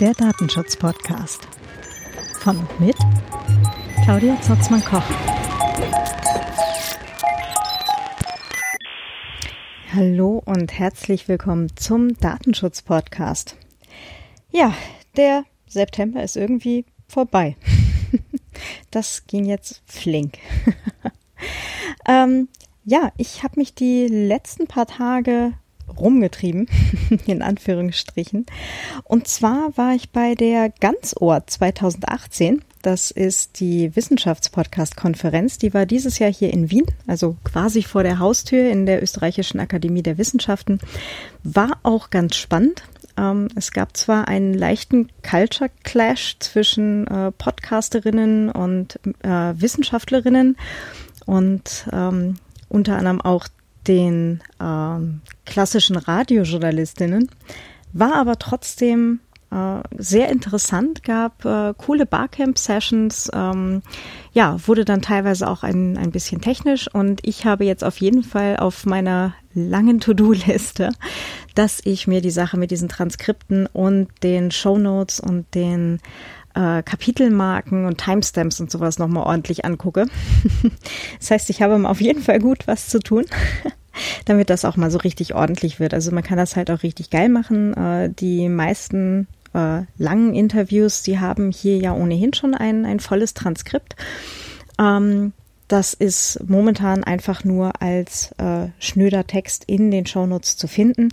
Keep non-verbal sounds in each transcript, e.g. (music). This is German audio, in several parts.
Der Datenschutz-Podcast. Von und mit Claudia Zotzmann-Koch. Hallo und herzlich willkommen zum Datenschutz-Podcast. Ja, der September ist irgendwie vorbei. (laughs) Das ging jetzt flink. (laughs) ähm, ja, ich habe mich die letzten paar Tage rumgetrieben, (laughs) in Anführungsstrichen. Und zwar war ich bei der Ganzohr 2018. Das ist die Wissenschaftspodcast-Konferenz. Die war dieses Jahr hier in Wien, also quasi vor der Haustür in der Österreichischen Akademie der Wissenschaften. War auch ganz spannend. Ähm, es gab zwar einen leichten Culture Clash zwischen äh, Podcasterinnen und äh, Wissenschaftlerinnen und ähm, unter anderem auch den ähm, klassischen Radiojournalistinnen, war aber trotzdem äh, sehr interessant, gab äh, coole Barcamp-Sessions, ähm, ja, wurde dann teilweise auch ein, ein bisschen technisch und ich habe jetzt auf jeden Fall auf meiner langen To-Do-Liste, dass ich mir die Sache mit diesen Transkripten und den Show Notes und den äh, Kapitelmarken und Timestamps und sowas nochmal ordentlich angucke. (laughs) das heißt, ich habe auf jeden Fall gut was zu tun. Damit das auch mal so richtig ordentlich wird. Also man kann das halt auch richtig geil machen. Äh, die meisten äh, langen Interviews, die haben hier ja ohnehin schon ein, ein volles Transkript. Ähm, das ist momentan einfach nur als äh, schnöder Text in den Shownotes zu finden.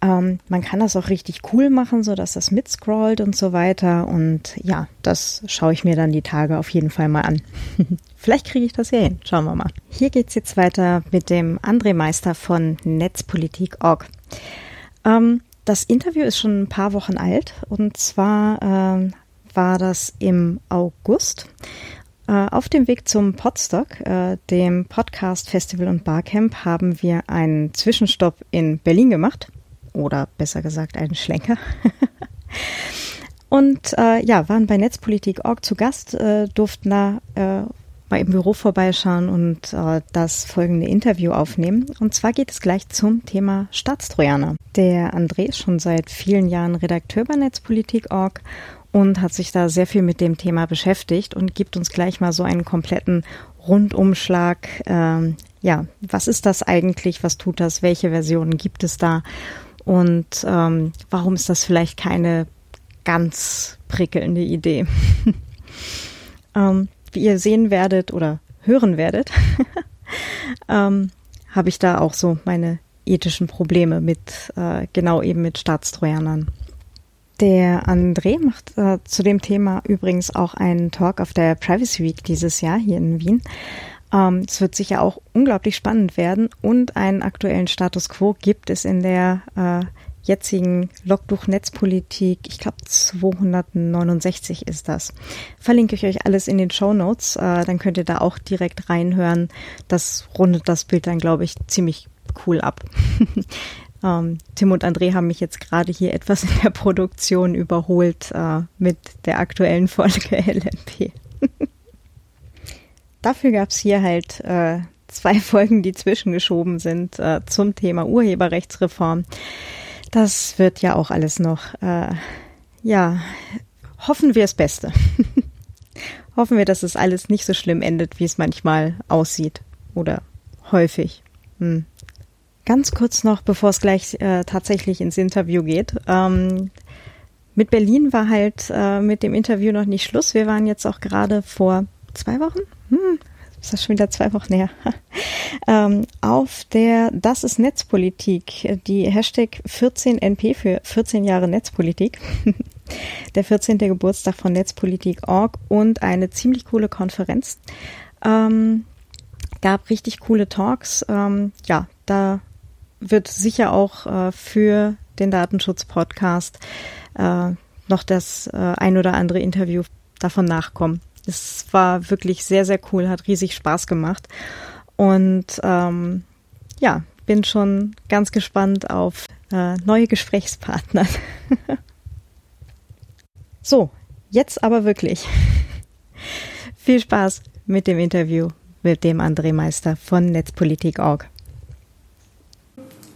Ähm, man kann das auch richtig cool machen, so dass das mitscrollt und so weiter. Und ja, das schaue ich mir dann die Tage auf jeden Fall mal an. (laughs) Vielleicht kriege ich das ja hin. Schauen wir mal. Hier geht's jetzt weiter mit dem André Meister von Netzpolitik.org. Ähm, das Interview ist schon ein paar Wochen alt und zwar ähm, war das im August. Äh, auf dem Weg zum Podstock, äh, dem Podcast Festival und Barcamp, haben wir einen Zwischenstopp in Berlin gemacht oder besser gesagt einen Schlenker. und äh, ja, waren bei Netzpolitik.org zu Gast, äh, durften da äh, mal im Büro vorbeischauen und äh, das folgende Interview aufnehmen. Und zwar geht es gleich zum Thema Staatstrojaner. Der André ist schon seit vielen Jahren Redakteur bei Netzpolitik.org und hat sich da sehr viel mit dem Thema beschäftigt und gibt uns gleich mal so einen kompletten Rundumschlag. Ähm, ja, was ist das eigentlich? Was tut das? Welche Versionen gibt es da? Und ähm, warum ist das vielleicht keine ganz prickelnde Idee? (laughs) ähm, wie ihr sehen werdet oder hören werdet, (laughs) ähm, habe ich da auch so meine ethischen Probleme mit äh, genau eben mit Staatstrojanern. Der André macht äh, zu dem Thema übrigens auch einen Talk auf der Privacy Week dieses Jahr hier in Wien. Ähm, es wird sicher auch unglaublich spannend werden und einen aktuellen Status quo gibt es in der äh, jetzigen Logbuch-Netzpolitik, ich glaube 269 ist das. Verlinke ich euch alles in den Show Notes, äh, dann könnt ihr da auch direkt reinhören. Das rundet das Bild dann, glaube ich, ziemlich cool ab. (laughs) ähm, Tim und André haben mich jetzt gerade hier etwas in der Produktion überholt äh, mit der aktuellen Folge (laughs) LMP. Dafür gab es hier halt äh, zwei (laughs) Folgen, die zwischengeschoben sind äh, zum Thema Urheberrechtsreform. Das wird ja auch alles noch, äh, ja, hoffen wir das Beste. (laughs) hoffen wir, dass es alles nicht so schlimm endet, wie es manchmal aussieht oder häufig. Hm. Ganz kurz noch, bevor es gleich äh, tatsächlich ins Interview geht. Ähm, mit Berlin war halt äh, mit dem Interview noch nicht Schluss. Wir waren jetzt auch gerade vor zwei Wochen, hm, ist das schon wieder zwei Wochen her, (laughs) ähm, auf der Das ist Netzpolitik, die Hashtag 14NP für 14 Jahre Netzpolitik, (laughs) der 14. Geburtstag von Netzpolitik.org und eine ziemlich coole Konferenz. Ähm, gab richtig coole Talks. Ähm, ja, da wird sicher auch äh, für den Datenschutz-Podcast äh, noch das äh, ein oder andere Interview davon nachkommen. Es war wirklich sehr, sehr cool, hat riesig Spaß gemacht. Und ähm, ja, bin schon ganz gespannt auf äh, neue Gesprächspartner. (laughs) so, jetzt aber wirklich. (laughs) Viel Spaß mit dem Interview mit dem André Meister von Netzpolitik.org.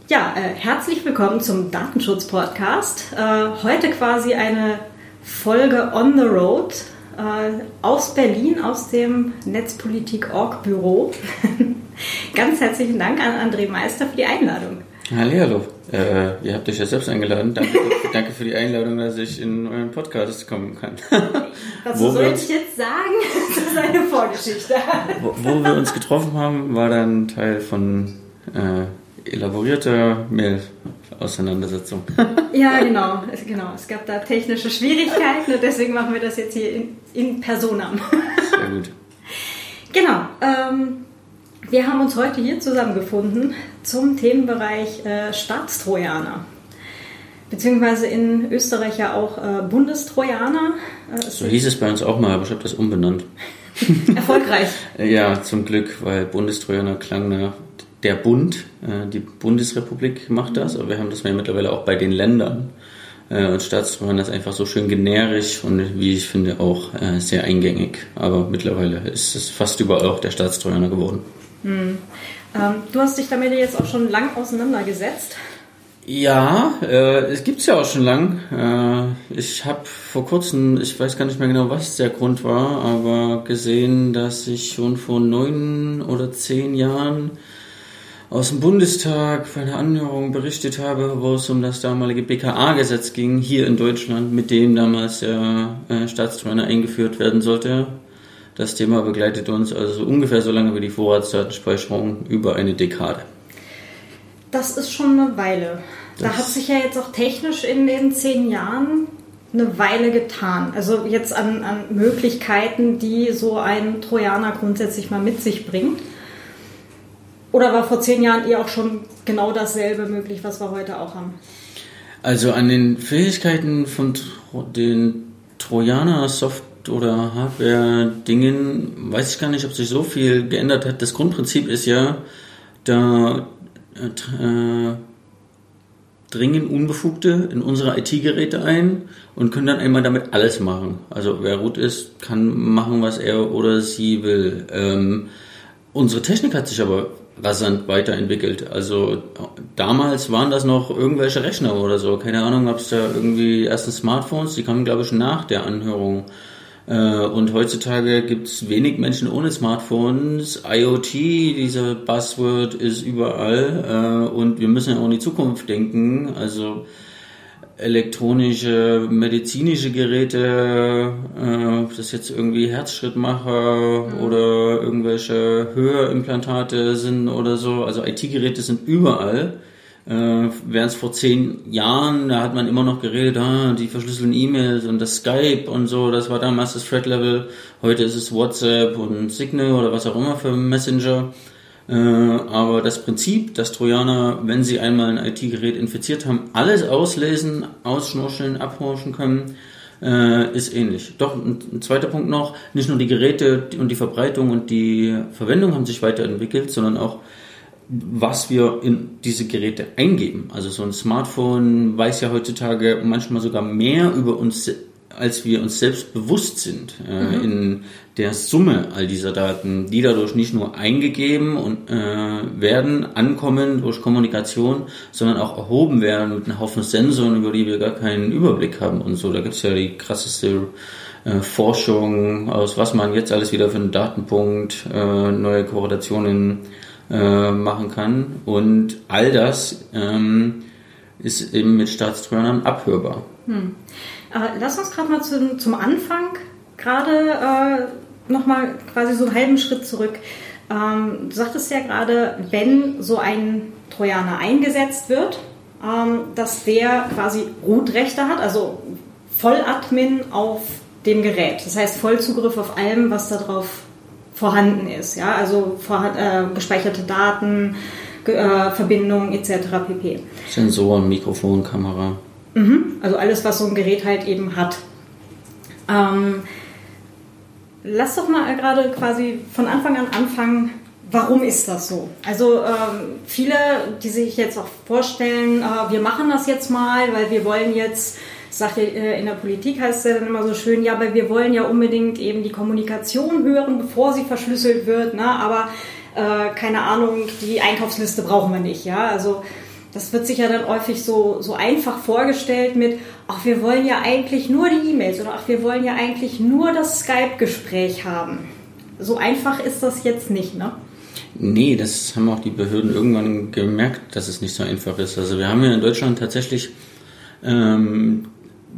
Ja, äh, herzlich willkommen zum Datenschutz-Podcast. Äh, heute quasi eine Folge on the road äh, aus Berlin, aus dem Netzpolitik-Org-Büro. (laughs) Ganz herzlichen Dank an André Meister für die Einladung. Hallo, äh, ihr habt euch ja selbst eingeladen. Danke, (laughs) danke für die Einladung, dass ich in euren Podcast kommen kann. (laughs) Was soll ich jetzt sagen? Das ist eine Vorgeschichte. Wo, wo wir uns getroffen haben, war dann Teil von äh, elaborierter Mail-Auseinandersetzung. (laughs) ja, genau, genau. Es gab da technische Schwierigkeiten und deswegen machen wir das jetzt hier in, in Personam. Sehr gut. (laughs) Genau. Ähm, wir haben uns heute hier zusammengefunden zum Themenbereich äh, Staatstrojaner. Beziehungsweise in Österreich ja auch äh, Bundestrojaner. Äh, so hieß es bei uns auch mal, aber ich habe das umbenannt. (laughs) Erfolgreich. ja, zum Glück, weil Bundestrojaner klang nach der Bund, äh, die Bundesrepublik macht das, aber wir haben das ja mittlerweile auch bei den Ländern. Äh, und Staatstrojaner ist einfach so schön generisch und wie ich finde auch äh, sehr eingängig. Aber mittlerweile ist es fast überall auch der Staatstrojaner geworden. Hm. Ähm, du hast dich damit jetzt auch schon lang auseinandergesetzt. Ja, äh, es gibt's ja auch schon lang. Äh, ich habe vor kurzem, ich weiß gar nicht mehr genau, was der Grund war, aber gesehen, dass ich schon vor neun oder zehn Jahren aus dem Bundestag bei einer Anhörung berichtet habe, wo es um das damalige BKA-Gesetz ging, hier in Deutschland, mit dem damals der äh, Staatstrainer eingeführt werden sollte. Das Thema begleitet uns also ungefähr so lange wie die Vorratsdatenspeicherung über eine Dekade. Das ist schon eine Weile. Das da hat sich ja jetzt auch technisch in den zehn Jahren eine Weile getan. Also jetzt an, an Möglichkeiten, die so ein Trojaner grundsätzlich mal mit sich bringt. Oder war vor zehn Jahren eher auch schon genau dasselbe möglich, was wir heute auch haben? Also an den Fähigkeiten von den Trojaner-Software oder Hardware-Dingen weiß ich gar nicht, ob sich so viel geändert hat. Das Grundprinzip ist ja, da äh, äh dringen Unbefugte in unsere IT-Geräte ein und können dann einmal damit alles machen. Also wer root ist, kann machen, was er oder sie will. Ähm, unsere Technik hat sich aber rasant weiterentwickelt. Also damals waren das noch irgendwelche Rechner oder so. Keine Ahnung, gab es da irgendwie ersten Smartphones, die kamen glaube ich nach der Anhörung. Äh, und heutzutage gibt es wenig Menschen ohne Smartphones. IoT, dieser Buzzword ist überall. Äh, und wir müssen ja auch in die Zukunft denken. Also elektronische, medizinische Geräte, äh, ob das jetzt irgendwie Herzschrittmacher mhm. oder irgendwelche Höherimplantate sind oder so. Also IT-Geräte sind überall. Äh, Während es vor zehn Jahren, da hat man immer noch geredet, ah, die verschlüsselten E-Mails und das Skype und so, das war damals das Threat-Level. Heute ist es WhatsApp und Signal oder was auch immer für Messenger. Äh, aber das Prinzip, dass Trojaner, wenn sie einmal ein IT-Gerät infiziert haben, alles auslesen, ausschnorcheln, abhorchen können, äh, ist ähnlich. Doch, ein, ein, zweiter Punkt noch, nicht nur die Geräte und die Verbreitung und die Verwendung haben sich weiterentwickelt, sondern auch was wir in diese Geräte eingeben. Also so ein Smartphone weiß ja heutzutage manchmal sogar mehr über uns, als wir uns selbst bewusst sind. Äh, mhm. In der Summe all dieser Daten, die dadurch nicht nur eingegeben und äh, werden, ankommen durch Kommunikation, sondern auch erhoben werden mit einem Haufen Sensoren, über die wir gar keinen Überblick haben und so. Da gibt's ja die krasseste äh, Forschung, aus was man jetzt alles wieder für einen Datenpunkt, äh, neue Korrelationen äh, machen kann. Und all das ähm, ist eben mit Staatstreuern abhörbar. Hm. Lass uns gerade mal zum, zum Anfang gerade äh, nochmal quasi so einen halben Schritt zurück. Ähm, du sagtest ja gerade, wenn so ein Trojaner eingesetzt wird, ähm, dass der quasi Root-Rechte hat, also Volladmin auf dem Gerät. Das heißt Vollzugriff auf allem, was da drauf vorhanden ist. Ja? Also vor, äh, gespeicherte Daten, äh, Verbindungen etc. pp. Sensoren, Mikrofon, Kamera. Mhm. Also alles, was so ein Gerät halt eben hat. Ähm, lass doch mal gerade quasi von Anfang an anfangen, warum ist das so? Also ähm, viele, die sich jetzt auch vorstellen, äh, wir machen das jetzt mal, weil wir wollen jetzt sagt äh, in der Politik heißt es ja dann immer so schön, ja, aber wir wollen ja unbedingt eben die Kommunikation hören, bevor sie verschlüsselt wird, ne? aber äh, keine Ahnung, die Einkaufsliste brauchen wir nicht, ja, also das wird sich ja dann häufig so, so einfach vorgestellt mit, ach, wir wollen ja eigentlich nur die E-Mails oder ach, wir wollen ja eigentlich nur das Skype-Gespräch haben. So einfach ist das jetzt nicht, ne? Nee, das haben auch die Behörden irgendwann gemerkt, dass es nicht so einfach ist. Also wir haben ja in Deutschland tatsächlich ähm,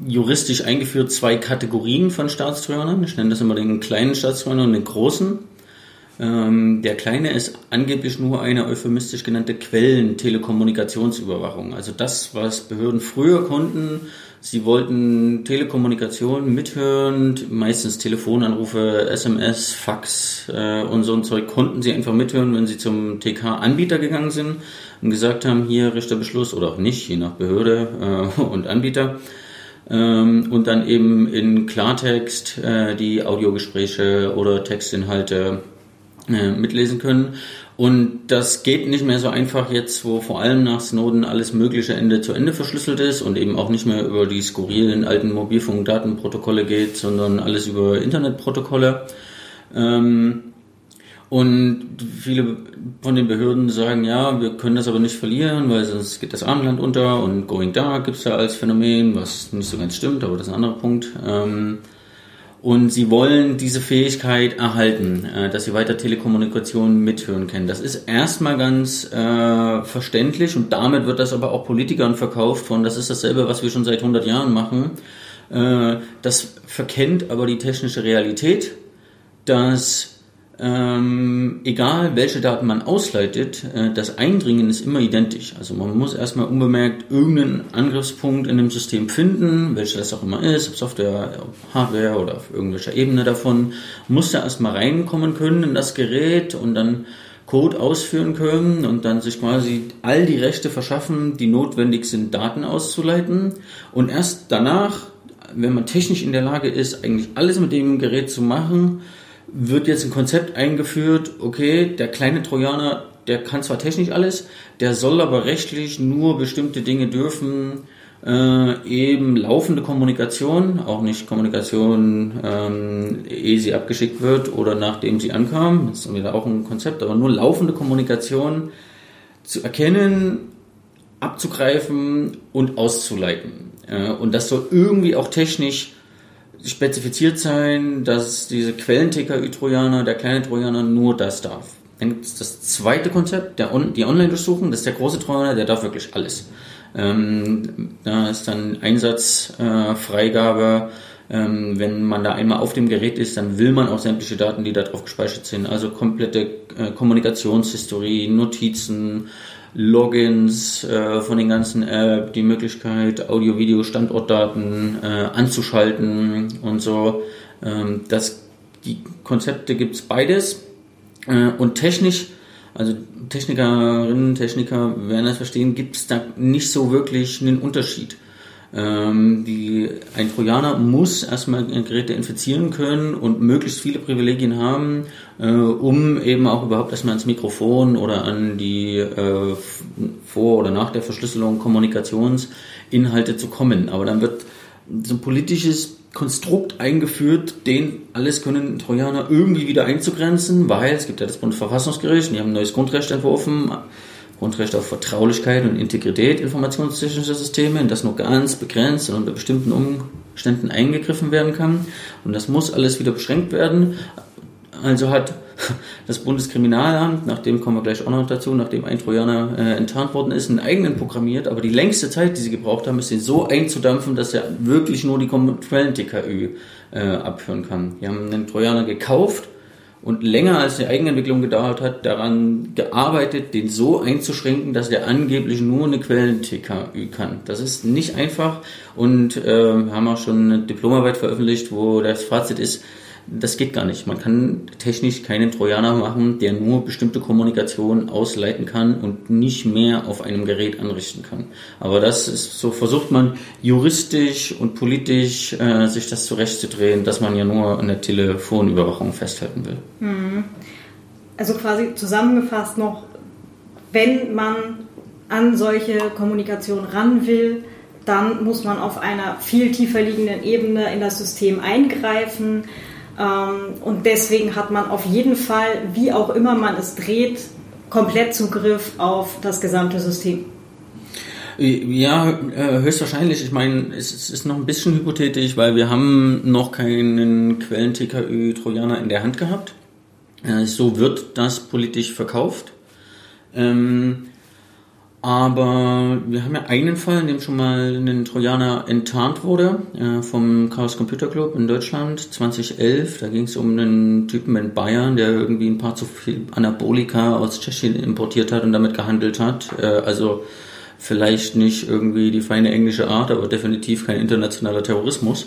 juristisch eingeführt zwei Kategorien von Staatstrojanern. Ich nenne das immer den kleinen Staatstrojaner und den großen. Ähm, der kleine ist angeblich nur eine euphemistisch genannte Quellen-Telekommunikationsüberwachung. Also das, was Behörden früher konnten, sie wollten Telekommunikation mithören, meistens Telefonanrufe, SMS, Fax äh, und so ein Zeug konnten sie einfach mithören, wenn sie zum TK-Anbieter gegangen sind und gesagt haben, hier Richterbeschluss oder auch nicht, je nach Behörde äh, (laughs) und Anbieter. Ähm, und dann eben in Klartext äh, die Audiogespräche oder Textinhalte äh, mitlesen können. Und das geht nicht mehr so einfach jetzt, wo vor allem nach Snowden alles Mögliche Ende zu Ende verschlüsselt ist und eben auch nicht mehr über die skurrilen alten Mobilfunkdatenprotokolle geht, sondern alles über Internetprotokolle. Ähm, und viele von den Behörden sagen, ja, wir können das aber nicht verlieren, weil sonst geht das Armland unter und Going Dark gibt es ja als Phänomen, was nicht so ganz stimmt, aber das ist ein anderer Punkt. Ähm, und sie wollen diese Fähigkeit erhalten, äh, dass sie weiter Telekommunikation mithören können. Das ist erstmal ganz äh, verständlich und damit wird das aber auch Politikern verkauft von, das ist dasselbe, was wir schon seit 100 Jahren machen. Äh, das verkennt aber die technische Realität, dass ähm, egal welche Daten man ausleitet, äh, das Eindringen ist immer identisch. Also man muss erstmal unbemerkt irgendeinen Angriffspunkt in dem System finden, welcher das auch immer ist, ob Software, ob Hardware oder auf irgendwelcher Ebene davon, muss da erstmal reinkommen können in das Gerät und dann Code ausführen können und dann sich quasi all die Rechte verschaffen, die notwendig sind, Daten auszuleiten. Und erst danach, wenn man technisch in der Lage ist, eigentlich alles mit dem Gerät zu machen, wird jetzt ein Konzept eingeführt, okay, der kleine Trojaner, der kann zwar technisch alles, der soll aber rechtlich nur bestimmte Dinge dürfen, äh, eben laufende Kommunikation, auch nicht Kommunikation, ähm, ehe sie abgeschickt wird oder nachdem sie ankam, das ist wieder auch ein Konzept, aber nur laufende Kommunikation zu erkennen, abzugreifen und auszuleiten. Äh, und das soll irgendwie auch technisch spezifiziert sein, dass diese Quellen-TKÜ-Trojaner, der kleine Trojaner, nur das darf. Dann gibt es das zweite Konzept, der On die Online-Durchsuchung, das ist der große Trojaner, der darf wirklich alles. Ähm, da ist dann Einsatzfreigabe, äh, ähm, wenn man da einmal auf dem Gerät ist, dann will man auch sämtliche Daten, die da drauf gespeichert sind, also komplette äh, Kommunikationshistorie, Notizen, Logins äh, von den ganzen App, die Möglichkeit, Audio, Video, Standortdaten äh, anzuschalten und so. Ähm, das, die Konzepte gibt's beides. Äh, und technisch, also Technikerinnen, Techniker werden das verstehen, gibt's da nicht so wirklich einen Unterschied. Ähm, die, ein Trojaner muss erstmal Geräte infizieren können und möglichst viele Privilegien haben, äh, um eben auch überhaupt erstmal ans Mikrofon oder an die äh, vor oder nach der Verschlüsselung Kommunikationsinhalte zu kommen. Aber dann wird so ein politisches Konstrukt eingeführt, den alles können Trojaner irgendwie wieder einzugrenzen, weil es gibt ja das Bundesverfassungsgericht, die haben ein neues Grundrecht entworfen, Grundrecht auf Vertraulichkeit und Integrität informationstechnischer Systeme, in das nur ganz begrenzt und unter bestimmten Umständen eingegriffen werden kann. Und das muss alles wieder beschränkt werden. Also hat das Bundeskriminalamt, nachdem kommen wir gleich auch noch dazu, nachdem ein Trojaner äh, enttarnt worden ist, einen eigenen programmiert, aber die längste Zeit, die sie gebraucht haben, ist den so einzudampfen, dass er wirklich nur die Quellen-TKÜ äh, abhören kann. Die haben einen Trojaner gekauft, und länger als die Eigenentwicklung gedauert hat, daran gearbeitet, den so einzuschränken, dass der angeblich nur eine Quellen-TKÜ kann. Das ist nicht einfach und äh, haben auch schon eine Diplomarbeit veröffentlicht, wo das Fazit ist, das geht gar nicht. Man kann technisch keinen Trojaner machen, der nur bestimmte Kommunikation ausleiten kann und nicht mehr auf einem Gerät anrichten kann. Aber das ist so versucht man juristisch und politisch äh, sich das zurechtzudrehen, dass man ja nur an der Telefonüberwachung festhalten will. Mhm. Also quasi zusammengefasst noch, wenn man an solche Kommunikation ran will, dann muss man auf einer viel tiefer liegenden Ebene in das System eingreifen und deswegen hat man auf jeden Fall, wie auch immer man es dreht, komplett Zugriff auf das gesamte System. Ja, äh, höchstwahrscheinlich. Ich meine, es ist noch ein bisschen hypothetisch, weil wir haben noch keinen Quellen-TKÜ-Trojaner in der Hand gehabt. Äh, so wird das politisch verkauft. Ähm, aber wir haben ja einen Fall, in dem schon mal ein Trojaner enttarnt wurde äh, vom Chaos Computer Club in Deutschland 2011. Da ging es um einen Typen in Bayern, der irgendwie ein paar zu viel Anabolika aus Tschechien importiert hat und damit gehandelt hat. Äh, also vielleicht nicht irgendwie die feine englische Art, aber definitiv kein internationaler Terrorismus,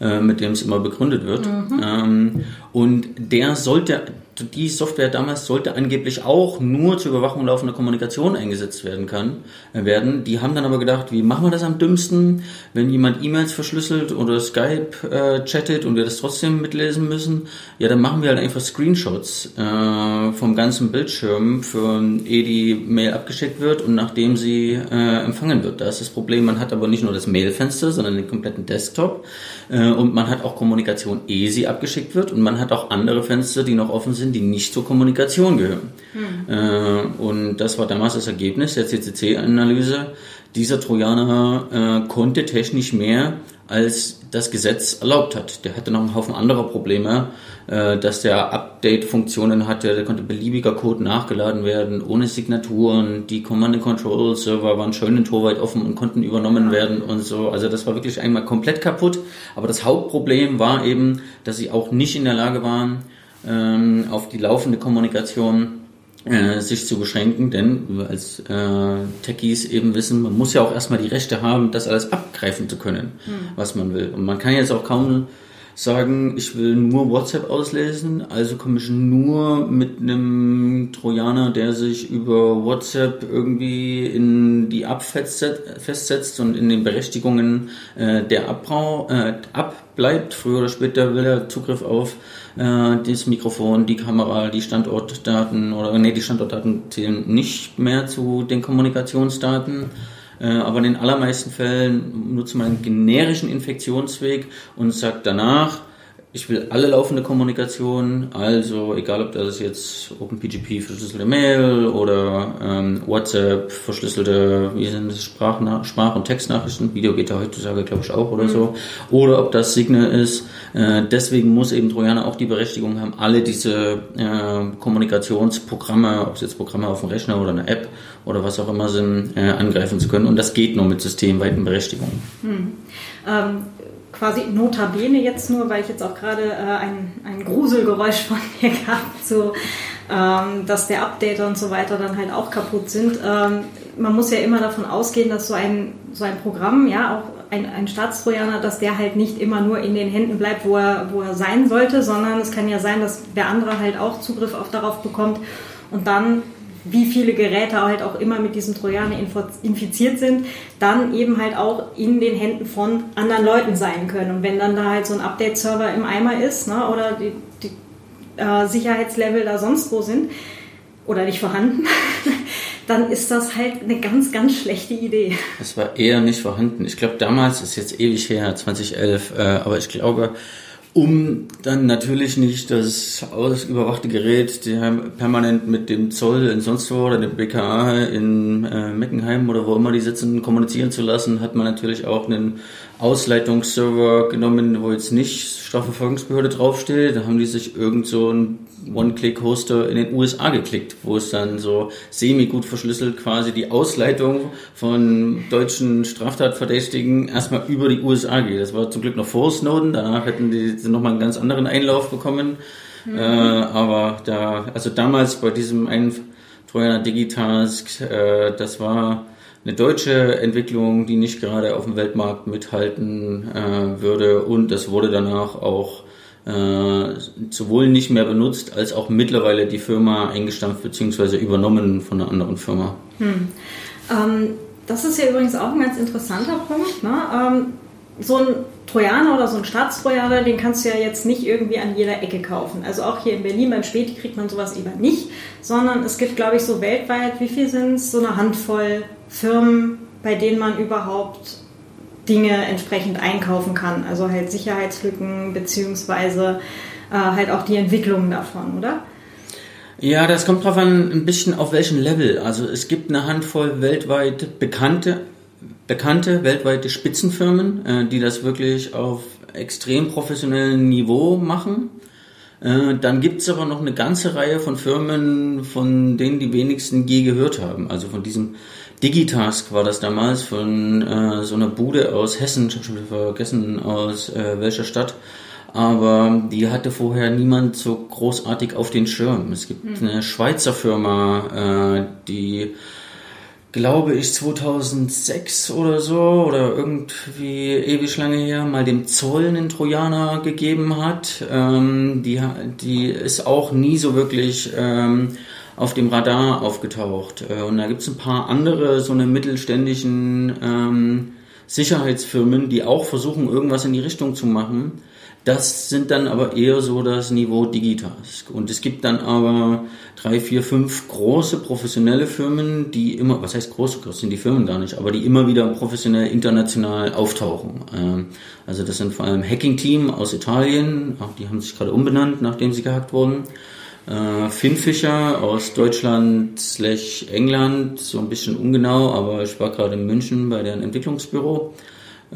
äh, mit dem es immer begründet wird. Mhm. Ähm, und der sollte die Software damals sollte angeblich auch nur zur Überwachung laufender Kommunikation eingesetzt werden kann, äh, werden. Die haben dann aber gedacht, wie machen wir das am dümmsten, wenn jemand E-Mails verschlüsselt oder Skype äh, chattet und wir das trotzdem mitlesen müssen? Ja, dann machen wir halt einfach Screenshots äh, vom ganzen Bildschirm, für ehe die Mail abgeschickt wird und nachdem sie äh, empfangen wird. Da ist das Problem, man hat aber nicht nur das Mailfenster, sondern den kompletten Desktop äh, und man hat auch Kommunikation, ehe sie abgeschickt wird und man hat auch andere Fenster, die noch offen sind sind, die nicht zur Kommunikation gehören. Hm. Äh, und das war damals das Ergebnis der CCC-Analyse. Dieser Trojaner äh, konnte technisch mehr, als das Gesetz erlaubt hat. Der hatte noch einen Haufen anderer Probleme, äh, dass der Update-Funktionen hatte, da konnte beliebiger Code nachgeladen werden, ohne Signaturen, die Command-and-Control-Server waren schön und torweit offen und konnten übernommen werden und so. Also das war wirklich einmal komplett kaputt. Aber das Hauptproblem war eben, dass sie auch nicht in der Lage waren, ähm, auf die laufende Kommunikation äh, sich zu beschränken, denn wir als äh, Techies eben wissen, man muss ja auch erstmal die Rechte haben, das alles abgreifen zu können, mhm. was man will. Und man kann jetzt auch kaum sagen, ich will nur WhatsApp auslesen, also komme ich nur mit einem Trojaner, der sich über WhatsApp irgendwie in die App festsetzt und in den Berechtigungen äh, der Abbrau, äh, abbleibt. Früher oder später will er Zugriff auf äh, das Mikrofon, die Kamera, die Standortdaten oder nee, die Standortdaten zählen nicht mehr zu den Kommunikationsdaten. Äh, aber in den allermeisten Fällen nutzt man einen generischen Infektionsweg und sagt danach, ich will alle laufende Kommunikation, also egal ob das jetzt OpenPGP verschlüsselte Mail oder ähm, WhatsApp verschlüsselte, wie sind das, Sprach, Sprach und Textnachrichten, Video geht ja heutzutage glaube ich auch oder mhm. so, oder ob das Signal ist. Äh, deswegen muss eben Trojaner auch die Berechtigung haben, alle diese äh, Kommunikationsprogramme, ob es jetzt Programme auf dem Rechner oder eine App oder was auch immer sind, äh, angreifen zu können. Und das geht nur mit systemweiten Berechtigungen. Mhm. Ähm quasi notabene jetzt nur, weil ich jetzt auch gerade äh, ein, ein Gruselgeräusch von (laughs) mir gehabt, so, ähm, dass der Updater und so weiter dann halt auch kaputt sind. Ähm, man muss ja immer davon ausgehen, dass so ein, so ein Programm, ja, auch ein, ein Staatstrojaner, dass der halt nicht immer nur in den Händen bleibt, wo er, wo er sein sollte, sondern es kann ja sein, dass der andere halt auch Zugriff auf darauf bekommt und dann wie viele Geräte halt auch immer mit diesem Trojaner infiziert sind, dann eben halt auch in den Händen von anderen Leuten sein können. Und wenn dann da halt so ein Update-Server im Eimer ist ne, oder die, die äh, Sicherheitslevel da sonst wo sind oder nicht vorhanden, (laughs) dann ist das halt eine ganz, ganz schlechte Idee. Es war eher nicht vorhanden. Ich glaube, damals ist jetzt ewig her, 2011, äh, aber ich glaube, um dann natürlich nicht das überwachte Gerät permanent mit dem Zoll in sonst wo oder dem BKA in äh, Meckenheim oder wo immer die sitzen kommunizieren zu lassen, hat man natürlich auch einen Ausleitungsserver genommen, wo jetzt nicht Strafverfolgungsbehörde draufsteht. Da haben die sich irgend so ein One-Click-Hoster in den USA geklickt, wo es dann so semi-gut verschlüsselt quasi die Ausleitung von deutschen Straftatverdächtigen erstmal über die USA geht. Das war zum Glück noch vor Snowden, danach hätten die nochmal einen ganz anderen Einlauf bekommen. Mhm. Äh, aber da, also damals bei diesem einen Trojaner Digitask, äh, das war eine deutsche Entwicklung, die nicht gerade auf dem Weltmarkt mithalten äh, würde und das wurde danach auch äh, sowohl nicht mehr benutzt, als auch mittlerweile die Firma eingestampft bzw. übernommen von einer anderen Firma. Hm. Ähm, das ist ja übrigens auch ein ganz interessanter Punkt. Ne? Ähm, so ein Trojaner oder so ein Staatstrojaner, den kannst du ja jetzt nicht irgendwie an jeder Ecke kaufen. Also auch hier in Berlin beim Späti kriegt man sowas eben nicht, sondern es gibt, glaube ich, so weltweit, wie viel sind es? So eine Handvoll Firmen, bei denen man überhaupt Dinge entsprechend einkaufen kann. Also halt Sicherheitslücken beziehungsweise äh, halt auch die Entwicklung davon, oder? Ja, das kommt drauf an, ein bisschen auf welchem Level. Also es gibt eine Handvoll weltweit bekannte bekannte weltweite Spitzenfirmen, äh, die das wirklich auf extrem professionellem Niveau machen. Äh, dann gibt's aber noch eine ganze Reihe von Firmen, von denen die wenigsten je gehört haben. Also von diesem Digitask war das damals, von äh, so einer Bude aus Hessen, ich habe schon vergessen, aus äh, welcher Stadt. Aber die hatte vorher niemand so großartig auf den Schirm. Es gibt mhm. eine Schweizer Firma, äh, die glaube ich, 2006 oder so oder irgendwie ewig lange her mal dem Zoll einen Trojaner gegeben hat. Ähm, die, die ist auch nie so wirklich ähm, auf dem Radar aufgetaucht. Äh, und da gibt es ein paar andere, so eine mittelständischen ähm, Sicherheitsfirmen, die auch versuchen, irgendwas in die Richtung zu machen. Das sind dann aber eher so das Niveau Digitask. Und es gibt dann aber drei, vier, fünf große professionelle Firmen, die immer, was heißt groß, groß sind die Firmen gar nicht, aber die immer wieder professionell international auftauchen. Ähm, also das sind vor allem Hacking Team aus Italien, auch die haben sich gerade umbenannt, nachdem sie gehackt wurden. Äh, Finfischer aus Deutschland slash England, so ein bisschen ungenau, aber ich war gerade in München bei deren Entwicklungsbüro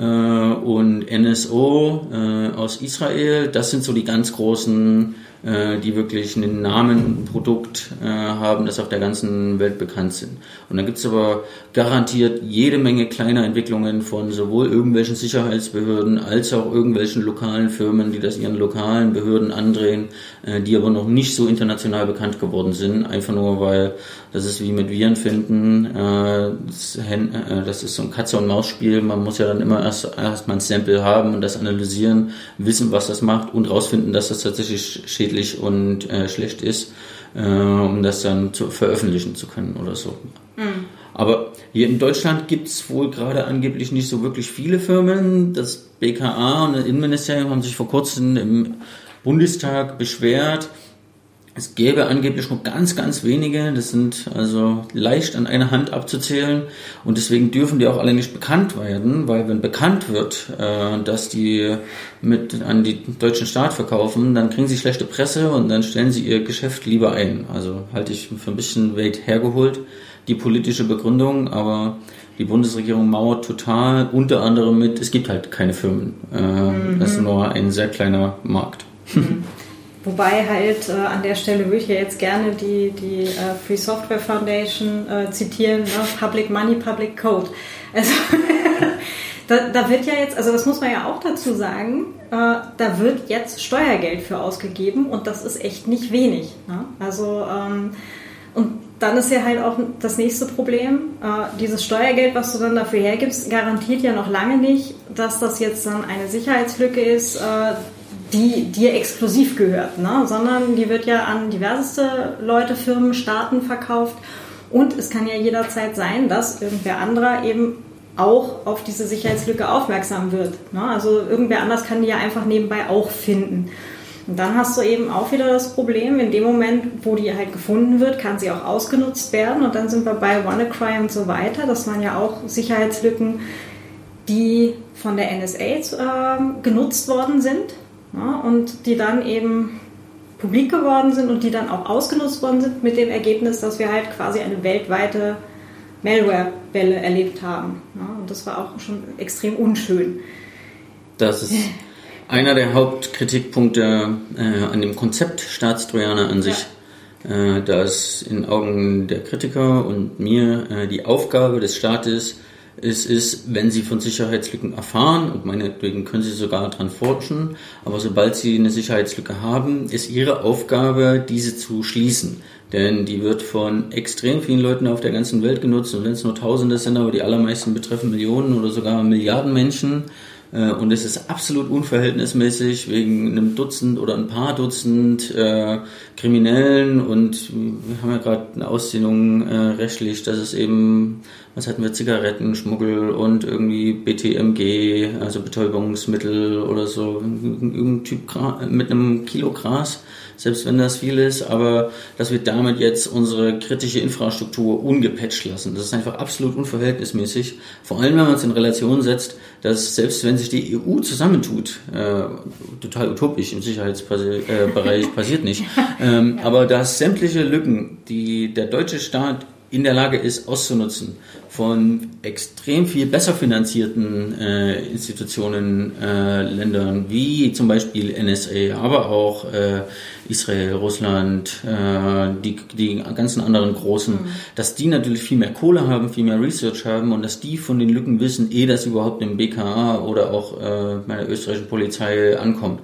und NSO äh, aus Israel. Das sind so die ganz großen äh, die wirklich einen Namen ein Produkt äh, haben, das auf der ganzen Welt bekannt sind. Und dann gibt es aber garantiert jede Menge kleiner Entwicklungen von sowohl irgendwelchen Sicherheitsbehörden als auch irgendwelchen lokalen Firmen, die das ihren lokalen Behörden andrehen, äh, die aber noch nicht so international bekannt geworden sind, einfach nur weil das ist wie mit Viren finden, äh, das, äh, ist so ein Katze- und Maus-Spiel, man muss ja dann immer erst, erst mal ein Sample haben und das analysieren, wissen, was das macht und rausfinden, dass das tatsächlich schädlich schädlich und äh, schlecht ist, äh, um das dann zu, veröffentlichen zu können oder so. Mhm. Aber hier in Deutschland gibt es wohl gerade angeblich nicht so wirklich viele Firmen. Das BKA und das Innenministerium haben sich vor kurzem im Bundestag beschwert, es gäbe angeblich nur ganz, ganz wenige, das sind also leicht an einer Hand abzuzählen und deswegen dürfen die auch alle nicht bekannt werden, weil wenn bekannt wird, äh, dass die mit an die deutschen Staat verkaufen, dann kriegen sie schlechte Presse und dann stellen sie ihr Geschäft lieber ein. Also halte ich für ein bisschen weit hergeholt, die politische Begründung, aber die Bundesregierung mauert total, unter anderem mit, es gibt halt keine Firmen. Äh, mhm. Das ist nur ein sehr kleiner Markt. Mhm. (laughs) Wobei halt äh, an der Stelle würde ich ja jetzt gerne die, die äh, Free Software Foundation äh, zitieren, ne? Public Money, Public Code. Also (laughs) da, da wird ja jetzt, also das muss man ja auch dazu sagen, äh, da wird jetzt Steuergeld für ausgegeben und das ist echt nicht wenig. Ne? Also ähm, und dann ist ja halt auch das nächste Problem, äh, dieses Steuergeld, was du dann dafür hergibst, garantiert ja noch lange nicht, dass das jetzt dann eine Sicherheitslücke ist, äh, die dir exklusiv gehört, ne? sondern die wird ja an diverseste Leute, Firmen, Staaten verkauft. Und es kann ja jederzeit sein, dass irgendwer anderer eben auch auf diese Sicherheitslücke aufmerksam wird. Ne? Also irgendwer anders kann die ja einfach nebenbei auch finden. Und dann hast du eben auch wieder das Problem, in dem Moment, wo die halt gefunden wird, kann sie auch ausgenutzt werden. Und dann sind wir bei WannaCry und so weiter. Das waren ja auch Sicherheitslücken, die von der NSA äh, genutzt worden sind ja, und die dann eben publik geworden sind und die dann auch ausgenutzt worden sind mit dem Ergebnis, dass wir halt quasi eine weltweite Malware-Welle erlebt haben. Ja, und das war auch schon extrem unschön. Das ist einer der Hauptkritikpunkte äh, an dem Konzept Staatstrojaner an sich. Ja. Äh, dass in Augen der Kritiker und mir äh, die Aufgabe des Staates es ist, wenn Sie von Sicherheitslücken erfahren, und meinetwegen können Sie sogar dran forschen, aber sobald Sie eine Sicherheitslücke haben, ist Ihre Aufgabe, diese zu schließen. Denn die wird von extrem vielen Leuten auf der ganzen Welt genutzt und wenn es nur Tausende sind, aber die allermeisten betreffen Millionen oder sogar Milliarden Menschen. Äh, und es ist absolut unverhältnismäßig wegen einem Dutzend oder ein paar Dutzend äh, Kriminellen und wir haben ja gerade eine Ausdehnung äh, rechtlich, dass es eben, was hatten wir, Zigarettenschmuggel und irgendwie BTMG, also Betäubungsmittel oder so, irgendein Typ mit einem Kilo Gras selbst wenn das viel ist, aber dass wir damit jetzt unsere kritische Infrastruktur ungepatcht lassen. Das ist einfach absolut unverhältnismäßig. Vor allem, wenn man es in Relation setzt, dass selbst wenn sich die EU zusammentut, äh, total utopisch im Sicherheitsbereich äh, (laughs) passiert nicht, ähm, aber dass sämtliche Lücken, die der deutsche Staat in der Lage ist, auszunutzen von extrem viel besser finanzierten äh, Institutionen, äh, Ländern wie zum Beispiel NSA, aber auch äh, Israel, Russland, äh, die, die ganzen anderen großen, mhm. dass die natürlich viel mehr Kohle haben, viel mehr Research haben und dass die von den Lücken wissen, eh das überhaupt im BKA oder auch äh, bei der österreichischen Polizei ankommt.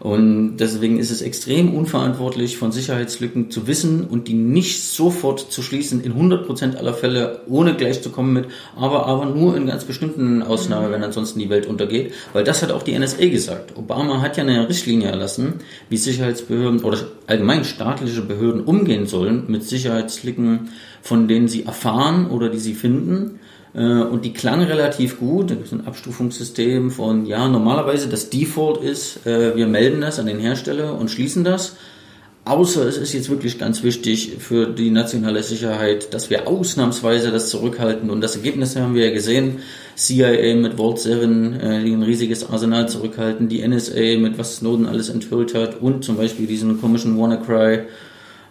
Und deswegen ist es extrem unverantwortlich, von Sicherheitslücken zu wissen und die nicht sofort zu schließen, in 100% aller Fälle, ohne gleich zu kommen mit, aber, aber nur in ganz bestimmten Ausnahmen, wenn ansonsten die Welt untergeht. Weil das hat auch die NSA gesagt. Obama hat ja eine Richtlinie erlassen, wie Sicherheitsbehörden oder allgemein staatliche Behörden umgehen sollen mit Sicherheitslücken, von denen sie erfahren oder die sie finden und die klang relativ gut. Da gibt es ein Abstufungssystem von, ja, normalerweise das Default ist, äh, wir melden das an den Hersteller und schließen das. Außer es ist jetzt wirklich ganz wichtig für die nationale Sicherheit, dass wir ausnahmsweise das zurückhalten. Und das Ergebnis haben wir ja gesehen. CIA mit Vault 7, äh, die ein riesiges Arsenal zurückhalten, die NSA mit was Snowden alles enthüllt hat und zum Beispiel diesen komischen WannaCry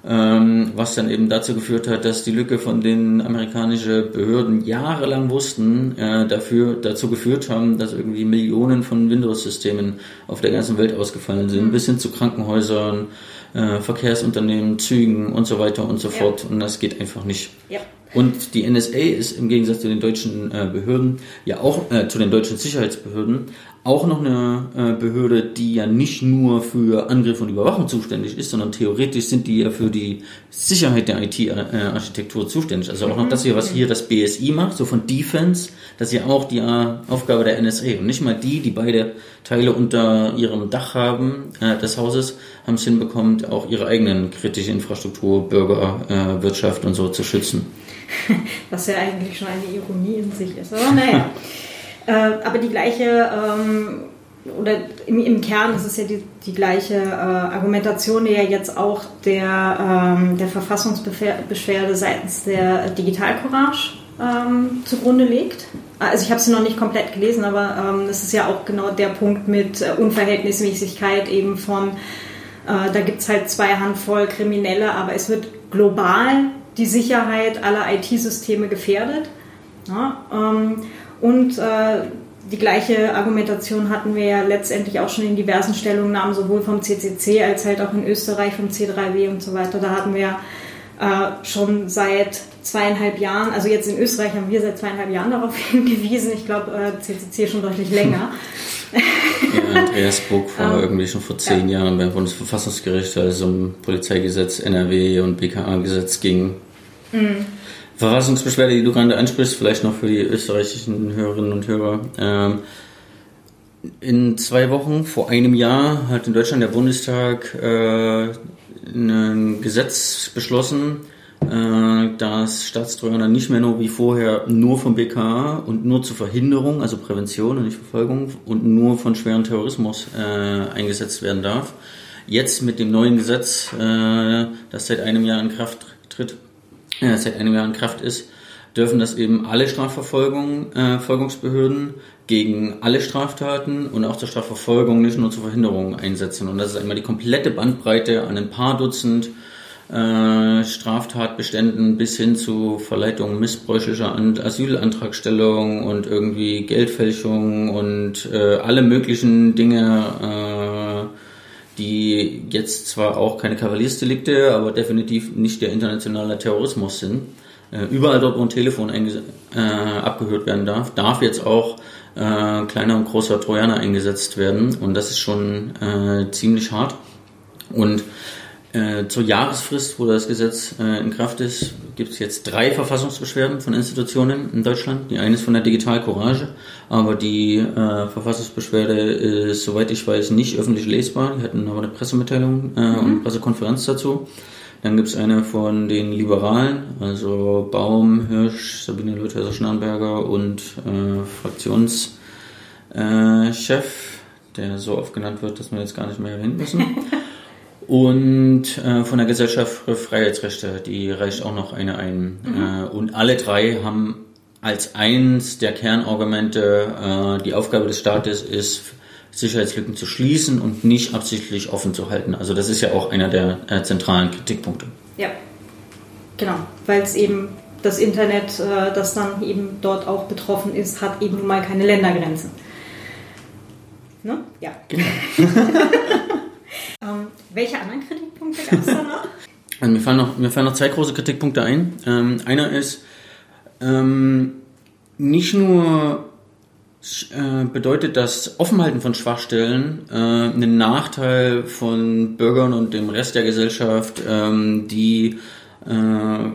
ähm, was dann eben dazu geführt hat, dass die Lücke, von denen amerikanische Behörden jahrelang wussten, äh, dafür dazu geführt haben, dass irgendwie Millionen von Windows-Systemen auf der ganzen Welt ausgefallen sind, mhm. bis hin zu Krankenhäusern, äh, Verkehrsunternehmen, Zügen und so weiter und so ja. fort. Und das geht einfach nicht. Ja. Und die NSA ist im Gegensatz zu den deutschen äh, Behörden, ja auch äh, zu den deutschen Sicherheitsbehörden, auch noch eine äh, Behörde, die ja nicht nur für Angriff und Überwachung zuständig ist, sondern theoretisch sind die ja für die Sicherheit der IT-Architektur zuständig. Also auch noch das hier, was hier das BSI macht, so von Defense, das ist ja auch die äh, Aufgabe der NSA. Und nicht mal die, die beide Teile unter ihrem Dach haben, äh, des Hauses, haben es hinbekommen, auch ihre eigenen kritische Infrastruktur, Bürger, äh, Wirtschaft und so zu schützen. (laughs) Was ja eigentlich schon eine Ironie in sich ist. Aber naja. (laughs) Äh, aber die gleiche, ähm, oder im, im, Kern ist es ja die, die gleiche äh, Argumentation, die ja jetzt auch der, ähm, der Verfassungsbeschwerde seitens der Digital Courage ähm, zugrunde legt. Also ich habe sie noch nicht komplett gelesen, aber ähm, es ist ja auch genau der Punkt mit äh, Unverhältnismäßigkeit eben von, äh, da gibt es halt zwei Handvoll Kriminelle, aber es wird global die Sicherheit aller IT-Systeme gefährdet. Ja, ähm, und äh, die gleiche Argumentation hatten wir ja letztendlich auch schon in diversen Stellungnahmen, sowohl vom CCC als halt auch in Österreich vom C3W und so weiter. Da hatten wir äh, schon seit zweieinhalb Jahren, also jetzt in Österreich haben wir seit zweieinhalb Jahren darauf (laughs) hingewiesen, ich glaube äh, CCC schon deutlich länger. Ja, Andreas Buck (laughs) war ähm, irgendwie schon vor zehn ja. Jahren beim Bundesverfassungsgericht, als es um Polizeigesetz, NRW und BKA-Gesetz ging. Mhm. Verfassungsbeschwerde, die du gerade ansprichst, vielleicht noch für die österreichischen Hörerinnen und Hörer. Ähm, in zwei Wochen, vor einem Jahr, hat in Deutschland der Bundestag äh, ein Gesetz beschlossen, äh, dass Staatstrojaner nicht mehr nur wie vorher nur vom BKA und nur zur Verhinderung, also Prävention und nicht Verfolgung und nur von schweren Terrorismus äh, eingesetzt werden darf. Jetzt mit dem neuen Gesetz, äh, das seit einem Jahr in Kraft tritt, ja, seit einem Jahr in Kraft ist, dürfen das eben alle Strafverfolgungsbehörden äh, gegen alle Straftaten und auch zur Strafverfolgung, nicht nur zur Verhinderung einsetzen. Und das ist einmal die komplette Bandbreite an ein paar Dutzend äh, Straftatbeständen bis hin zu Verleitung missbräuchlicher Asylantragstellung und irgendwie Geldfälschung und äh, alle möglichen Dinge, äh, die jetzt zwar auch keine Kavaliersdelikte, aber definitiv nicht der internationale Terrorismus sind. Äh, überall dort, wo ein Telefon äh, abgehört werden darf, darf jetzt auch äh, kleiner und großer Trojaner eingesetzt werden und das ist schon äh, ziemlich hart. Und äh, zur Jahresfrist, wo das Gesetz äh, in Kraft ist, gibt es jetzt drei Verfassungsbeschwerden von Institutionen in Deutschland. Die eine ist von der Digital Courage, aber die äh, Verfassungsbeschwerde ist, soweit ich weiß, nicht öffentlich lesbar. Die hatten aber eine Pressemitteilung äh, mhm. und eine Pressekonferenz dazu. Dann gibt es eine von den Liberalen, also Baum, Hirsch, Sabine Lüthäuser-Schnarrenberger und äh, Fraktionschef, der so oft genannt wird, dass wir jetzt gar nicht mehr hin müssen. (laughs) Und äh, von der Gesellschaft für Freiheitsrechte, die reicht auch noch eine ein. Mhm. Äh, und alle drei haben als eins der Kernargumente, äh, die Aufgabe des Staates ist, Sicherheitslücken zu schließen und nicht absichtlich offen zu halten. Also das ist ja auch einer der äh, zentralen Kritikpunkte. Ja, genau, weil es eben das Internet, äh, das dann eben dort auch betroffen ist, hat eben nun mal keine Ländergrenzen. Ne? Ja. Genau. (laughs) (laughs) welche anderen Kritikpunkte gab es da noch? (laughs) Also mir, fallen noch? mir fallen noch zwei große Kritikpunkte ein. Ähm, einer ist, ähm, nicht nur äh, bedeutet das Offenhalten von Schwachstellen äh, einen Nachteil von Bürgern und dem Rest der Gesellschaft, ähm, die äh,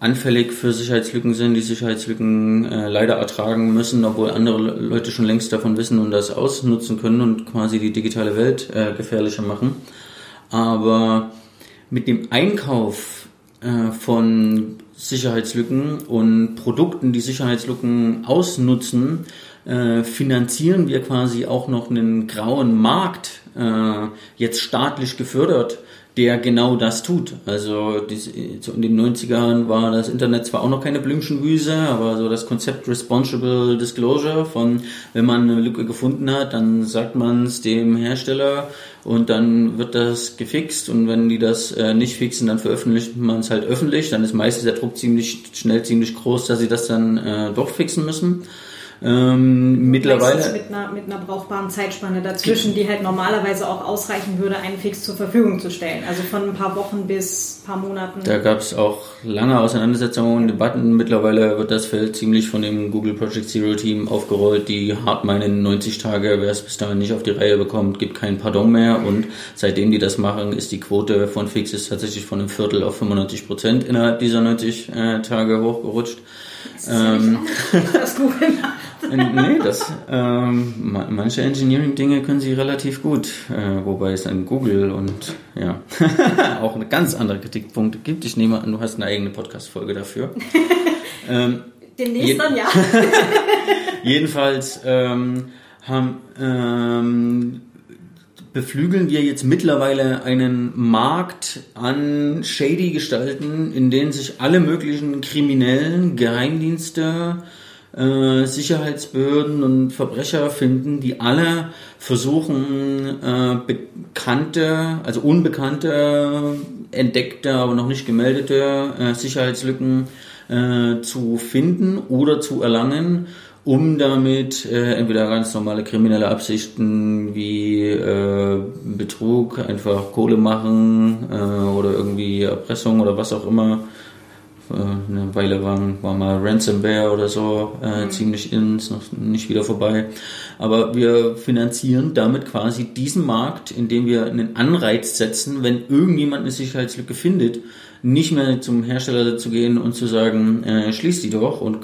anfällig für Sicherheitslücken sind, die Sicherheitslücken äh, leider ertragen müssen, obwohl andere Leute schon längst davon wissen und das ausnutzen können und quasi die digitale Welt äh, gefährlicher machen. Aber mit dem Einkauf äh, von Sicherheitslücken und Produkten, die Sicherheitslücken ausnutzen, äh, finanzieren wir quasi auch noch einen grauen Markt, äh, jetzt staatlich gefördert, der genau das tut. Also in den 90ern war das Internet zwar auch noch keine Blümchenwiese, aber so das Konzept Responsible Disclosure von, wenn man eine Lücke gefunden hat, dann sagt man es dem Hersteller und dann wird das gefixt und wenn die das äh, nicht fixen, dann veröffentlicht man es halt öffentlich. Dann ist meistens der Druck ziemlich schnell ziemlich groß, dass sie das dann äh, doch fixen müssen. Ähm, mittlerweile mit einer, mit einer brauchbaren Zeitspanne dazwischen, die halt normalerweise auch ausreichen würde, einen Fix zur Verfügung zu stellen. Also von ein paar Wochen bis ein paar Monaten. Da gab es auch lange Auseinandersetzungen Debatten. Mittlerweile wird das Feld ziemlich von dem Google Project Zero Team aufgerollt, die hart meinen 90 Tage, wer es bis dahin nicht auf die Reihe bekommt, gibt kein Pardon mehr. Und seitdem die das machen, ist die Quote von Fixes tatsächlich von einem Viertel auf 95 Prozent innerhalb dieser 90 äh, Tage hochgerutscht. Das, ähm, das Google macht. nee, das, ähm, manche Engineering-Dinge können sie relativ gut, äh, wobei es an Google und ja, (laughs) auch eine ganz andere Kritikpunkte gibt. Ich nehme an, du hast eine eigene Podcast-Folge dafür. (laughs) ähm, Demnächst dann, ja. (laughs) jedenfalls ähm, haben, ähm, beflügeln wir jetzt mittlerweile einen Markt an shady Gestalten, in denen sich alle möglichen Kriminellen, Geheimdienste, äh, Sicherheitsbehörden und Verbrecher finden, die alle versuchen, äh, bekannte, also unbekannte, entdeckte, aber noch nicht gemeldete äh, Sicherheitslücken äh, zu finden oder zu erlangen um damit äh, entweder ganz normale kriminelle Absichten wie äh, Betrug, einfach Kohle machen äh, oder irgendwie Erpressung oder was auch immer. Äh, eine Weile war, war mal Ransomware oder so äh, mhm. ziemlich ins, noch nicht wieder vorbei. Aber wir finanzieren damit quasi diesen Markt, indem wir einen Anreiz setzen, wenn irgendjemand eine Sicherheitslücke findet, nicht mehr zum Hersteller zu gehen und zu sagen, äh, schließ die doch und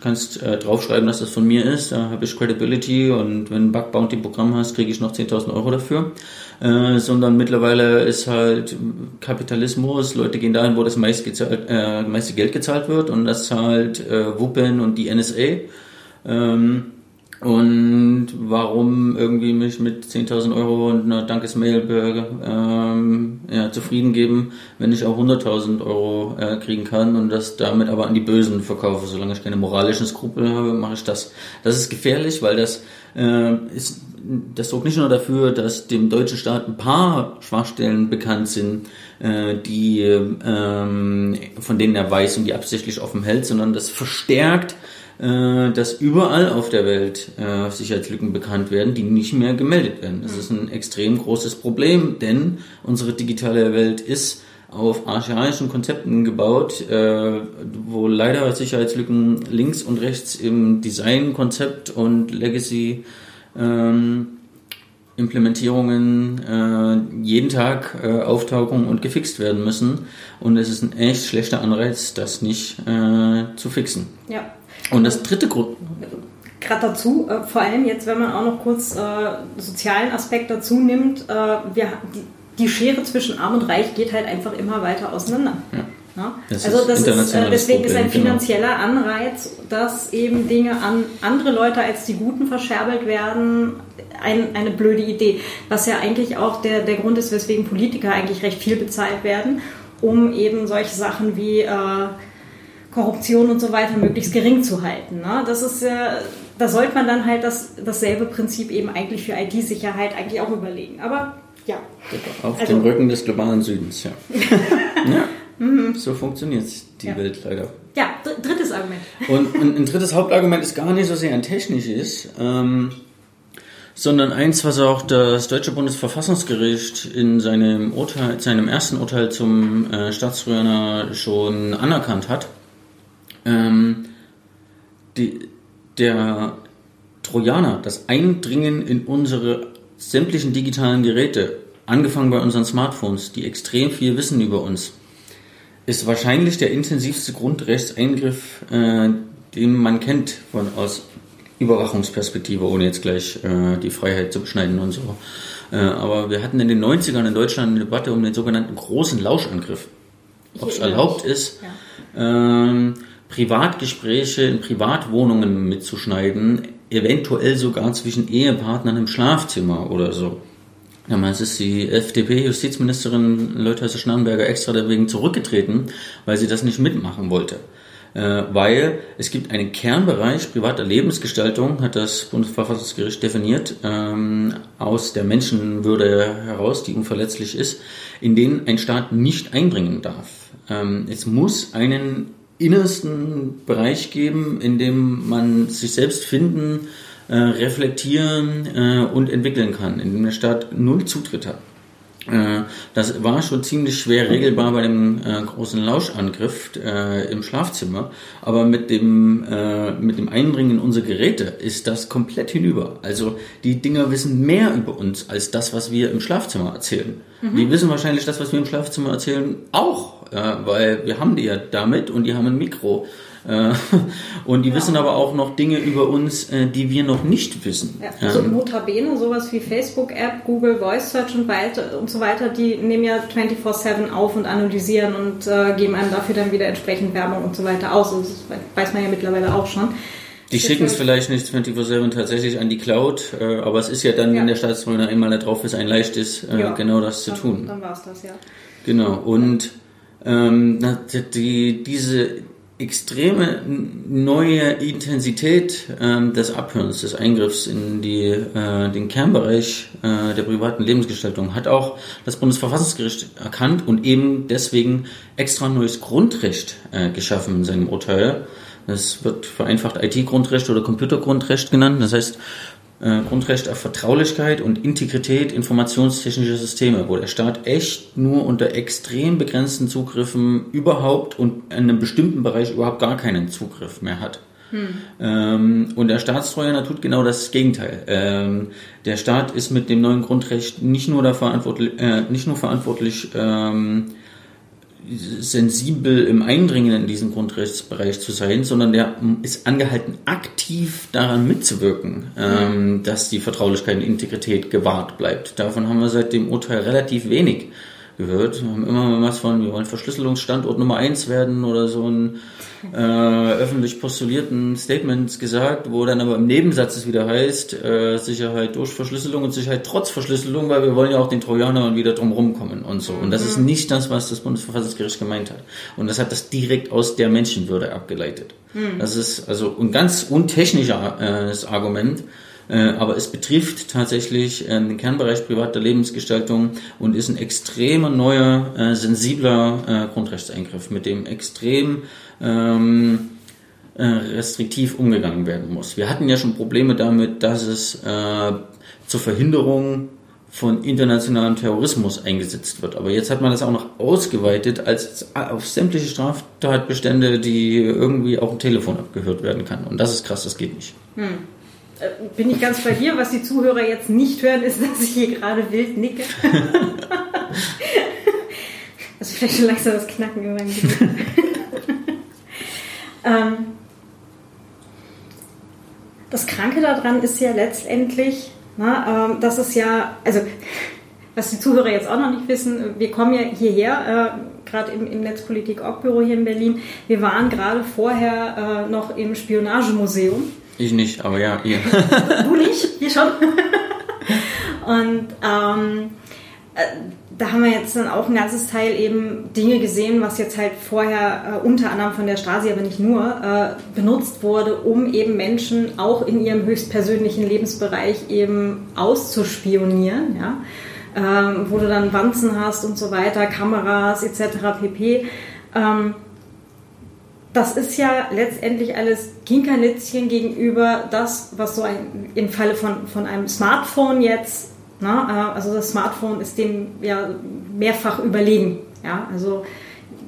kannst äh, draufschreiben, dass das von mir ist, da habe ich Credibility und wenn ein Bug Bounty Programm hast, kriege ich noch 10.000 Euro dafür. Äh, sondern mittlerweile ist halt Kapitalismus, Leute gehen dahin, wo das meiste, gezahlt, äh, meiste Geld gezahlt wird und das zahlt äh, Wuppen und die NSA. Ähm, und warum irgendwie mich mit 10.000 Euro und einer Dankesmail ähm, ja, zufrieden geben, wenn ich auch 100.000 Euro äh, kriegen kann und das damit aber an die Bösen verkaufe. Solange ich keine moralischen Skrupel habe, mache ich das. Das ist gefährlich, weil das äh, ist, das sorgt nicht nur dafür, dass dem deutschen Staat ein paar Schwachstellen bekannt sind, äh, die ähm, von denen er weiß und die absichtlich offen hält, sondern das verstärkt äh, dass überall auf der Welt äh, Sicherheitslücken bekannt werden, die nicht mehr gemeldet werden. Das ist ein extrem großes Problem, denn unsere digitale Welt ist auf archaischen Konzepten gebaut, äh, wo leider Sicherheitslücken links und rechts im Designkonzept und Legacy ähm, Implementierungen äh, jeden Tag äh, auftauchen und gefixt werden müssen. Und es ist ein echt schlechter Anreiz, das nicht äh, zu fixen. Ja, und das dritte Grund. Gerade dazu, äh, vor allem jetzt, wenn man auch noch kurz äh, sozialen Aspekt dazu nimmt, äh, wir, die, die, Schere zwischen Arm und Reich geht halt einfach immer weiter auseinander. Ja. Ja? Das also das ist, äh, deswegen Problem, ist ein genau. finanzieller genau. Anreiz, dass eben Dinge an andere Leute als die Guten verscherbelt werden, ein, eine blöde Idee. Was ja eigentlich auch der, der Grund ist, weswegen Politiker eigentlich recht viel bezahlt werden, um eben solche Sachen wie äh, Korruption und so weiter möglichst gering zu halten. Ne? Das ist ja, da sollte man dann halt das, dasselbe Prinzip eben eigentlich für IT-Sicherheit eigentlich auch überlegen. Aber ja. Auf also, dem Rücken des globalen Südens, ja. (laughs) ja. Mhm. So funktioniert die ja. Welt leider. Ja, drittes Argument. Und, und, ein drittes Hauptargument ist gar nicht so sehr ein technisches, ähm, sondern eins, was auch das deutsche Bundesverfassungsgericht in seinem Urteil, seinem ersten Urteil zum äh, Staatstrojaner schon anerkannt hat. Ähm, die, der Trojaner, das Eindringen in unsere sämtlichen digitalen Geräte, angefangen bei unseren Smartphones, die extrem viel wissen über uns, ist wahrscheinlich der intensivste Grundrechtseingriff, äh, den man kennt von aus Überwachungsperspektive, ohne jetzt gleich äh, die Freiheit zu beschneiden und so. Äh, aber wir hatten in den 90ern in Deutschland eine Debatte um den sogenannten großen Lauschangriff. Ob es erlaubt ist, ja. ähm, Privatgespräche in Privatwohnungen mitzuschneiden, eventuell sogar zwischen Ehepartnern im Schlafzimmer oder so. Damals ist die FDP-Justizministerin Leuthäuser-Schnarrenberger extra deswegen zurückgetreten, weil sie das nicht mitmachen wollte. Äh, weil es gibt einen Kernbereich privater Lebensgestaltung, hat das Bundesverfassungsgericht definiert, ähm, aus der Menschenwürde heraus, die unverletzlich ist, in den ein Staat nicht eindringen darf. Ähm, es muss einen innersten Bereich geben, in dem man sich selbst finden, äh, reflektieren äh, und entwickeln kann, in dem der Staat null Zutritt hat. Äh, das war schon ziemlich schwer regelbar bei dem äh, großen Lauschangriff äh, im Schlafzimmer, aber mit dem, äh, mit dem Eindringen in unsere Geräte ist das komplett hinüber. Also die Dinger wissen mehr über uns als das, was wir im Schlafzimmer erzählen. Mhm. Die wissen wahrscheinlich das, was wir im Schlafzimmer erzählen, auch, weil wir haben die ja damit und die haben ein Mikro. Äh, (laughs) und die ja. wissen aber auch noch Dinge über uns, äh, die wir noch nicht wissen. Ja, also ähm, notabene, sowas wie Facebook-App, Google Voice Search und, weiter, und so weiter, die nehmen ja 24-7 auf und analysieren und äh, geben einem dafür dann wieder entsprechend Werbung und so weiter aus. Also das weiß man ja mittlerweile auch schon. Die schicken es vielleicht nicht 24-7 tatsächlich an die Cloud, äh, aber es ist ja dann, ja. wenn der Staatstrojaner einmal da drauf ist, ein leichtes, äh, ja. genau das zu dann, tun. Dann war es das, ja. Genau, und ähm, die, diese, extreme neue Intensität ähm, des Abhörens, des Eingriffs in die, äh, den Kernbereich äh, der privaten Lebensgestaltung hat auch das Bundesverfassungsgericht erkannt und eben deswegen extra neues Grundrecht äh, geschaffen in seinem Urteil. Das wird vereinfacht IT-Grundrecht oder Computergrundrecht genannt. Das heißt, äh, Grundrecht auf Vertraulichkeit und Integrität informationstechnischer Systeme, wo der Staat echt nur unter extrem begrenzten Zugriffen überhaupt und in einem bestimmten Bereich überhaupt gar keinen Zugriff mehr hat. Hm. Ähm, und der Staatstrojaner tut genau das Gegenteil. Ähm, der Staat ist mit dem neuen Grundrecht nicht nur, verantwortlich, äh, nicht nur verantwortlich, ähm, sensibel im Eindringen in diesen Grundrechtsbereich zu sein, sondern der ist angehalten, aktiv daran mitzuwirken, ähm, dass die Vertraulichkeit und Integrität gewahrt bleibt. Davon haben wir seit dem Urteil relativ wenig gehört. Wir haben immer mal was von, wir wollen Verschlüsselungsstandort Nummer eins werden oder so ein äh, öffentlich postulierten Statements gesagt, wo dann aber im Nebensatz es wieder heißt, äh, Sicherheit durch Verschlüsselung und Sicherheit trotz Verschlüsselung, weil wir wollen ja auch den Trojanern wieder drum rumkommen und so. Und das ist mhm. nicht das, was das Bundesverfassungsgericht gemeint hat. Und das hat das direkt aus der Menschenwürde abgeleitet. Mhm. Das ist also ein ganz untechnisches äh, Argument, aber es betrifft tatsächlich äh, den Kernbereich privater Lebensgestaltung und ist ein extremer neuer, äh, sensibler Grundrechtseingriff, mit dem extrem ähm, restriktiv umgegangen werden muss. Wir hatten ja schon Probleme damit, dass es äh, zur Verhinderung von internationalem Terrorismus eingesetzt wird. Aber jetzt hat man das auch noch ausgeweitet als auf sämtliche Straftatbestände, die irgendwie auch im Telefon abgehört werden kann. Und das ist krass, das geht nicht. Hm. Äh, bin ich ganz bei dir. Was die Zuhörer jetzt nicht hören, ist, (laughs) dass ich hier gerade wild nicke. (laughs) also vielleicht schon langsam das Knacken in meinem Gesicht. (laughs) ähm, das Kranke daran ist ja letztendlich, na, ähm, dass es ja, also was die Zuhörer jetzt auch noch nicht wissen, wir kommen ja hierher, äh, gerade im, im Netzpolitik-Org-Büro hier in Berlin. Wir waren gerade vorher äh, noch im Spionagemuseum ich nicht, aber ja, ihr. (laughs) du nicht, ihr schon. (laughs) Und ähm, äh, da haben wir jetzt dann auch ein ganzes Teil eben Dinge gesehen, was jetzt halt vorher äh, unter anderem von der Stasi, aber nicht nur, äh, benutzt wurde, um eben Menschen auch in ihrem höchstpersönlichen Lebensbereich eben auszuspionieren. Ja? ähm, wo du dann Wanzen hast und so weiter, Kameras etc. pp. Ähm, das ist ja letztendlich alles Kinkerlitzchen gegenüber das, was so ein, im Falle von, von einem Smartphone jetzt, ne, äh, also das Smartphone ist dem ja mehrfach überlegen. Ja, also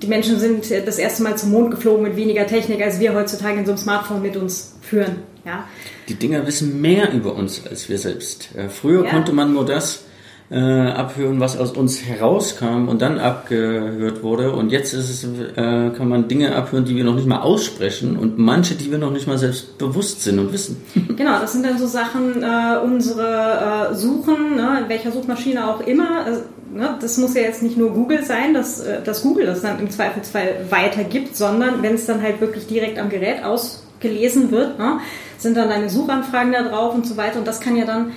die Menschen sind das erste Mal zum Mond geflogen mit weniger Technik, als wir heutzutage in so einem Smartphone mit uns führen. Ja. Die Dinger wissen mehr über uns als wir selbst. Äh, früher ja. konnte man nur das äh, abhören, was aus uns herauskam und dann abgehört wurde. Und jetzt ist es, äh, kann man Dinge abhören, die wir noch nicht mal aussprechen und manche, die wir noch nicht mal selbst bewusst sind und wissen. (laughs) Genau, das sind dann so Sachen, äh, unsere äh, Suchen, ne, in welcher Suchmaschine auch immer. Also, ne, das muss ja jetzt nicht nur Google sein, dass, äh, dass Google das dann im Zweifelsfall weitergibt, sondern wenn es dann halt wirklich direkt am Gerät ausgelesen wird, ne, sind dann deine Suchanfragen da drauf und so weiter. Und das kann ja dann,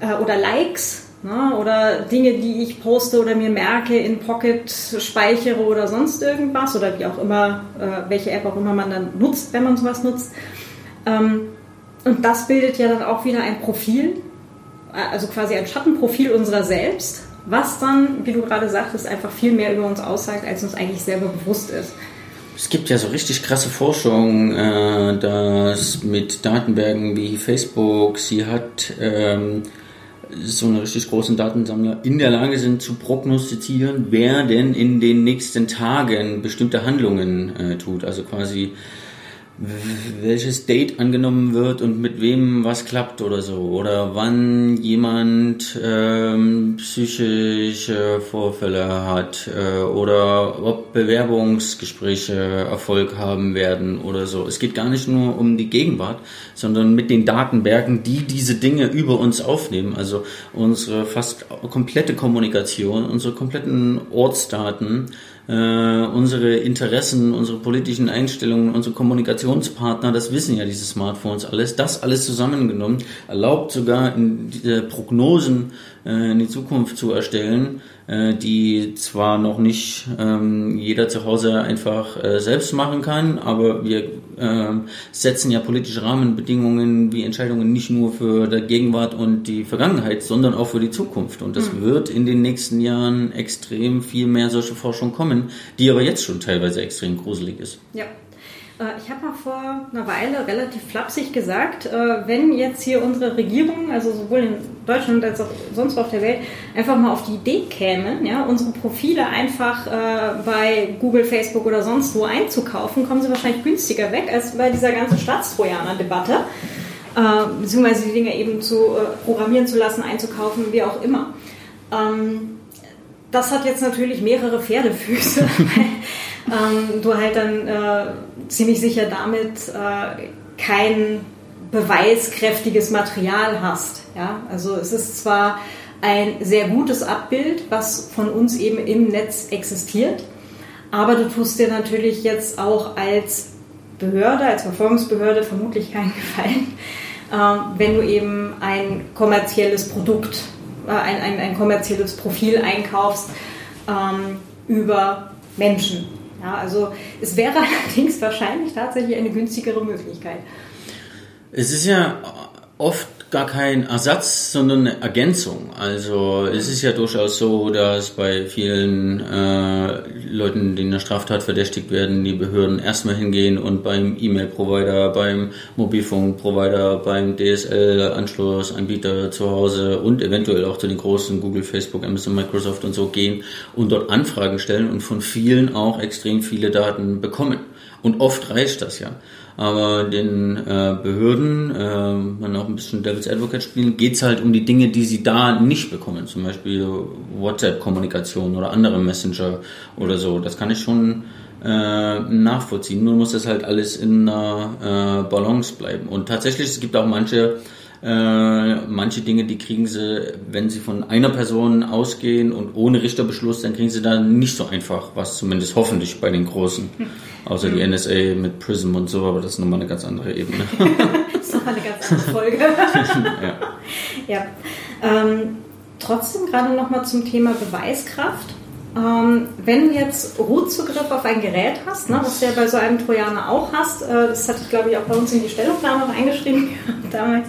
äh, oder Likes, Ne? Oder Dinge, die ich poste oder mir merke, in Pocket speichere oder sonst irgendwas oder wie auch immer, äh, welche App auch immer man dann nutzt, wenn man sowas nutzt. Ähm, und das bildet ja dann auch wieder ein Profil, äh, also quasi ein Schattenprofil unserer selbst, was dann, wie du gerade sagtest, einfach viel mehr über uns aussagt, als uns eigentlich selber bewusst ist. Es gibt ja so richtig krasse Forschung, äh, dass mit Datenbergen wie Facebook, sie hat ähm, so eine richtig großen Datensammler in der Lage sind zu prognostizieren, wer denn in den nächsten Tagen bestimmte Handlungen äh, tut. Also quasi welches Date angenommen wird und mit wem was klappt oder so. Oder wann jemand ähm, psychische Vorfälle hat äh, oder ob Bewerbungsgespräche Erfolg haben werden oder so. Es geht gar nicht nur um die Gegenwart, sondern mit den Datenbergen, die diese Dinge über uns aufnehmen. Also unsere fast komplette Kommunikation, unsere kompletten Ortsdaten, äh, unsere Interessen, unsere politischen Einstellungen, unsere Kommunikationspartner, das wissen ja diese Smartphones alles. Das alles zusammengenommen erlaubt sogar in diese Prognosen äh, in die Zukunft zu erstellen, äh, die zwar noch nicht ähm, jeder zu Hause einfach äh, selbst machen kann, aber wir äh, setzen ja politische Rahmenbedingungen wie Entscheidungen nicht nur für die Gegenwart und die Vergangenheit, sondern auch für die Zukunft. Und es mhm. wird in den nächsten Jahren extrem viel mehr solche Forschung kommen, die aber jetzt schon teilweise extrem gruselig ist. Ja. Äh, ich habe mal vor einer Weile relativ flapsig gesagt, äh, wenn jetzt hier unsere Regierung, also sowohl in Deutschland als auch sonst auf der Welt, einfach mal auf die Idee kämen, ja, unsere Profile einfach äh, bei Google, Facebook oder sonst wo einzukaufen, kommen sie wahrscheinlich günstiger weg als bei dieser ganzen Staatstrojaner-Debatte. beziehungsweise die Dinge eben zu programmieren zu lassen, einzukaufen, wie auch immer. Ähm, das hat jetzt natürlich mehrere Pferdefüße. (laughs) ähm, du halt dann äh, ziemlich sicher damit äh, kein beweiskräftiges Material hast. Ja? Also es ist zwar ein sehr gutes Abbild, was von uns eben im Netz existiert, aber du tust dir natürlich jetzt auch als Behörde, als Verfolgungsbehörde vermutlich keinen Gefallen, äh, wenn du eben ein kommerzielles Produkt, äh, ein, ein, ein, kommerzielles Profil einkaufst ähm, über Menschen. Ja, also es wäre (laughs) allerdings wahrscheinlich tatsächlich eine günstigere Möglichkeit. Es ist ja oft gar kein Ersatz, sondern eine Ergänzung. Also es ist ja durchaus so, dass bei vielen äh, Leuten, die in der Straftat verdächtigt werden, die Behörden erstmal hingehen und beim E-Mail-Provider, beim Mobilfunk-Provider, beim DSL-Anschlussanbieter zu Hause und eventuell auch zu den großen Google, Facebook, Amazon, Microsoft und so gehen und dort Anfragen stellen und von vielen auch extrem viele Daten bekommen. Und oft reicht das ja. Aber den äh, Behörden, äh, man auch ein bisschen Devil's Advocate spielen, geht's halt um die Dinge, die sie da nicht bekommen. Zum Beispiel WhatsApp-Kommunikation oder andere Messenger oder so. Das kann ich schon äh, nachvollziehen. Nur muss das halt alles in einer äh, Balance bleiben. Und tatsächlich, es gibt auch manche äh, manche Dinge, die kriegen sie, wenn sie von einer Person ausgehen und ohne Richterbeschluss, dann kriegen sie da nicht so einfach was, zumindest hoffentlich bei den Großen. (laughs) Außer die NSA mit Prism und so, aber das ist nochmal eine ganz andere Ebene. (laughs) das ist nochmal eine ganz andere Folge. (laughs) ja. ja. Ähm, trotzdem gerade nochmal zum Thema Beweiskraft. Ähm, wenn du jetzt Root-Zugriff auf ein Gerät hast, ne, was du ja bei so einem Trojaner auch hast, äh, das hatte ich glaube ich auch bei uns in die Stellungnahme eingeschrieben (laughs) damals,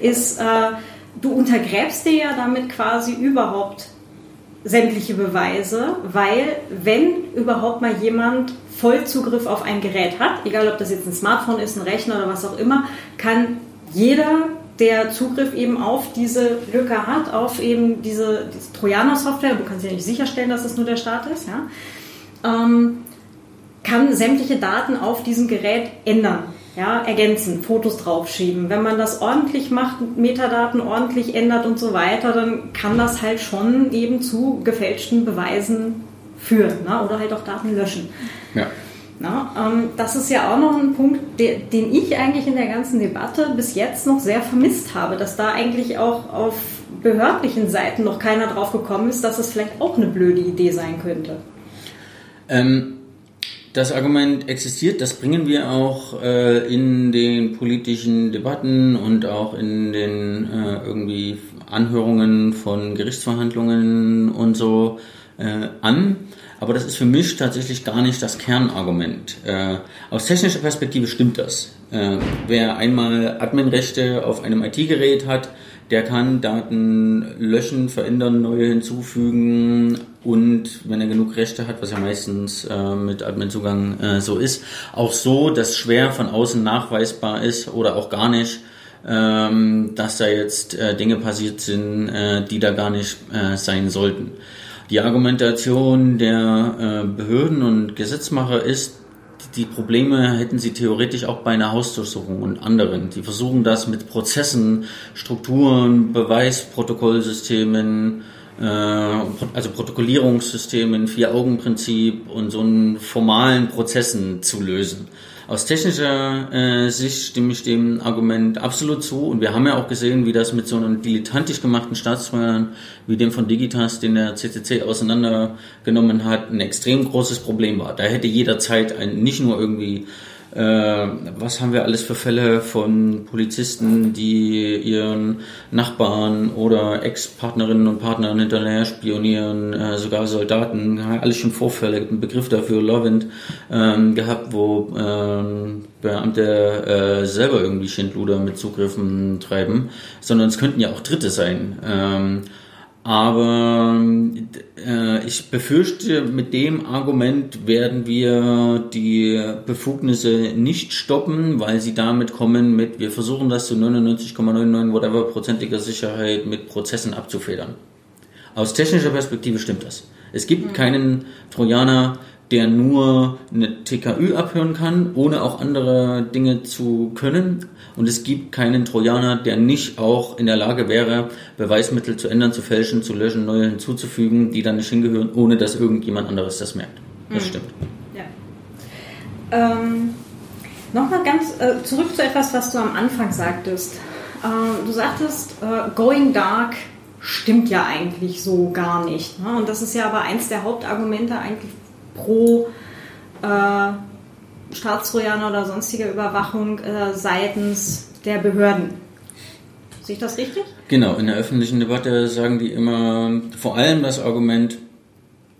ist, äh, du untergräbst dir ja damit quasi überhaupt sämtliche Beweise, weil wenn überhaupt mal jemand Vollzugriff auf ein Gerät hat, egal ob das jetzt ein Smartphone ist, ein Rechner oder was auch immer, kann jeder, der Zugriff eben auf diese Lücke hat, auf eben diese, diese Trojaner-Software, du kannst ja nicht sicherstellen, dass das nur der Start ist, ja, ähm, kann sämtliche Daten auf diesem Gerät ändern ja, ergänzen, Fotos draufschieben. Wenn man das ordentlich macht, Metadaten ordentlich ändert und so weiter, dann kann das halt schon eben zu gefälschten Beweisen führen ne? oder halt auch Daten löschen. Ja. Na, ähm, das ist ja auch noch ein Punkt, der, den ich eigentlich in der ganzen Debatte bis jetzt noch sehr vermisst habe, dass da eigentlich auch auf behördlichen Seiten noch keiner drauf gekommen ist, dass es vielleicht auch eine blöde Idee sein könnte. Ähm, das Argument existiert, das bringen wir auch äh, in den politischen Debatten und auch in den äh, irgendwie Anhörungen von Gerichtsverhandlungen und so äh, an. Aber das ist für mich tatsächlich gar nicht das Kernargument. Äh, aus technischer Perspektive stimmt das. Äh, wer einmal Adminrechte auf einem IT-Gerät hat, der kann Daten löschen, verändern, neue hinzufügen und wenn er genug Rechte hat, was ja meistens äh, mit Adminzugang äh, so ist, auch so, dass schwer von außen nachweisbar ist oder auch gar nicht, ähm, dass da jetzt äh, Dinge passiert sind, äh, die da gar nicht äh, sein sollten. Die Argumentation der äh, Behörden und Gesetzmacher ist, die Probleme hätten sie theoretisch auch bei einer Hausdurchsuchung und anderen. Die versuchen das mit Prozessen, Strukturen, Beweisprotokollsystemen, äh, also Protokollierungssystemen, Vier-Augen-Prinzip und so einen formalen Prozessen zu lösen. Aus technischer äh, Sicht stimme ich dem Argument absolut zu und wir haben ja auch gesehen, wie das mit so einem dilettantisch gemachten Staatssteuern wie dem von Digitas, den der CCC auseinandergenommen hat, ein extrem großes Problem war. Da hätte jederzeit ein, nicht nur irgendwie äh, was haben wir alles für Fälle von Polizisten, die ihren Nachbarn oder Ex-Partnerinnen und Partnern hinterher spionieren, äh, sogar Soldaten, alles schon Vorfälle, einen Begriff dafür, Lovend, ähm, gehabt, wo ähm, Beamte äh, selber irgendwie Schindluder mit Zugriffen treiben, sondern es könnten ja auch Dritte sein. Ähm, aber äh, ich befürchte, mit dem Argument werden wir die Befugnisse nicht stoppen, weil sie damit kommen mit, wir versuchen das zu 99,99 whatever prozentiger Sicherheit mit Prozessen abzufedern. Aus technischer Perspektive stimmt das. Es gibt mhm. keinen Trojaner, der nur eine TKÜ abhören kann, ohne auch andere Dinge zu können. Und es gibt keinen Trojaner, der nicht auch in der Lage wäre, Beweismittel zu ändern, zu fälschen, zu löschen, neue hinzuzufügen, die dann nicht hingehören, ohne dass irgendjemand anderes das merkt. Das mhm. stimmt. Ja. Ähm, Nochmal ganz äh, zurück zu etwas, was du am Anfang sagtest. Äh, du sagtest, äh, Going Dark stimmt ja eigentlich so gar nicht. Ne? Und das ist ja aber eins der Hauptargumente eigentlich pro äh, Staatstrojaner oder sonstiger Überwachung äh, seitens der Behörden. Sehe ich das richtig? Genau, in der öffentlichen Debatte sagen die immer vor allem das Argument,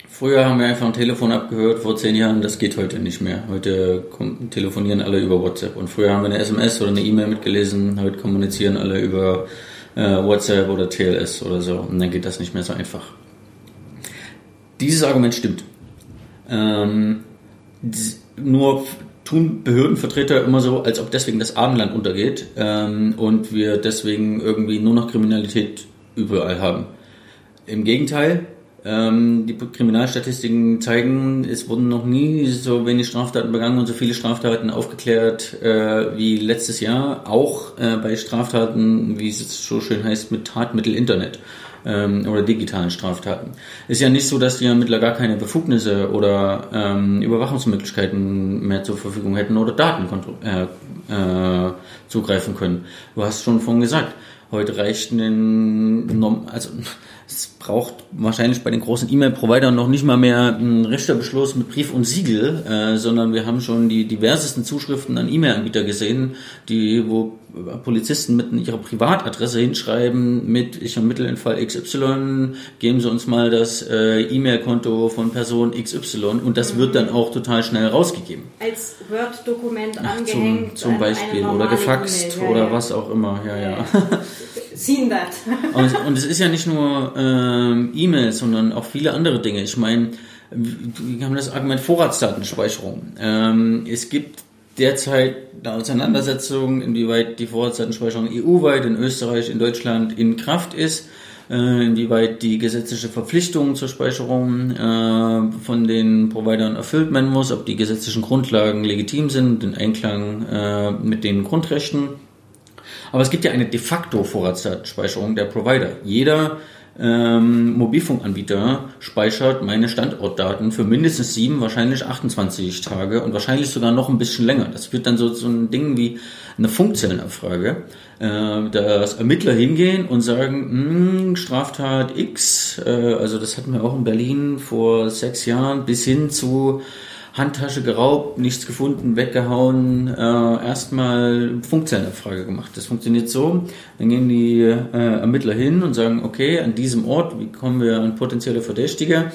früher haben wir einfach ein Telefon abgehört, vor zehn Jahren, das geht heute nicht mehr. Heute telefonieren alle über WhatsApp und früher haben wir eine SMS oder eine E-Mail mitgelesen, heute kommunizieren alle über äh, WhatsApp oder TLS oder so und dann geht das nicht mehr so einfach. Dieses Argument stimmt. Ähm, nur tun Behördenvertreter immer so, als ob deswegen das Abendland untergeht ähm, und wir deswegen irgendwie nur noch Kriminalität überall haben. Im Gegenteil, ähm, die Kriminalstatistiken zeigen, es wurden noch nie so wenig Straftaten begangen und so viele Straftaten aufgeklärt äh, wie letztes Jahr, auch äh, bei Straftaten, wie es so schön heißt, mit Tatmittel Internet ähm, oder digitalen Straftaten. Ist ja nicht so, dass die Ermittler gar keine Befugnisse oder ähm, Überwachungsmöglichkeiten mehr zur Verfügung hätten oder Daten äh, äh, zugreifen können. Du hast schon vorhin gesagt, heute reicht ein, also es braucht wahrscheinlich bei den großen E-Mail-Providern noch nicht mal mehr einen Richterbeschluss mit Brief und Siegel, äh, sondern wir haben schon die diversesten Zuschriften an E-Mail-Anbieter gesehen, die, wo Polizisten mit ihrer Privatadresse hinschreiben mit, ich ermittle in Fall XY, geben Sie uns mal das äh, E-Mail-Konto von Person XY und das mhm. wird dann auch total schnell rausgegeben. Als Word-Dokument angehängt. Zum, zum Beispiel oder gefaxt ja, oder ja. was auch immer, ja, ja. (laughs) seen that. (laughs) und, es ist ja nicht nur ähm, E-Mails, sondern auch viele andere Dinge. Ich meine, wir haben das Argument Vorratsdatenspeicherung. Ähm, es gibt derzeit eine Auseinandersetzung, inwieweit die Vorratsdatenspeicherung EU-weit, in Österreich, in Deutschland in Kraft ist, äh, inwieweit die gesetzliche Verpflichtung zur Speicherung äh, von den Providern erfüllt werden muss, ob die gesetzlichen Grundlagen legitim sind, in Einklang äh, mit den Grundrechten. Aber es gibt ja eine de facto Vorratsdatenspeicherung der Provider. Jeder ähm, Mobilfunkanbieter speichert meine Standortdaten für mindestens sieben, wahrscheinlich 28 Tage und wahrscheinlich sogar noch ein bisschen länger. Das wird dann so, so ein Ding wie eine Funkzellenabfrage, äh, dass Ermittler hingehen und sagen, hm, Straftat X, äh, also das hatten wir auch in Berlin vor sechs Jahren, bis hin zu Handtasche geraubt, nichts gefunden, weggehauen, äh, erstmal Funkzellenabfrage gemacht. Das funktioniert so, dann gehen die äh, Ermittler hin und sagen, okay, an diesem Ort, wie kommen wir an potenzielle Verdächtige?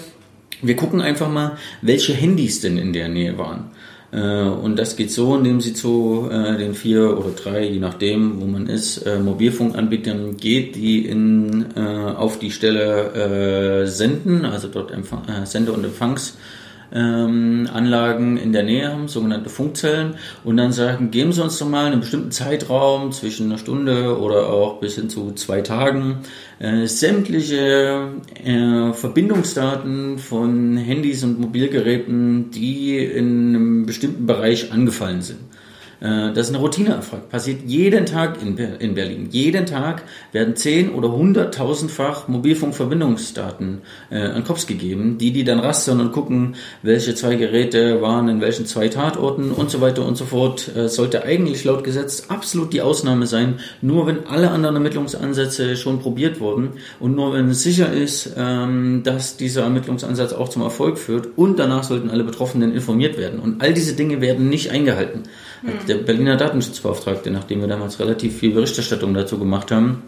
Wir gucken einfach mal, welche Handys denn in der Nähe waren. Äh, und das geht so, indem sie zu äh, den vier oder drei, je nachdem, wo man ist, äh, Mobilfunkanbietern geht, die in, äh, auf die Stelle äh, senden, also dort Empfang, äh, Sende- und Empfangs ähm, Anlagen in der Nähe haben, sogenannte Funkzellen, und dann sagen, geben Sie uns doch mal einen bestimmten Zeitraum zwischen einer Stunde oder auch bis hin zu zwei Tagen äh, sämtliche äh, Verbindungsdaten von Handys und Mobilgeräten, die in einem bestimmten Bereich angefallen sind. Äh, das ist eine Routineabfrage. Passiert jeden Tag in, in Berlin. Jeden Tag werden zehn oder hunderttausendfach Mobilfunkverbindungsdaten äh, an Cops gegeben, die die dann rastern und gucken, welche zwei Geräte waren in welchen zwei Tatorten und so weiter und so fort. Äh, sollte eigentlich laut Gesetz absolut die Ausnahme sein. Nur wenn alle anderen Ermittlungsansätze schon probiert wurden und nur wenn es sicher ist, ähm, dass dieser Ermittlungsansatz auch zum Erfolg führt und danach sollten alle Betroffenen informiert werden. Und all diese Dinge werden nicht eingehalten. Mhm der Berliner Datenschutzbeauftragte, nachdem wir damals relativ viel Berichterstattung dazu gemacht haben,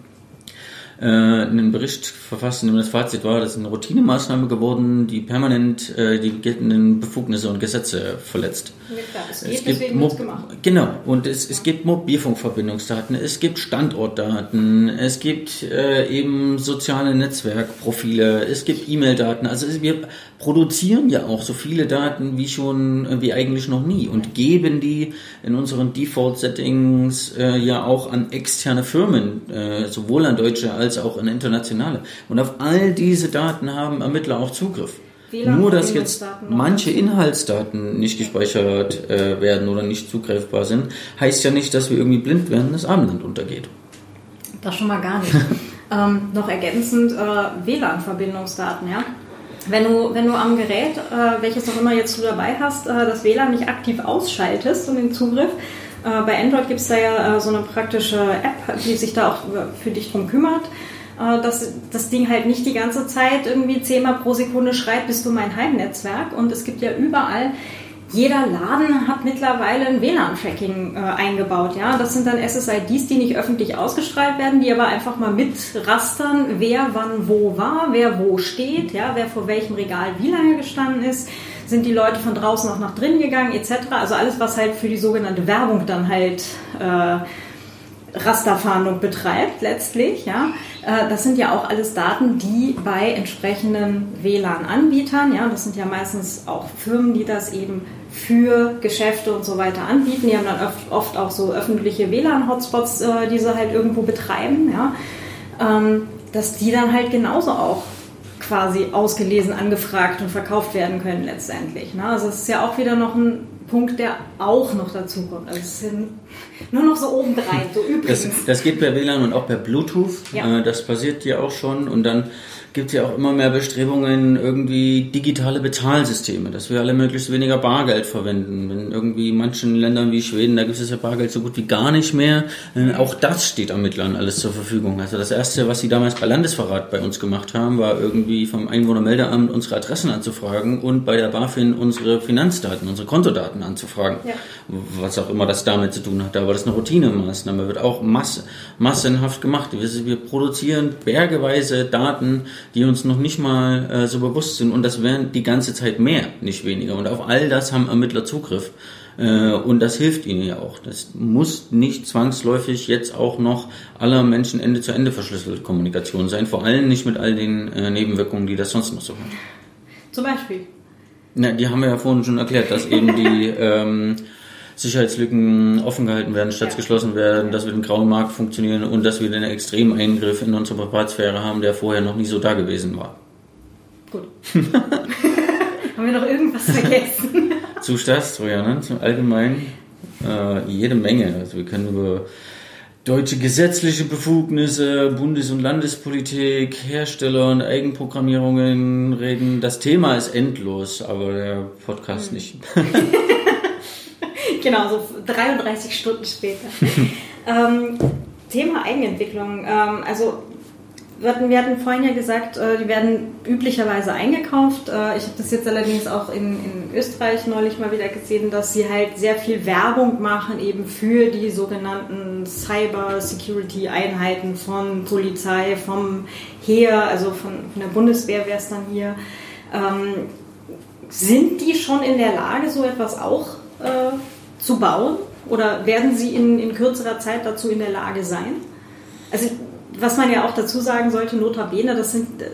äh, einen Bericht verfasst, in dem das Fazit war, das ist eine Routinemaßnahme geworden, die permanent äh, die geltenden Befugnisse und Gesetze verletzt. Ja, es, geht, es gibt Mo. Genau, und es, es gibt Mobilfunkverbindungsdaten, es gibt Standortdaten, es gibt äh, eben soziale Netzwerkprofile, es gibt E-Mail-Daten. Also wir produzieren ja auch so viele Daten wie schon, äh, wie eigentlich noch nie und geben die in unseren Default-Settings äh, ja auch an externe Firmen, äh, sowohl an deutsche als auch an internationale. Und auf all diese Daten haben Ermittler auch Zugriff. Nur, dass jetzt manche Inhaltsdaten nicht gespeichert äh, werden oder nicht zugreifbar sind, heißt ja nicht, dass wir irgendwie blind werden, das Abendland untergeht. Das schon mal gar nicht. (laughs) ähm, noch ergänzend äh, WLAN-Verbindungsdaten, ja. Wenn du, wenn du am Gerät, äh, welches auch immer jetzt du dabei hast, äh, das WLAN nicht aktiv ausschaltest und den Zugriff, äh, bei Android gibt es da ja äh, so eine praktische App, die sich da auch für dich drum kümmert, äh, dass das Ding halt nicht die ganze Zeit irgendwie zehnmal pro Sekunde schreit, bist du mein Heimnetzwerk. Und es gibt ja überall jeder Laden hat mittlerweile ein WLAN-Tracking äh, eingebaut. Ja, das sind dann SSIDs, die nicht öffentlich ausgestrahlt werden, die aber einfach mal mitrastern, wer wann wo war, wer wo steht, ja, wer vor welchem Regal wie lange gestanden ist, sind die Leute von draußen auch nach drinnen gegangen, etc. Also alles, was halt für die sogenannte Werbung dann halt äh, Rasterfahndung betreibt letztlich, ja, äh, das sind ja auch alles Daten, die bei entsprechenden WLAN-Anbietern, ja, das sind ja meistens auch Firmen, die das eben für Geschäfte und so weiter anbieten. Die haben dann oft auch so öffentliche WLAN-Hotspots, äh, die sie halt irgendwo betreiben, ja, ähm, dass die dann halt genauso auch quasi ausgelesen, angefragt und verkauft werden können letztendlich. Ne? Also es ist ja auch wieder noch ein Punkt, der auch noch dazu kommt. Also es sind nur noch so obendrein, so übrigens. Das, das geht per WLAN und auch per Bluetooth. Ja. Äh, das passiert ja auch schon und dann gibt ja auch immer mehr Bestrebungen, irgendwie digitale Bezahlsysteme, dass wir alle möglichst weniger Bargeld verwenden. In irgendwie manchen Ländern wie Schweden, da gibt es ja Bargeld so gut wie gar nicht mehr. Äh, auch das steht Ermittlern alles zur Verfügung. Also das Erste, was sie damals bei Landesverrat bei uns gemacht haben, war irgendwie vom Einwohnermeldeamt unsere Adressen anzufragen und bei der BaFin unsere Finanzdaten, unsere Kontodaten anzufragen. Ja. Was auch immer das damit zu tun hat. Aber das ist eine Routinemaßnahme, wird auch mass massenhaft gemacht. Wir, wir produzieren bergeweise Daten, die uns noch nicht mal äh, so bewusst sind und das werden die ganze Zeit mehr, nicht weniger. Und auf all das haben Ermittler Zugriff. Äh, und das hilft ihnen ja auch. Das muss nicht zwangsläufig jetzt auch noch aller Menschen Ende zu Ende verschlüsselte Kommunikation sein. Vor allem nicht mit all den äh, Nebenwirkungen, die das sonst noch so hat. Zum Beispiel. Na, die haben wir ja vorhin schon erklärt, dass eben die (laughs) ähm, Sicherheitslücken offen gehalten werden, statt ja. geschlossen werden, dass wir den grauen Markt funktionieren und dass wir den extremen Eingriff in unsere Privatsphäre haben, der vorher noch nie so da gewesen war. Gut. (laughs) haben wir noch irgendwas vergessen? (laughs) Zu Staatstrojanern, zum Allgemeinen äh, jede Menge. Also wir können über deutsche gesetzliche Befugnisse, Bundes- und Landespolitik, Hersteller und Eigenprogrammierungen reden. Das Thema ist endlos, aber der Podcast hm. nicht. (laughs) genau, so 33 Stunden später. (laughs) ähm, Thema Eigenentwicklung. Ähm, also wir hatten, wir hatten vorhin ja gesagt, äh, die werden üblicherweise eingekauft. Äh, ich habe das jetzt allerdings auch in, in Österreich neulich mal wieder gesehen, dass sie halt sehr viel Werbung machen eben für die sogenannten Cyber Security Einheiten von Polizei, vom Heer, also von, von der Bundeswehr wäre es dann hier. Ähm, sind die schon in der Lage, so etwas auch äh, zu bauen? Oder werden sie in, in kürzerer Zeit dazu in der Lage sein? Also was man ja auch dazu sagen sollte, notabene, das sind äh,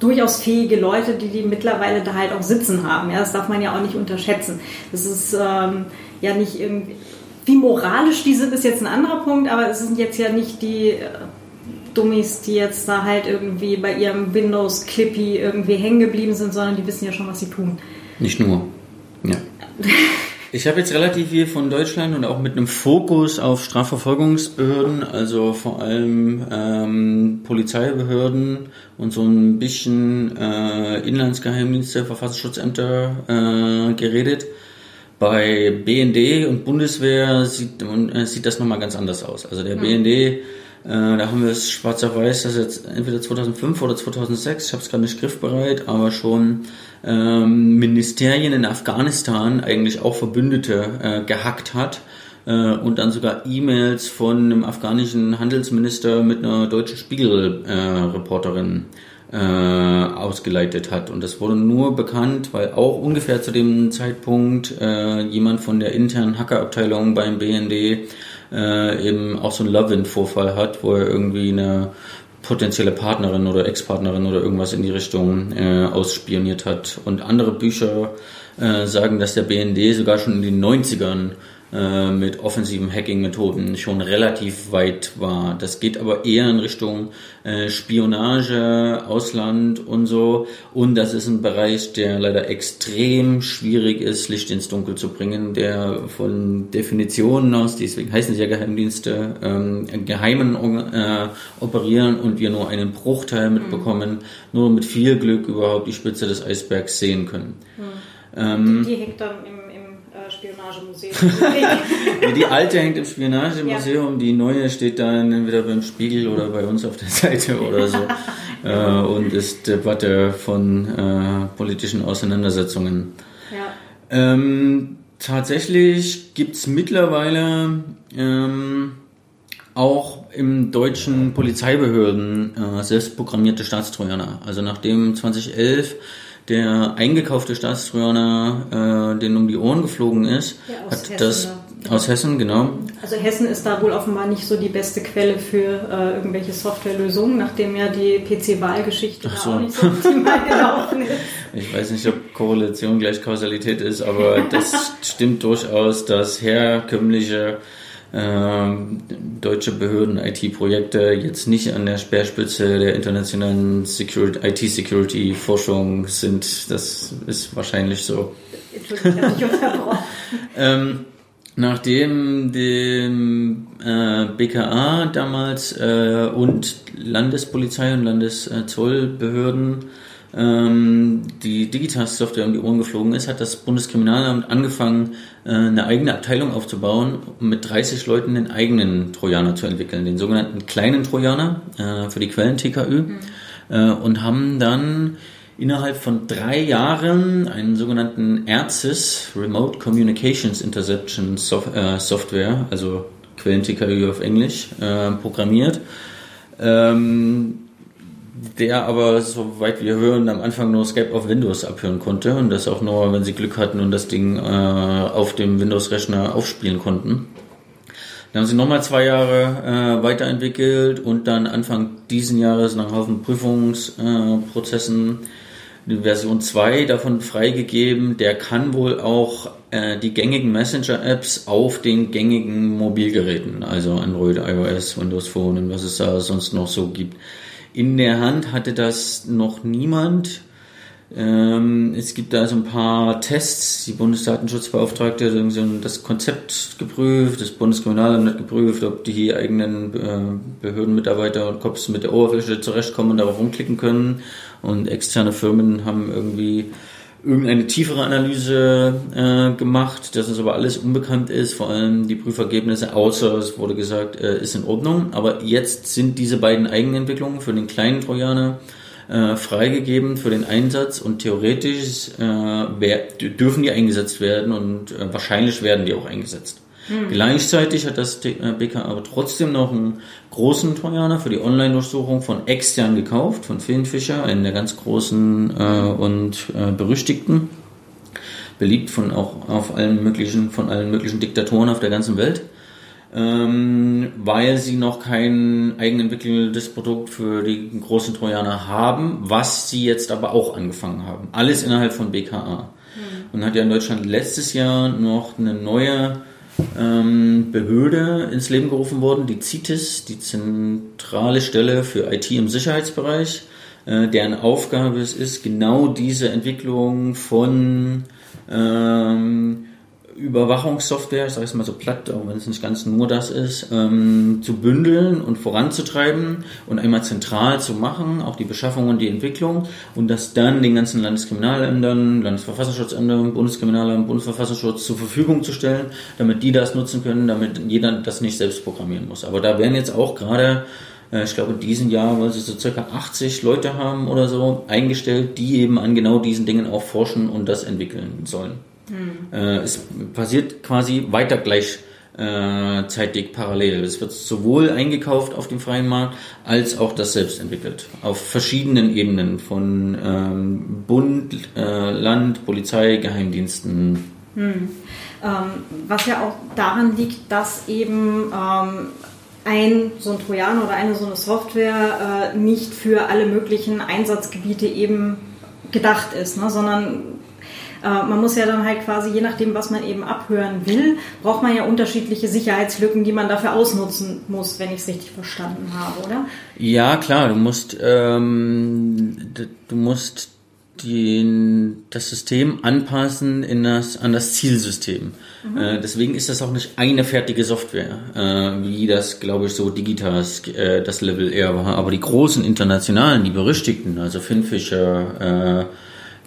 durchaus fähige Leute, die die mittlerweile da halt auch sitzen haben. Ja, das darf man ja auch nicht unterschätzen. Das ist ähm, ja nicht irgendwie, wie moralisch die sind, ist jetzt ein anderer Punkt, aber es sind jetzt ja nicht die äh, Dummies, die jetzt da halt irgendwie bei ihrem Windows Clippy irgendwie hängen geblieben sind, sondern die wissen ja schon, was sie tun. Nicht nur. Ja. (laughs) Ich habe jetzt relativ viel von Deutschland und auch mit einem Fokus auf Strafverfolgungsbehörden, also vor allem ähm, Polizeibehörden und so ein bisschen äh, Inlandsgeheimdienste, Verfassungsschutzämter äh, geredet. Bei BND und Bundeswehr sieht, äh, sieht das nochmal ganz anders aus. Also der mhm. BND äh, da haben wir es schwarz auf weiß, das ist jetzt entweder 2005 oder 2006, ich habe es gerade nicht griffbereit, aber schon ähm, Ministerien in Afghanistan eigentlich auch Verbündete äh, gehackt hat äh, und dann sogar E-Mails von einem afghanischen Handelsminister mit einer deutschen Spiegel-Reporterin äh, ausgeleitet hat. Und das wurde nur bekannt, weil auch ungefähr zu dem Zeitpunkt äh, jemand von der internen Hackerabteilung beim BND äh, eben auch so einen Love-In-Vorfall hat, wo er irgendwie eine potenzielle Partnerin oder Ex-Partnerin oder irgendwas in die Richtung äh, ausspioniert hat. Und andere Bücher äh, sagen, dass der BND sogar schon in den 90ern äh, mit offensiven Hacking-Methoden schon relativ weit war. Das geht aber eher in Richtung äh, Spionage, Ausland und so. Und das ist ein Bereich, der leider extrem schwierig ist, Licht ins Dunkel zu bringen, der von Definitionen aus, deswegen heißen sie ja Geheimdienste, ähm, geheimen äh, operieren und wir nur einen Bruchteil mhm. mitbekommen, nur mit viel Glück überhaupt die Spitze des Eisbergs sehen können. Mhm. Ähm, die, die hängt dann im Spionagemuseum. (laughs) die alte hängt im Spionagemuseum, ja. die neue steht dann entweder beim Spiegel oder bei uns auf der (laughs) Seite oder so äh, und ist Debatte von äh, politischen Auseinandersetzungen. Ja. Ähm, tatsächlich gibt es mittlerweile ähm, auch im deutschen Polizeibehörden äh, selbstprogrammierte Staatstrojaner. Also nachdem 2011 der eingekaufte Staatstrojaner äh, den um die Ohren geflogen ist, ja, hat Hessen, das ja. aus Hessen, genau. Also Hessen ist da wohl offenbar nicht so die beste Quelle für äh, irgendwelche Softwarelösungen, nachdem ja die PC-Wahlgeschichte so. auch nicht so optimal (laughs) gelaufen ist. Ich weiß nicht, ob Korrelation gleich Kausalität ist, aber das (laughs) stimmt durchaus, dass herkömmliche deutsche Behörden IT-Projekte jetzt nicht an der Speerspitze der internationalen IT-Security-Forschung sind. Das ist wahrscheinlich so. (laughs) ähm, nachdem dem äh, BKA damals äh, und Landespolizei und Landeszollbehörden ähm, die Digitas-Software um die Ohren geflogen ist, hat das Bundeskriminalamt angefangen, äh, eine eigene Abteilung aufzubauen, um mit 30 Leuten den eigenen Trojaner zu entwickeln, den sogenannten kleinen Trojaner äh, für die Quellen-TKÜ mhm. äh, und haben dann innerhalb von drei Jahren einen sogenannten ERCIS, Remote Communications Interception äh, Software, also Quellen-TKÜ auf Englisch, äh, programmiert. Ähm, der aber, soweit wir hören, am Anfang nur Skype auf Windows abhören konnte und das auch nur, wenn sie Glück hatten und das Ding äh, auf dem Windows-Rechner aufspielen konnten. Dann haben sie nochmal zwei Jahre äh, weiterentwickelt und dann Anfang diesen Jahres nach Haufen Prüfungsprozessen äh, die Version 2 davon freigegeben. Der kann wohl auch äh, die gängigen Messenger-Apps auf den gängigen Mobilgeräten, also Android, iOS, Windows Phone und was es da sonst noch so gibt. In der Hand hatte das noch niemand. Ähm, es gibt da so ein paar Tests. Die Bundesdatenschutzbeauftragte hat das Konzept geprüft, das Bundeskriminalamt hat geprüft, ob die eigenen äh, Behördenmitarbeiter und Cops mit der Oberfläche zurechtkommen und darauf rumklicken können. Und externe Firmen haben irgendwie irgendeine tiefere Analyse äh, gemacht, dass es aber alles unbekannt ist, vor allem die Prüfergebnisse, außer es wurde gesagt, äh, ist in Ordnung. Aber jetzt sind diese beiden Eigenentwicklungen für den kleinen Trojaner äh, freigegeben für den Einsatz und theoretisch äh, dürfen die eingesetzt werden und äh, wahrscheinlich werden die auch eingesetzt. Mhm. Gleichzeitig hat das äh, aber trotzdem noch einen großen Trojaner für die Online-Durchsuchung von extern gekauft, von Finfisher, einen der ganz großen äh, und äh, berüchtigten, beliebt von auch auf allen möglichen, von allen möglichen Diktatoren auf der ganzen Welt ähm, weil sie noch kein eigenentwickeltes Produkt für die großen Trojaner haben, was sie jetzt aber auch angefangen haben. Alles innerhalb von BKA. Mhm. Und hat ja in Deutschland letztes Jahr noch eine neue ähm, Behörde ins Leben gerufen worden, die CITES, die zentrale Stelle für IT im Sicherheitsbereich, äh, deren Aufgabe es ist, genau diese Entwicklung von ähm, Überwachungssoftware, ich sage es mal so platt, auch wenn es nicht ganz nur das ist, ähm, zu bündeln und voranzutreiben und einmal zentral zu machen, auch die Beschaffung und die Entwicklung und das dann den ganzen Landeskriminalämtern, Landesverfassungsschutzämtern, Bundeskriminalamt, Bundesverfassungsschutz zur Verfügung zu stellen, damit die das nutzen können, damit jeder das nicht selbst programmieren muss. Aber da werden jetzt auch gerade äh, ich glaube in diesem Jahr, weil sie so circa 80 Leute haben oder so, eingestellt, die eben an genau diesen Dingen auch forschen und das entwickeln sollen. Äh, es passiert quasi weiter gleichzeitig äh, parallel. Es wird sowohl eingekauft auf dem freien Markt als auch das selbst entwickelt. Auf verschiedenen Ebenen von ähm, Bund, äh, Land, Polizei, Geheimdiensten. Hm. Ähm, was ja auch daran liegt, dass eben ähm, ein so ein Trojaner oder eine so eine Software äh, nicht für alle möglichen Einsatzgebiete eben gedacht ist, ne, sondern äh, man muss ja dann halt quasi, je nachdem, was man eben abhören will, braucht man ja unterschiedliche Sicherheitslücken, die man dafür ausnutzen muss, wenn ich es richtig verstanden habe, oder? Ja, klar, du musst, ähm, du musst den, das System anpassen in das, an das Zielsystem. Mhm. Äh, deswegen ist das auch nicht eine fertige Software, äh, wie das, glaube ich, so Digitas äh, das Level eher war. Aber die großen internationalen, die berüchtigten, also Finfisher, äh,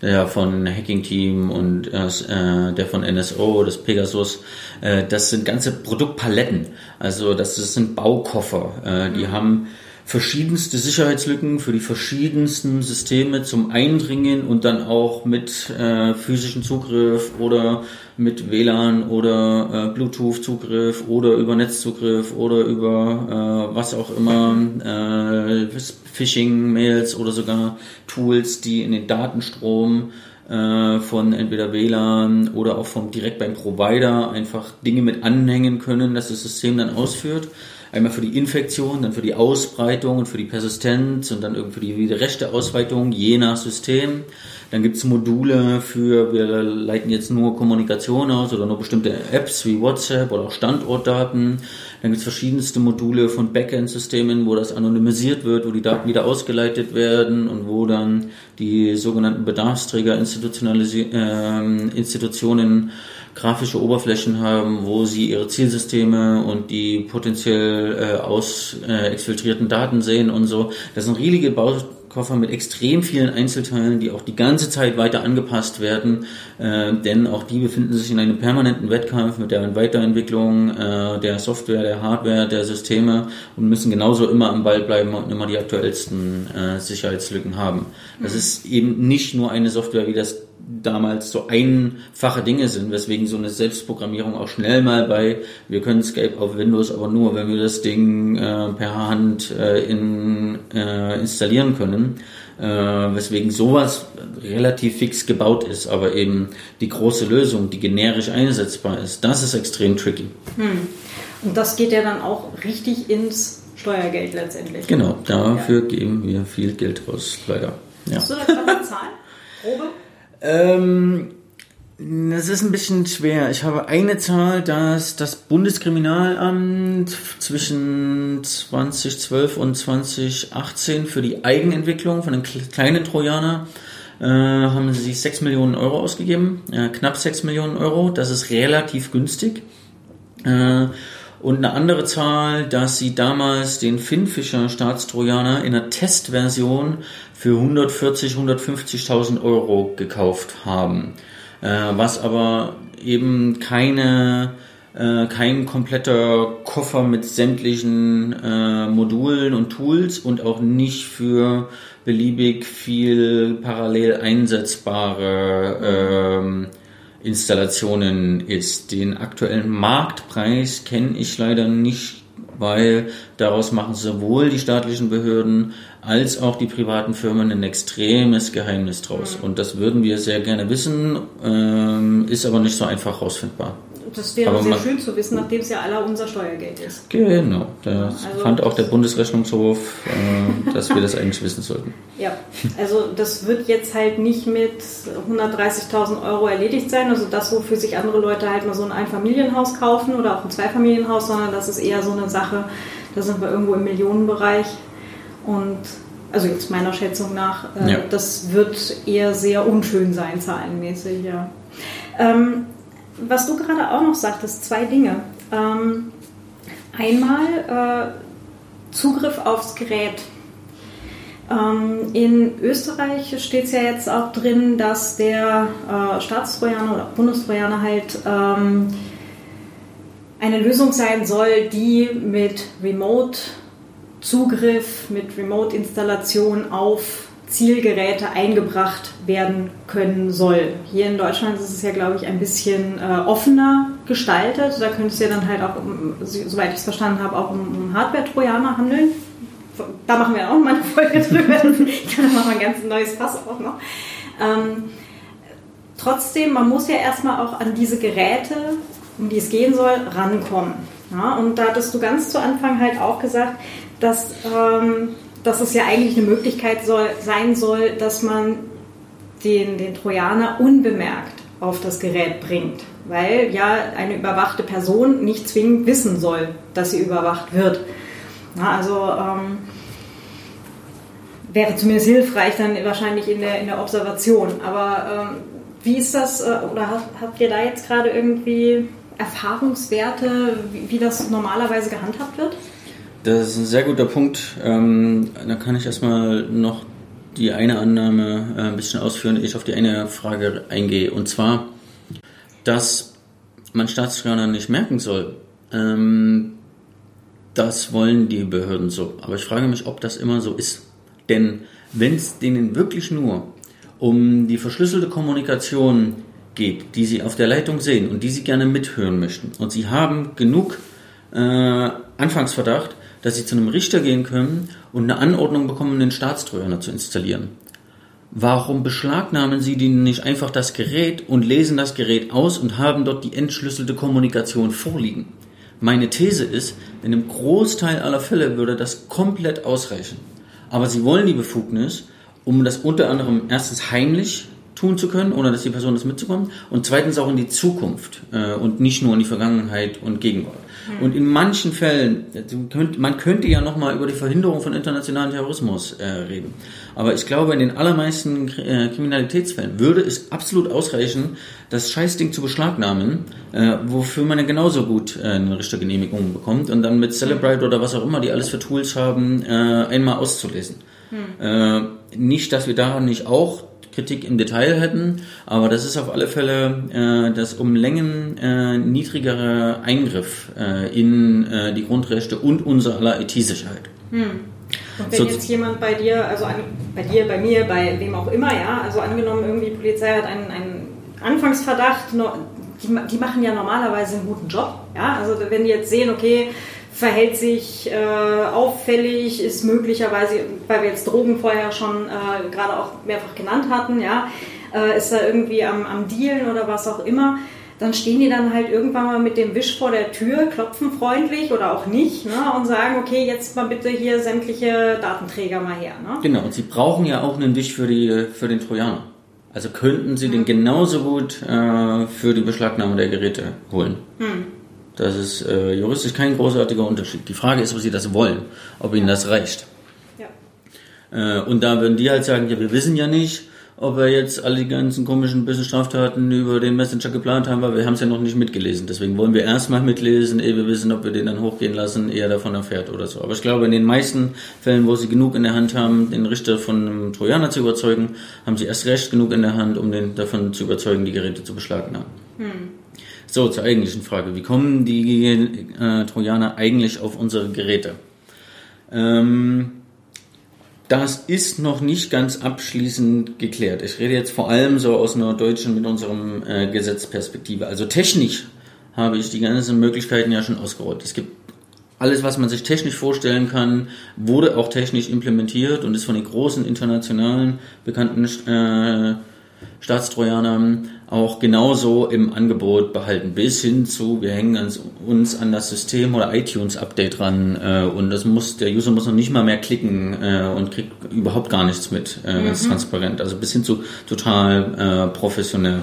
der von Hacking Team und äh, der von NSO, das Pegasus, äh, das sind ganze Produktpaletten. Also das, das sind Baukoffer. Äh, die mhm. haben verschiedenste Sicherheitslücken für die verschiedensten Systeme zum Eindringen und dann auch mit äh, physischen Zugriff oder mit WLAN oder äh, Bluetooth-Zugriff oder über Netzzugriff oder über äh, was auch immer, äh, Phishing-Mails oder sogar Tools, die in den Datenstrom äh, von entweder WLAN oder auch vom direkt beim Provider einfach Dinge mit anhängen können, dass das System dann ausführt. Einmal für die Infektion, dann für die Ausbreitung und für die Persistenz und dann irgendwie für die rechte Ausweitung je nach System. Dann gibt es Module für, wir leiten jetzt nur Kommunikation aus oder nur bestimmte Apps wie WhatsApp oder auch Standortdaten. Dann gibt es verschiedenste Module von Backend-Systemen, wo das anonymisiert wird, wo die Daten wieder ausgeleitet werden und wo dann die sogenannten Bedarfsträger äh, Institutionen grafische Oberflächen haben, wo sie ihre Zielsysteme und die potenziell äh, aus äh, exfiltrierten Daten sehen und so. Das sind riesige Baukoffer mit extrem vielen Einzelteilen, die auch die ganze Zeit weiter angepasst werden, äh, denn auch die befinden sich in einem permanenten Wettkampf mit der Weiterentwicklung äh, der Software, der Hardware, der Systeme und müssen genauso immer am Ball bleiben und immer die aktuellsten äh, Sicherheitslücken haben. Das mhm. ist eben nicht nur eine Software wie das damals so einfache Dinge sind, weswegen so eine Selbstprogrammierung auch schnell mal bei, wir können Skype auf Windows, aber nur, wenn wir das Ding äh, per Hand äh, in, äh, installieren können, äh, weswegen sowas relativ fix gebaut ist, aber eben die große Lösung, die generisch einsetzbar ist, das ist extrem tricky. Hm. Und das geht ja dann auch richtig ins Steuergeld letztendlich. Genau, dafür ja. geben wir viel Geld raus, leider. Ja. Hast du eine Zahl? Probe? Ähm, das ist ein bisschen schwer. Ich habe eine Zahl, dass das Bundeskriminalamt zwischen 2012 und 2018 für die Eigenentwicklung von den kleinen Trojaner äh, haben sie 6 Millionen Euro ausgegeben, äh, knapp 6 Millionen Euro. Das ist relativ günstig. Äh, und eine andere Zahl, dass sie damals den Finnfischer Staatstrojaner in einer Testversion für 140, 150.000 Euro gekauft haben. Äh, was aber eben keine äh, kein kompletter Koffer mit sämtlichen äh, Modulen und Tools und auch nicht für beliebig viel parallel einsetzbare ähm, Installationen ist. Den aktuellen Marktpreis kenne ich leider nicht, weil daraus machen sowohl die staatlichen Behörden als auch die privaten Firmen ein extremes Geheimnis draus. Und das würden wir sehr gerne wissen, ähm, ist aber nicht so einfach herausfindbar das wäre Aber sehr schön zu wissen, nachdem es ja aller unser Steuergeld ist. Genau, da also fand auch der Bundesrechnungshof, äh, (laughs) dass wir das eigentlich wissen sollten. Ja, also das wird jetzt halt nicht mit 130.000 Euro erledigt sein, also das, wofür sich andere Leute halt mal so ein Einfamilienhaus kaufen oder auch ein Zweifamilienhaus, sondern das ist eher so eine Sache, da sind wir irgendwo im Millionenbereich und also jetzt meiner Schätzung nach, äh, ja. das wird eher sehr unschön sein, zahlenmäßig, ja. Ähm, was du gerade auch noch sagtest, zwei Dinge. Ähm, einmal äh, Zugriff aufs Gerät. Ähm, in Österreich steht es ja jetzt auch drin, dass der äh, Staatstrojaner oder Bundestrojaner halt ähm, eine Lösung sein soll, die mit Remote-Zugriff, mit Remote-Installation auf Zielgeräte eingebracht werden können soll. Hier in Deutschland ist es ja, glaube ich, ein bisschen äh, offener gestaltet. Da könnte es ja dann halt auch, um, soweit ich es verstanden habe, auch um, um Hardware-Trojaner handeln. Da machen wir auch mal eine Folge (laughs) drüber. ich kann da machen wir ein ganz neues Fass auch noch. Ähm, trotzdem, man muss ja erstmal auch an diese Geräte, um die es gehen soll, rankommen. Ja, und da hattest du ganz zu Anfang halt auch gesagt, dass ähm, dass es ja eigentlich eine Möglichkeit soll, sein soll, dass man den, den Trojaner unbemerkt auf das Gerät bringt. Weil ja eine überwachte Person nicht zwingend wissen soll, dass sie überwacht wird. Na, also ähm, wäre zumindest hilfreich dann wahrscheinlich in der, in der Observation. Aber ähm, wie ist das, äh, oder habt, ihr da jetzt gerade irgendwie Erfahrungswerte, wie, wie das normalerweise gehandhabt wird? Das ist ein sehr guter Punkt. Ähm, da kann ich erstmal noch die eine Annahme äh, ein bisschen ausführen, ich auf die eine Frage eingehe. Und zwar, dass man Staatstrojaner nicht merken soll. Ähm, das wollen die Behörden so. Aber ich frage mich, ob das immer so ist. Denn wenn es denen wirklich nur um die verschlüsselte Kommunikation geht, die sie auf der Leitung sehen und die sie gerne mithören möchten, und sie haben genug äh, Anfangsverdacht, dass sie zu einem Richter gehen können und eine Anordnung bekommen, den Staatstrojaner zu installieren. Warum beschlagnahmen sie denen nicht einfach das Gerät und lesen das Gerät aus und haben dort die entschlüsselte Kommunikation vorliegen? Meine These ist, in einem Großteil aller Fälle würde das komplett ausreichen. Aber sie wollen die Befugnis, um das unter anderem erstens heimlich tun zu können, ohne dass die Person das mitzukommen, und zweitens auch in die Zukunft äh, und nicht nur in die Vergangenheit und Gegenwart. Und in manchen Fällen, man könnte ja nochmal über die Verhinderung von internationalen Terrorismus äh, reden. Aber ich glaube, in den allermeisten äh, Kriminalitätsfällen würde es absolut ausreichen, das Scheißding zu beschlagnahmen, äh, wofür man ja genauso gut äh, eine Richtergenehmigung bekommt und dann mit Celebrite oder was auch immer, die alles für Tools haben, äh, einmal auszulesen. Hm. Äh, nicht, dass wir daran nicht auch Kritik im Detail hätten, aber das ist auf alle Fälle äh, das um Längen äh, niedrigere Eingriff äh, in äh, die Grundrechte und unsere aller IT-Sicherheit. Hm. Und wenn so, jetzt jemand bei dir, also an, bei dir, bei mir, bei wem auch immer, ja, also angenommen irgendwie die Polizei hat einen, einen Anfangsverdacht, die, die machen ja normalerweise einen guten Job, ja, also wenn die jetzt sehen, okay, verhält sich äh, auffällig, ist möglicherweise, weil wir jetzt Drogen vorher schon äh, gerade auch mehrfach genannt hatten, ja, äh, ist da irgendwie am, am Dealen oder was auch immer, dann stehen die dann halt irgendwann mal mit dem Wisch vor der Tür, klopfen freundlich oder auch nicht ne, und sagen, okay, jetzt mal bitte hier sämtliche Datenträger mal her. Ne? Genau, und sie brauchen ja auch einen Wisch für, die, für den Trojaner. Also könnten sie mhm. den genauso gut äh, für die Beschlagnahme der Geräte holen. Mhm. Das ist äh, juristisch kein großartiger Unterschied. Die Frage ist, ob sie das wollen, ob ihnen das reicht. Ja. Äh, und da würden die halt sagen, ja, wir wissen ja nicht, ob wir jetzt alle die ganzen komischen bösen Straftaten über den Messenger geplant haben, weil wir haben es ja noch nicht mitgelesen. Deswegen wollen wir erstmal mitlesen, ehe wir wissen, ob wir den dann hochgehen lassen, ehe er davon erfährt oder so. Aber ich glaube, in den meisten Fällen, wo sie genug in der Hand haben, den Richter von einem Trojaner zu überzeugen, haben sie erst recht genug in der Hand, um den davon zu überzeugen, die Geräte zu beschlagnahmen. Hm. So, zur eigentlichen Frage. Wie kommen die äh, Trojaner eigentlich auf unsere Geräte? Ähm, das ist noch nicht ganz abschließend geklärt. Ich rede jetzt vor allem so aus einer deutschen mit unserem äh, Gesetzperspektive. Also technisch habe ich die ganzen Möglichkeiten ja schon ausgerollt. Es gibt alles, was man sich technisch vorstellen kann, wurde auch technisch implementiert und ist von den großen internationalen bekannten äh, Staatstrojanern auch genauso im Angebot behalten, bis hin zu, wir hängen uns an das System oder iTunes-Update ran äh, und das muss, der User muss noch nicht mal mehr klicken äh, und kriegt überhaupt gar nichts mit, äh, mhm. transparent, also bis hin zu total äh, professionell.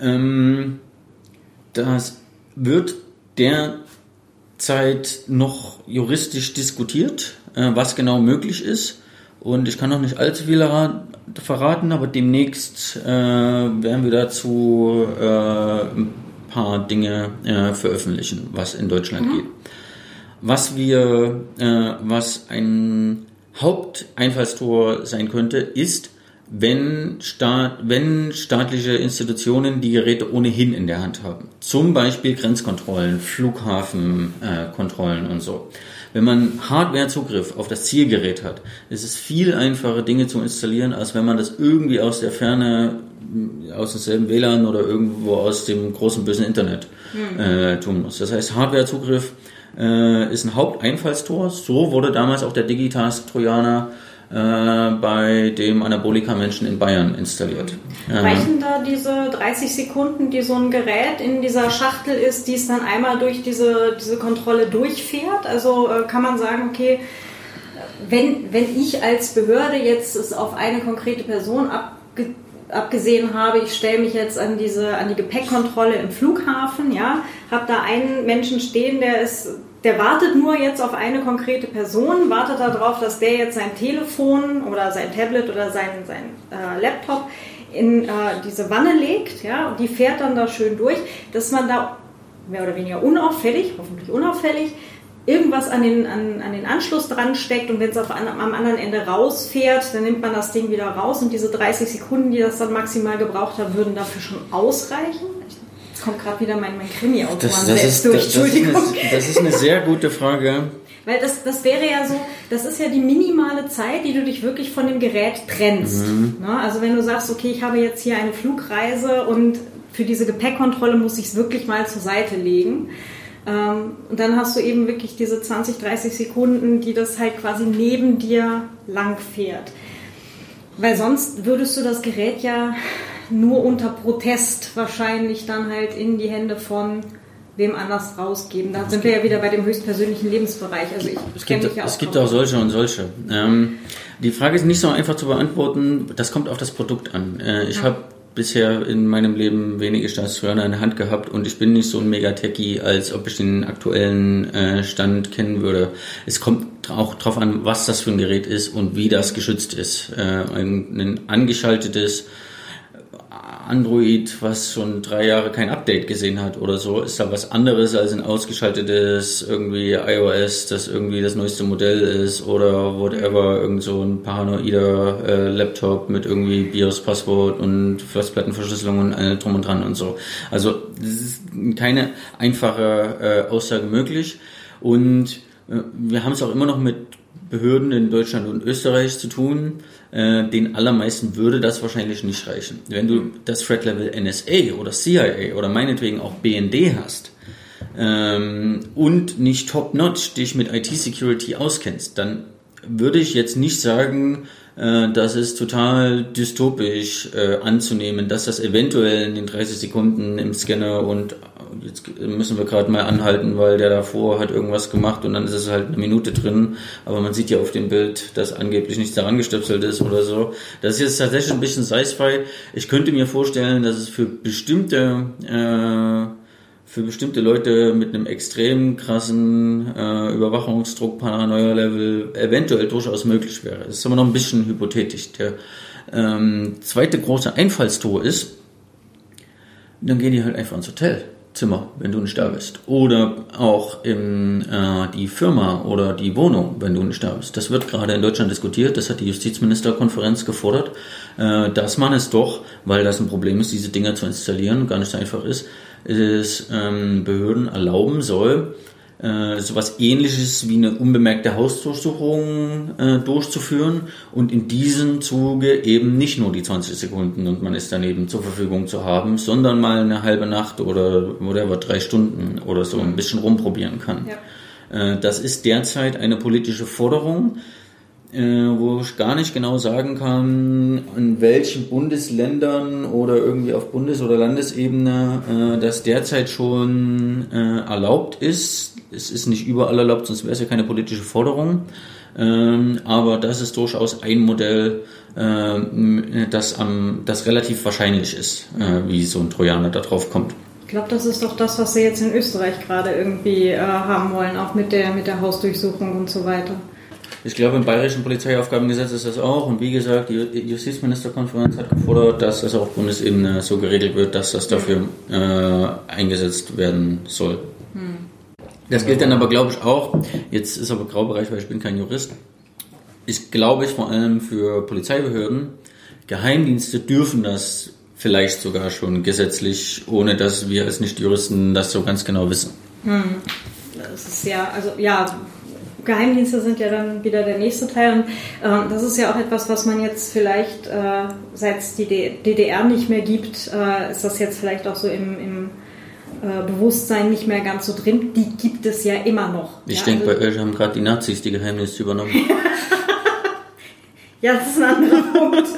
Ähm, das wird derzeit noch juristisch diskutiert, äh, was genau möglich ist. Und ich kann noch nicht allzu viel verraten, aber demnächst äh, werden wir dazu äh, ein paar Dinge äh, veröffentlichen, was in Deutschland mhm. geht. Was wir, äh, was ein Haupteinfallstor sein könnte, ist, wenn, Staat, wenn staatliche Institutionen die Geräte ohnehin in der Hand haben. Zum Beispiel Grenzkontrollen, Flughafenkontrollen äh, und so. Wenn man Hardwarezugriff auf das Zielgerät hat, ist es viel einfacher, Dinge zu installieren, als wenn man das irgendwie aus der Ferne, aus demselben WLAN oder irgendwo aus dem großen bösen Internet mhm. äh, tun muss. Das heißt, Hardwarezugriff äh, ist ein Haupteinfallstor. So wurde damals auch der Digitask-Trojaner äh, bei dem Anabolika-Menschen in Bayern installiert. Reichen da diese 30 Sekunden, die so ein Gerät in dieser Schachtel ist, die es dann einmal durch diese, diese Kontrolle durchfährt? Also äh, kann man sagen, okay, wenn, wenn ich als Behörde jetzt es auf eine konkrete Person abge abgesehen habe, ich stelle mich jetzt an diese an die Gepäckkontrolle im Flughafen, ja, habe da einen Menschen stehen, der ist der wartet nur jetzt auf eine konkrete Person, wartet darauf, dass der jetzt sein Telefon oder sein Tablet oder sein, sein äh, Laptop in äh, diese Wanne legt, ja, und die fährt dann da schön durch, dass man da mehr oder weniger unauffällig, hoffentlich unauffällig, irgendwas an den, an, an den Anschluss dran steckt und wenn es am anderen Ende rausfährt, dann nimmt man das Ding wieder raus und diese 30 Sekunden, die das dann maximal gebraucht hat, würden dafür schon ausreichen. Kommt gerade wieder mein, mein Krimi-Autoren selbst durch. Das, Entschuldigung. Das ist, eine, das ist eine sehr gute Frage. (laughs) Weil das, das wäre ja so, das ist ja die minimale Zeit, die du dich wirklich von dem Gerät trennst. Mhm. Ne? Also wenn du sagst, okay, ich habe jetzt hier eine Flugreise und für diese Gepäckkontrolle muss ich es wirklich mal zur Seite legen. Ähm, und dann hast du eben wirklich diese 20, 30 Sekunden, die das halt quasi neben dir lang fährt. Weil sonst würdest du das Gerät ja nur unter Protest wahrscheinlich dann halt in die Hände von wem anders rausgeben. Da sind wir ja wieder bei dem höchstpersönlichen Lebensbereich. Also ich es gibt, mich ja auch es gibt auch solche und solche. Ähm, die Frage ist nicht so einfach zu beantworten. Das kommt auf das Produkt an. Äh, ich ja. habe bisher in meinem Leben wenige Staatstrojaner in der Hand gehabt und ich bin nicht so ein Mega-Techie, als ob ich den aktuellen äh, Stand kennen würde. Es kommt auch drauf an, was das für ein Gerät ist und wie das geschützt ist. Äh, ein, ein angeschaltetes Android, was schon drei Jahre kein Update gesehen hat oder so, ist da was anderes als ein ausgeschaltetes irgendwie iOS, das irgendwie das neueste Modell ist oder whatever, irgend so ein paranoider äh, Laptop mit irgendwie BIOS-Passwort und Festplattenverschlüsselung und allem drum und dran und so. Also das ist keine einfache äh, Aussage möglich und äh, wir haben es auch immer noch mit Behörden in Deutschland und Österreich zu tun. Äh, den allermeisten würde das wahrscheinlich nicht reichen. Wenn du das Threat Level NSA oder CIA oder meinetwegen auch BND hast ähm, und nicht top-notch dich mit IT-Security auskennst, dann würde ich jetzt nicht sagen, äh, das ist total dystopisch äh, anzunehmen, dass das eventuell in den 30 Sekunden im Scanner und jetzt müssen wir gerade mal anhalten, weil der davor hat irgendwas gemacht und dann ist es halt eine Minute drin, aber man sieht ja auf dem Bild, dass angeblich nichts daran gestöpselt ist oder so. Das ist jetzt tatsächlich ein bisschen sci-fi. Ich könnte mir vorstellen, dass es für bestimmte äh, für bestimmte Leute mit einem extrem krassen äh, Überwachungsdruck, Paranoia-Level eventuell durchaus möglich wäre. Das ist aber noch ein bisschen hypothetisch. Der ähm, zweite große Einfallstor ist, dann gehen die halt einfach ins Hotel. Zimmer, wenn du nicht da bist. Oder auch in äh, die Firma oder die Wohnung, wenn du nicht da bist. Das wird gerade in Deutschland diskutiert, das hat die Justizministerkonferenz gefordert, äh, dass man es doch, weil das ein Problem ist, diese Dinger zu installieren, gar nicht so einfach ist, es ähm, Behörden erlauben soll, äh, sowas ähnliches wie eine unbemerkte Hausdurchsuchung äh, durchzuführen und in diesem Zuge eben nicht nur die 20 Sekunden und man ist daneben zur Verfügung zu haben, sondern mal eine halbe Nacht oder whatever, drei Stunden oder so ein bisschen rumprobieren kann. Ja. Äh, das ist derzeit eine politische Forderung äh, wo ich gar nicht genau sagen kann, in welchen Bundesländern oder irgendwie auf Bundes- oder Landesebene äh, das derzeit schon äh, erlaubt ist. Es ist nicht überall erlaubt, sonst wäre es ja keine politische Forderung. Ähm, aber das ist durchaus ein Modell, äh, das, am, das relativ wahrscheinlich ist, äh, wie so ein Trojaner da drauf kommt. Ich glaube, das ist doch das, was sie jetzt in Österreich gerade irgendwie äh, haben wollen, auch mit der, mit der Hausdurchsuchung und so weiter. Ich glaube, im Bayerischen Polizeiaufgabengesetz ist das auch. Und wie gesagt, die Justizministerkonferenz hat gefordert, dass das auf Bundesebene so geregelt wird, dass das dafür äh, eingesetzt werden soll. Hm. Das gilt dann aber, glaube ich, auch. Jetzt ist aber Graubereich, weil ich bin kein Jurist. Ist, glaube ich, vor allem für Polizeibehörden. Geheimdienste dürfen das vielleicht sogar schon gesetzlich, ohne dass wir als Nicht-Juristen das so ganz genau wissen. Hm. Das ist ja, also ja, Geheimdienste sind ja dann wieder der nächste Teil. Und äh, das ist ja auch etwas, was man jetzt vielleicht, äh, seit es die DDR nicht mehr gibt, äh, ist das jetzt vielleicht auch so im, im äh, Bewusstsein nicht mehr ganz so drin. Die gibt es ja immer noch. Ich ja, denke, also, bei euch haben gerade die Nazis die Geheimnisse übernommen. (laughs) ja, das ist ein anderer (laughs) Punkt.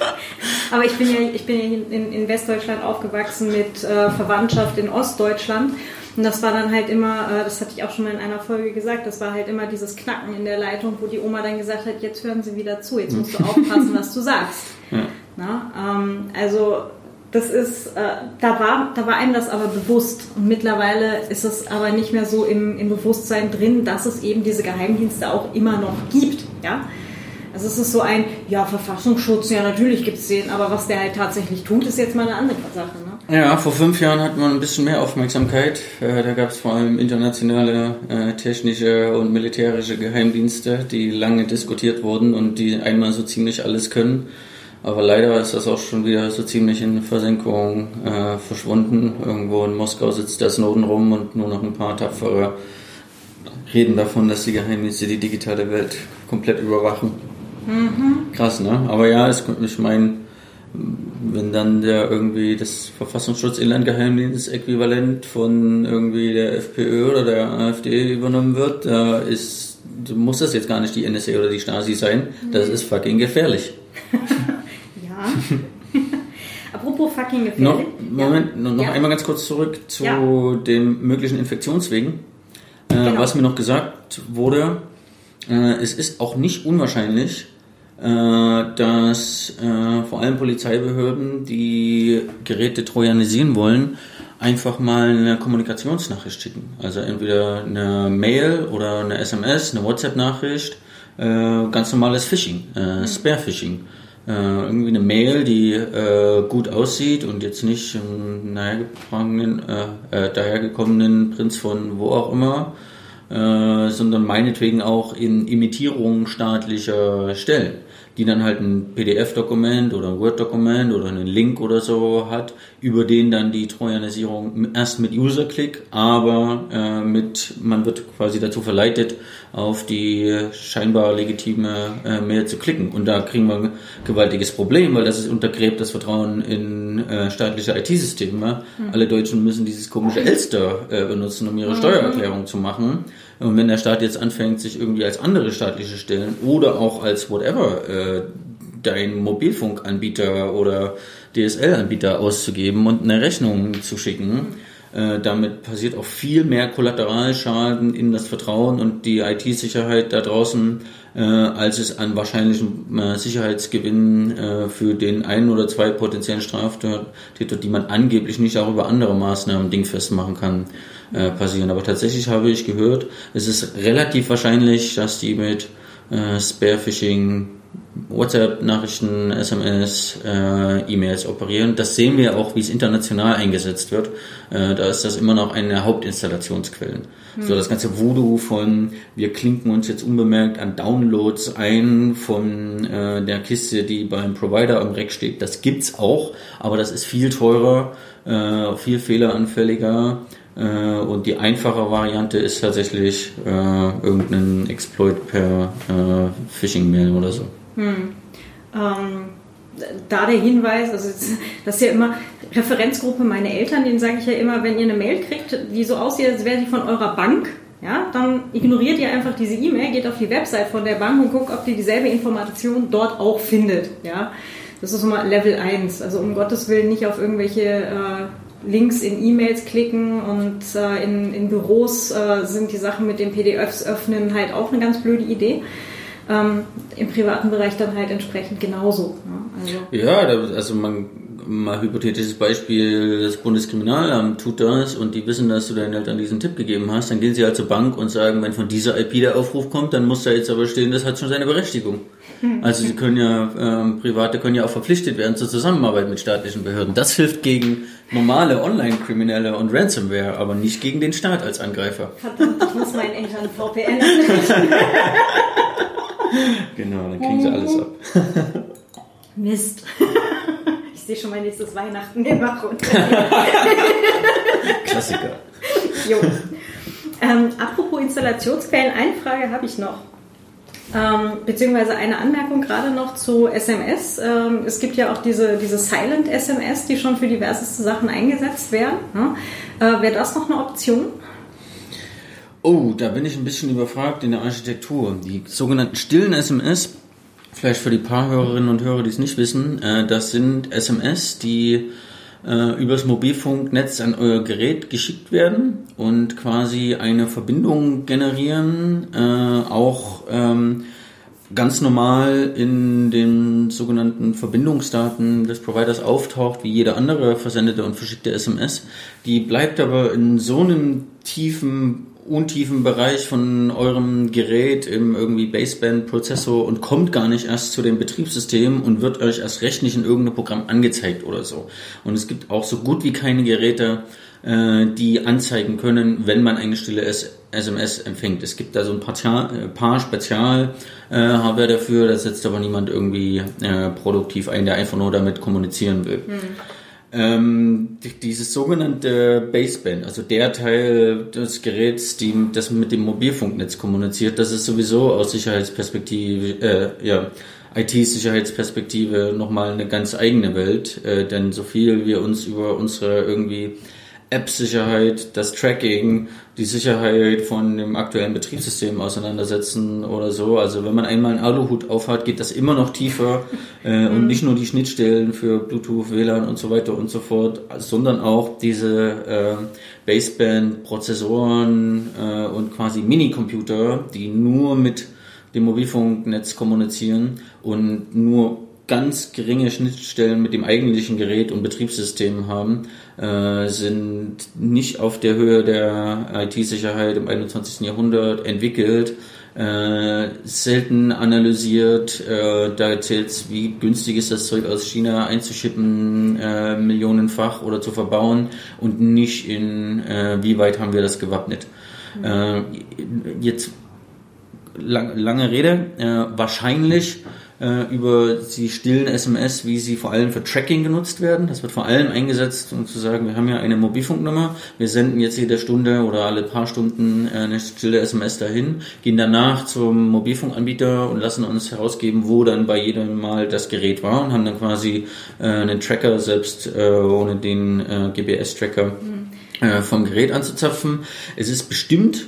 Aber ich bin ja, ich bin ja in, in Westdeutschland aufgewachsen mit äh, Verwandtschaft in Ostdeutschland. Und das war dann halt immer, äh, das hatte ich auch schon mal in einer Folge gesagt, das war halt immer dieses Knacken in der Leitung, wo die Oma dann gesagt hat, jetzt hören Sie wieder zu, jetzt musst du (laughs) aufpassen, was du sagst. Ja. Na, ähm, also das ist, äh, da, war, da war einem das aber bewusst. Und mittlerweile ist es aber nicht mehr so im, im Bewusstsein drin, dass es eben diese Geheimdienste auch immer noch gibt. Ja? Also es ist so ein, ja, Verfassungsschutz, ja, natürlich gibt es den, aber was der halt tatsächlich tut, ist jetzt mal eine andere Sache. Ne? Ja, vor fünf Jahren hatten wir ein bisschen mehr Aufmerksamkeit. Äh, da gab es vor allem internationale äh, technische und militärische Geheimdienste, die lange diskutiert wurden und die einmal so ziemlich alles können. Aber leider ist das auch schon wieder so ziemlich in Versenkung äh, verschwunden. Irgendwo in Moskau sitzt der Snowden rum und nur noch ein paar tapfere reden davon, dass die Geheimdienste die digitale Welt komplett überwachen. Mhm. Krass, ne? Aber ja, es, ich meine, wenn dann der irgendwie das Verfassungsschutz-Inlandgeheimdienst-Äquivalent von irgendwie der FPÖ oder der AfD übernommen wird, da ist, muss das jetzt gar nicht die NSA oder die Stasi sein. Das ist fucking gefährlich. (laughs) (laughs) Apropos fucking gefährlich. Noch, Moment, ja. noch ja. einmal ganz kurz zurück zu ja. den möglichen Infektionswegen. Äh, genau. Was mir noch gesagt wurde, äh, es ist auch nicht unwahrscheinlich, äh, dass vor allem Polizeibehörden, die Geräte trojanisieren wollen, einfach mal eine Kommunikationsnachricht schicken. Also entweder eine Mail oder eine SMS, eine WhatsApp-Nachricht, ganz normales Phishing, äh, mhm. Äh, irgendwie eine Mail, die äh, gut aussieht und jetzt nicht einen dahergekommenen Prinz von wo auch immer äh, sondern meinetwegen auch in Imitierung staatlicher Stellen die dann halt ein PDF-Dokument oder ein Word-Dokument oder einen Link oder so hat, über den dann die Trojanisierung erst mit User-Click, aber äh, mit, man wird quasi dazu verleitet, auf die scheinbar legitime äh, Mail zu klicken. Und da kriegen wir ein gewaltiges Problem, weil das ist untergräbt das Vertrauen in äh, staatliche IT-Systeme. Mhm. Alle Deutschen müssen dieses komische Elster äh, benutzen, um ihre mhm. Steuererklärung zu machen. Und wenn der Staat jetzt anfängt, sich irgendwie als andere staatliche Stellen oder auch als whatever äh, dein Mobilfunkanbieter oder DSL-Anbieter auszugeben und eine Rechnung zu schicken, äh, damit passiert auch viel mehr Kollateralschaden in das Vertrauen und die IT-Sicherheit da draußen, äh, als es an wahrscheinlichen äh, Sicherheitsgewinnen äh, für den einen oder zwei potenziellen Straftäter, die man angeblich nicht auch über andere Maßnahmen dingfest machen kann, äh, passieren. Aber tatsächlich habe ich gehört, es ist relativ wahrscheinlich, dass die mit Spearphishing, WhatsApp-Nachrichten, SMS, äh, E-Mails operieren. Das sehen wir auch, wie es international eingesetzt wird. Äh, da ist das immer noch eine der Hauptinstallationsquellen. Hm. So das ganze Voodoo von wir klinken uns jetzt unbemerkt an Downloads ein von äh, der Kiste, die beim Provider am Rack steht. Das gibt's auch, aber das ist viel teurer, äh, viel fehleranfälliger äh, und die einfache Variante ist tatsächlich äh, irgendein Exploit per äh, Phishing-Mail oder so. Hm. Ähm, da der Hinweis, also das ist ja immer Referenzgruppe meine Eltern, denen sage ich ja immer, wenn ihr eine Mail kriegt, die so aussieht, als wäre sie von eurer Bank, ja, dann ignoriert ihr einfach diese E-Mail, geht auf die Website von der Bank und guckt, ob ihr dieselbe Information dort auch findet. Ja. Das ist mal Level 1. Also um Gottes Willen nicht auf irgendwelche äh, Links in E-Mails klicken und äh, in, in, Büros äh, sind die Sachen mit den PDFs öffnen halt auch eine ganz blöde Idee. Ähm, Im privaten Bereich dann halt entsprechend genauso. Ne? Also. Ja, also man mal hypothetisches Beispiel, das Bundeskriminalamt tut das und die wissen, dass du deinen Eltern diesen Tipp gegeben hast, dann gehen sie halt zur Bank und sagen, wenn von dieser IP der Aufruf kommt, dann muss da jetzt aber stehen, das hat schon seine Berechtigung. Also sie können ja, ähm, Private können ja auch verpflichtet werden zur Zusammenarbeit mit staatlichen Behörden. Das hilft gegen normale Online-Kriminelle und Ransomware, aber nicht gegen den Staat als Angreifer. Verdammt, ich muss meinen Eltern VPN (laughs) (laughs) (laughs) (laughs) Genau, dann kriegen sie alles ab. (laughs) Mist (laughs) ich sehe schon mein nächstes Weihnachten im Bachgrund. Klassiker. Jo. Ähm, apropos Installationsquellen, eine Frage habe ich noch. Ähm, beziehungsweise eine Anmerkung gerade noch zu SMS. Ähm, es gibt ja auch diese, diese Silent SMS, die schon für diverseste Sachen eingesetzt werden. Ne? Äh, Wäre das noch eine Option? Oh, da bin ich ein bisschen überfragt in der Architektur. Die sogenannten stillen SMS Vielleicht für die paar Hörerinnen und Hörer, die es nicht wissen, äh, das sind SMS, die äh, übers Mobilfunknetz an euer Gerät geschickt werden und quasi eine Verbindung generieren, äh, auch ähm, ganz normal in den sogenannten Verbindungsdaten des Providers auftaucht, wie jede andere versendete und verschickte SMS. Die bleibt aber in so einem tiefen untiefen Bereich von eurem Gerät im irgendwie Baseband-Prozessor und kommt gar nicht erst zu dem Betriebssystem und wird euch erst recht nicht in irgendeinem Programm angezeigt oder so. Und es gibt auch so gut wie keine Geräte, äh, die anzeigen können, wenn man eine stille SMS empfängt. Es gibt da so ein paar, äh, paar Spezial-Hardware äh, dafür, da setzt aber niemand irgendwie äh, produktiv ein, der einfach nur damit kommunizieren will. Hm. Ähm, dieses sogenannte Baseband, also der Teil des Geräts, die das mit dem Mobilfunknetz kommuniziert, das ist sowieso aus Sicherheitsperspektive, äh, ja, IT-Sicherheitsperspektive nochmal eine ganz eigene Welt, äh, denn so viel wir uns über unsere irgendwie App-Sicherheit, das Tracking, die Sicherheit von dem aktuellen Betriebssystem auseinandersetzen oder so. Also wenn man einmal einen Aluhut aufhat, geht das immer noch tiefer äh, und mhm. nicht nur die Schnittstellen für Bluetooth, WLAN und so weiter und so fort, sondern auch diese äh, Baseband-Prozessoren äh, und quasi Minicomputer, die nur mit dem Mobilfunknetz kommunizieren und nur ganz geringe Schnittstellen mit dem eigentlichen Gerät und Betriebssystem haben, äh, sind nicht auf der Höhe der IT-Sicherheit im 21. Jahrhundert entwickelt, äh, selten analysiert. Äh, da zählt es, wie günstig ist das Zeug aus China einzuschippen, äh, millionenfach oder zu verbauen und nicht in, äh, wie weit haben wir das gewappnet. Mhm. Äh, jetzt lang, lange Rede, äh, wahrscheinlich über die stillen SMS, wie sie vor allem für Tracking genutzt werden. Das wird vor allem eingesetzt, um zu sagen, wir haben ja eine Mobilfunknummer, wir senden jetzt jede Stunde oder alle paar Stunden äh, eine stille SMS dahin, gehen danach zum Mobilfunkanbieter und lassen uns herausgeben, wo dann bei jedem Mal das Gerät war und haben dann quasi äh, einen Tracker selbst äh, ohne den äh, GBS-Tracker mhm. äh, vom Gerät anzuzapfen. Es ist bestimmt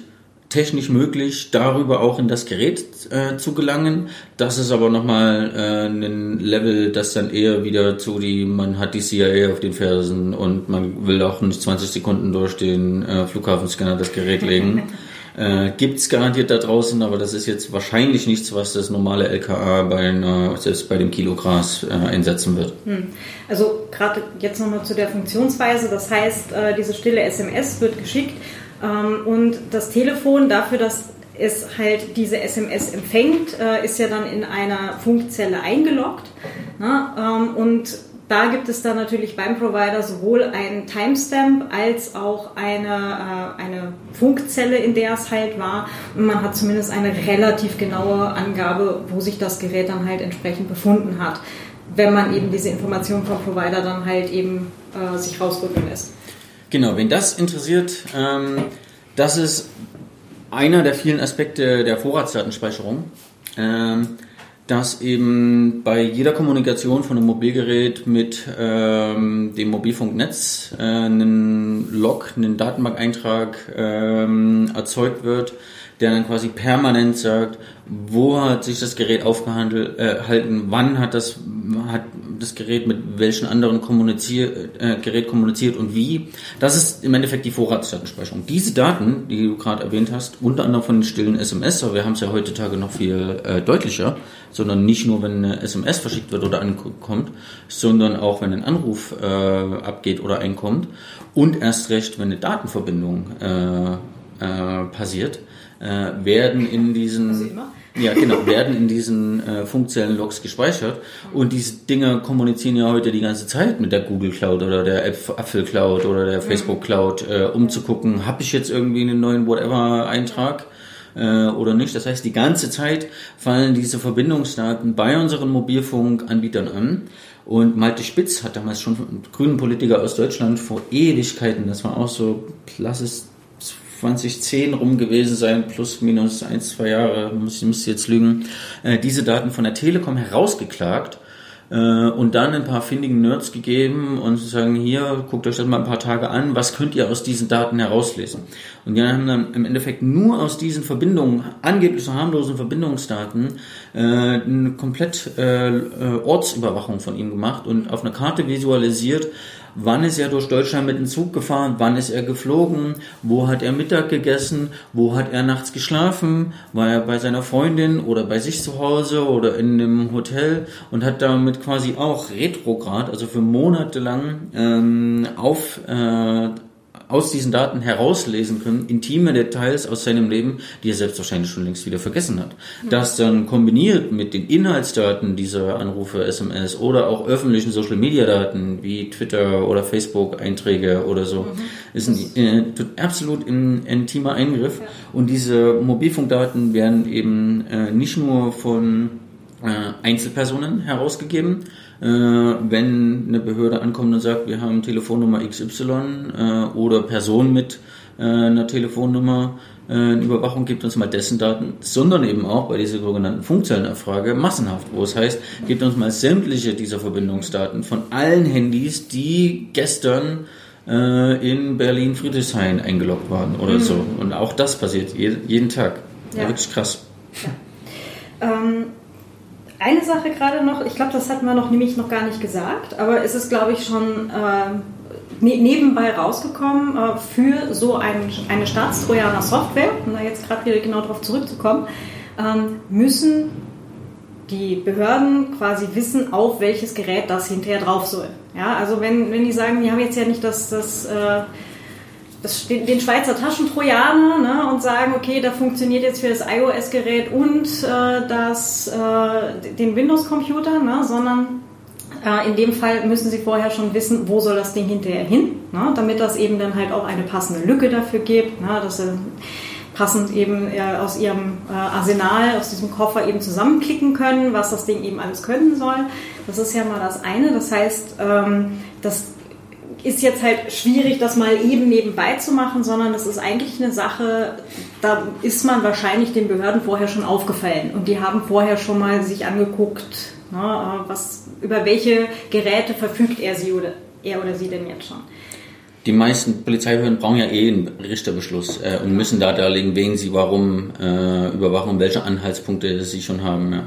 technisch möglich, darüber auch in das Gerät äh, zu gelangen. Das ist aber nochmal äh, ein Level, das dann eher wieder zu die, man hat die CIA auf den Fersen und man will auch nicht 20 Sekunden durch den äh, Flughafenscanner das Gerät legen. (laughs) Äh, gibt's garantiert da draußen, aber das ist jetzt wahrscheinlich nichts, was das normale LKA bei einer, selbst bei dem Kilo Gras äh, einsetzen wird. Hm. Also gerade jetzt nochmal zu der Funktionsweise, das heißt, äh, diese stille SMS wird geschickt und das Telefon dafür, dass es halt diese SMS empfängt, äh, ist ja dann in einer Funkzelle eingeloggt. Ne? Ähm, und da gibt es dann natürlich beim Provider sowohl einen Timestamp als auch eine, äh, eine Funkzelle, in der es halt war. Und man hat zumindest eine relativ genaue Angabe, wo sich das Gerät dann halt entsprechend befunden hat, wenn man eben diese Information vom Provider dann halt eben äh, sich rausrücken lässt. Genau, wen das interessiert, ähm, das ist einer der vielen Aspekte der Vorratsdatenspeicherung, ähm, dass eben bei jeder Kommunikation von einem Mobilgerät mit ähm, dem Mobilfunknetz äh, ein Log, ein Datenbankeintrag ähm, erzeugt wird, der dann quasi permanent sagt, wo hat sich das Gerät aufgehalten, äh, wann hat das, hat das Gerät mit welchen anderen kommunizier, äh, Gerät kommuniziert und wie. Das ist im Endeffekt die Vorratsdatenspeicherung. Diese Daten, die du gerade erwähnt hast, unter anderem von den stillen SMS, aber wir haben es ja heutzutage noch viel äh, deutlicher, sondern nicht nur, wenn eine SMS verschickt wird oder ankommt, sondern auch, wenn ein Anruf äh, abgeht oder einkommt und erst recht, wenn eine Datenverbindung äh, äh, passiert äh, werden in diesen ja genau werden in diesen äh, funktionellen Logs gespeichert und diese Dinge kommunizieren ja heute die ganze Zeit mit der Google Cloud oder der Apple Cloud oder der Facebook Cloud, äh, um zu gucken, habe ich jetzt irgendwie einen neuen whatever Eintrag äh, oder nicht. Das heißt, die ganze Zeit fallen diese Verbindungsdaten bei unseren Mobilfunkanbietern an. Und Malte Spitz hat damals schon grünen Politiker aus Deutschland vor Ewigkeiten, das war auch so, lass es 2010 rum gewesen sein, plus minus ein, zwei Jahre, muss ich jetzt lügen, äh, diese Daten von der Telekom herausgeklagt äh, und dann ein paar findigen Nerds gegeben und sagen, hier, guckt euch das mal ein paar Tage an, was könnt ihr aus diesen Daten herauslesen? Und die haben dann im Endeffekt nur aus diesen Verbindungen, angeblich so harmlosen Verbindungsdaten, äh, eine komplett äh Ortsüberwachung von ihm gemacht und auf einer Karte visualisiert, wann ist er durch Deutschland mit dem Zug gefahren, wann ist er geflogen, wo hat er Mittag gegessen, wo hat er nachts geschlafen, war er bei seiner Freundin oder bei sich zu Hause oder in einem Hotel und hat damit quasi auch retrograd, also für Monate lang ähm, auf äh, aus diesen Daten herauslesen können, intime Details aus seinem Leben, die er selbst wahrscheinlich schon längst wieder vergessen hat. Mhm. Das dann kombiniert mit den Inhaltsdaten dieser Anrufe, SMS oder auch öffentlichen Social Media Daten wie Twitter oder Facebook Einträge oder so, mhm. ist ein äh, absolut intimer Eingriff. Ja. Und diese Mobilfunkdaten werden eben äh, nicht nur von äh, Einzelpersonen herausgegeben, wenn eine Behörde ankommt und sagt, wir haben Telefonnummer XY äh, oder Person mit äh, einer Telefonnummer, äh, eine Überwachung gibt uns mal dessen Daten, sondern eben auch bei dieser sogenannten Funkzellenabfrage massenhaft, wo es heißt, gibt uns mal sämtliche dieser Verbindungsdaten von allen Handys, die gestern äh, in Berlin Friedrichshain eingeloggt waren oder mhm. so. Und auch das passiert jeden Tag. Ja wirklich krass. Ja. Ähm eine Sache gerade noch, ich glaube, das hat man noch nämlich noch gar nicht gesagt, aber es ist, glaube ich, schon äh, ne nebenbei rausgekommen äh, für so ein, eine Staatstrojaner Software, um da jetzt gerade wieder genau darauf zurückzukommen, ähm, müssen die Behörden quasi wissen, auf welches Gerät das hinterher drauf soll. Ja, also wenn, wenn die sagen, die haben jetzt ja nicht das, das äh, das, den, den Schweizer Taschentrojaner ne, und sagen, okay, da funktioniert jetzt für das iOS-Gerät und äh, das, äh, den Windows-Computer, ne, sondern äh, in dem Fall müssen Sie vorher schon wissen, wo soll das Ding hinterher hin, ne, damit das eben dann halt auch eine passende Lücke dafür gibt, ne, dass Sie passend eben äh, aus ihrem äh, Arsenal, aus diesem Koffer eben zusammenklicken können, was das Ding eben alles können soll. Das ist ja mal das eine. Das heißt, ähm, das ist jetzt halt schwierig, das mal eben nebenbei zu machen, sondern das ist eigentlich eine Sache, da ist man wahrscheinlich den Behörden vorher schon aufgefallen und die haben vorher schon mal sich angeguckt, ne, was, über welche Geräte verfügt er, sie oder, er oder sie denn jetzt schon. Die meisten Polizeibehörden brauchen ja eh einen Richterbeschluss äh, und müssen da darlegen, wen sie warum äh, überwachen welche Anhaltspunkte sie schon haben. Ja.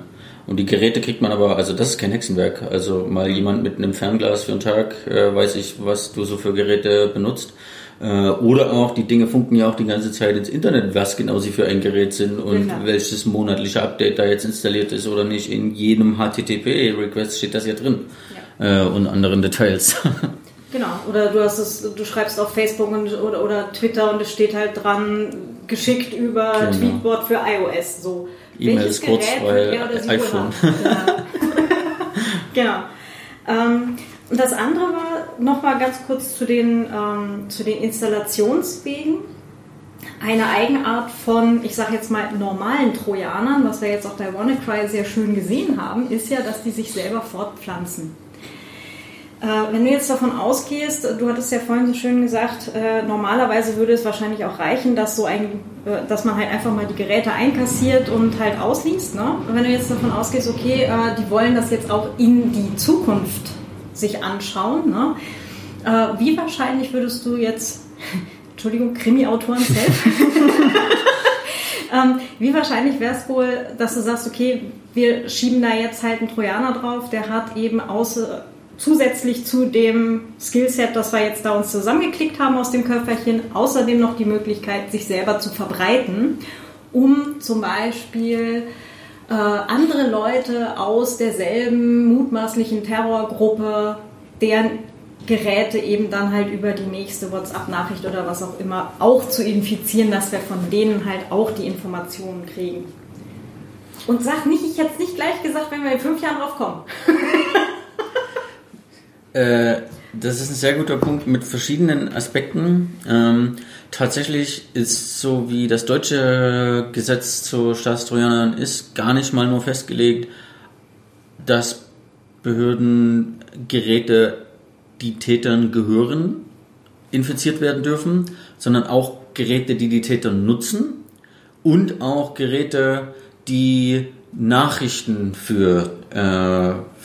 Und die Geräte kriegt man aber, also das ist kein Hexenwerk. Also mal jemand mit einem Fernglas für einen Tag, äh, weiß ich, was du so für Geräte benutzt. Äh, oder auch, die Dinge funken ja auch die ganze Zeit ins Internet, was genau sie für ein Gerät sind und genau. welches monatliche Update da jetzt installiert ist oder nicht. In jedem HTTP-Request steht das ja drin. Ja. Äh, und anderen Details. (laughs) Genau, oder du hast es, du schreibst auf Facebook und, oder, oder Twitter und es steht halt dran, geschickt über genau. Tweetbot für iOS. So. E-Mails kurz, weil iPhone. (laughs) genau. Ähm, und das andere war nochmal ganz kurz zu den, ähm, zu den Installationswegen. Eine Eigenart von, ich sage jetzt mal, normalen Trojanern, was wir jetzt auch bei WannaCry sehr schön gesehen haben, ist ja, dass die sich selber fortpflanzen. Äh, wenn du jetzt davon ausgehst, du hattest ja vorhin so schön gesagt, äh, normalerweise würde es wahrscheinlich auch reichen, dass so ein, äh, dass man halt einfach mal die Geräte einkassiert und halt ausliest. Ne? wenn du jetzt davon ausgehst, okay, die wollen das jetzt auch in die Zukunft sich anschauen, ne? Wie wahrscheinlich würdest du jetzt, (laughs) Entschuldigung, Krimi-Autoren selbst, (laughs) ähm, wie wahrscheinlich wäre es wohl, dass du sagst, okay, wir schieben da jetzt halt einen Trojaner drauf, der hat eben außer zusätzlich zu dem Skillset, das wir jetzt da uns zusammengeklickt haben aus dem Köfferchen, außerdem noch die Möglichkeit, sich selber zu verbreiten, um zum Beispiel äh, andere Leute aus derselben mutmaßlichen Terrorgruppe, deren Geräte eben dann halt über die nächste WhatsApp-Nachricht oder was auch immer auch zu infizieren, dass wir von denen halt auch die Informationen kriegen. Und sag nicht, ich hätte es nicht gleich gesagt, wenn wir in fünf Jahren drauf kommen. (laughs) Äh, das ist ein sehr guter Punkt mit verschiedenen Aspekten. Ähm, tatsächlich ist so wie das deutsche Gesetz zu Staatstrojanern ist gar nicht mal nur festgelegt, dass Behörden Geräte, die Tätern gehören, infiziert werden dürfen, sondern auch Geräte, die die Täter nutzen und auch Geräte, die Nachrichten für, äh,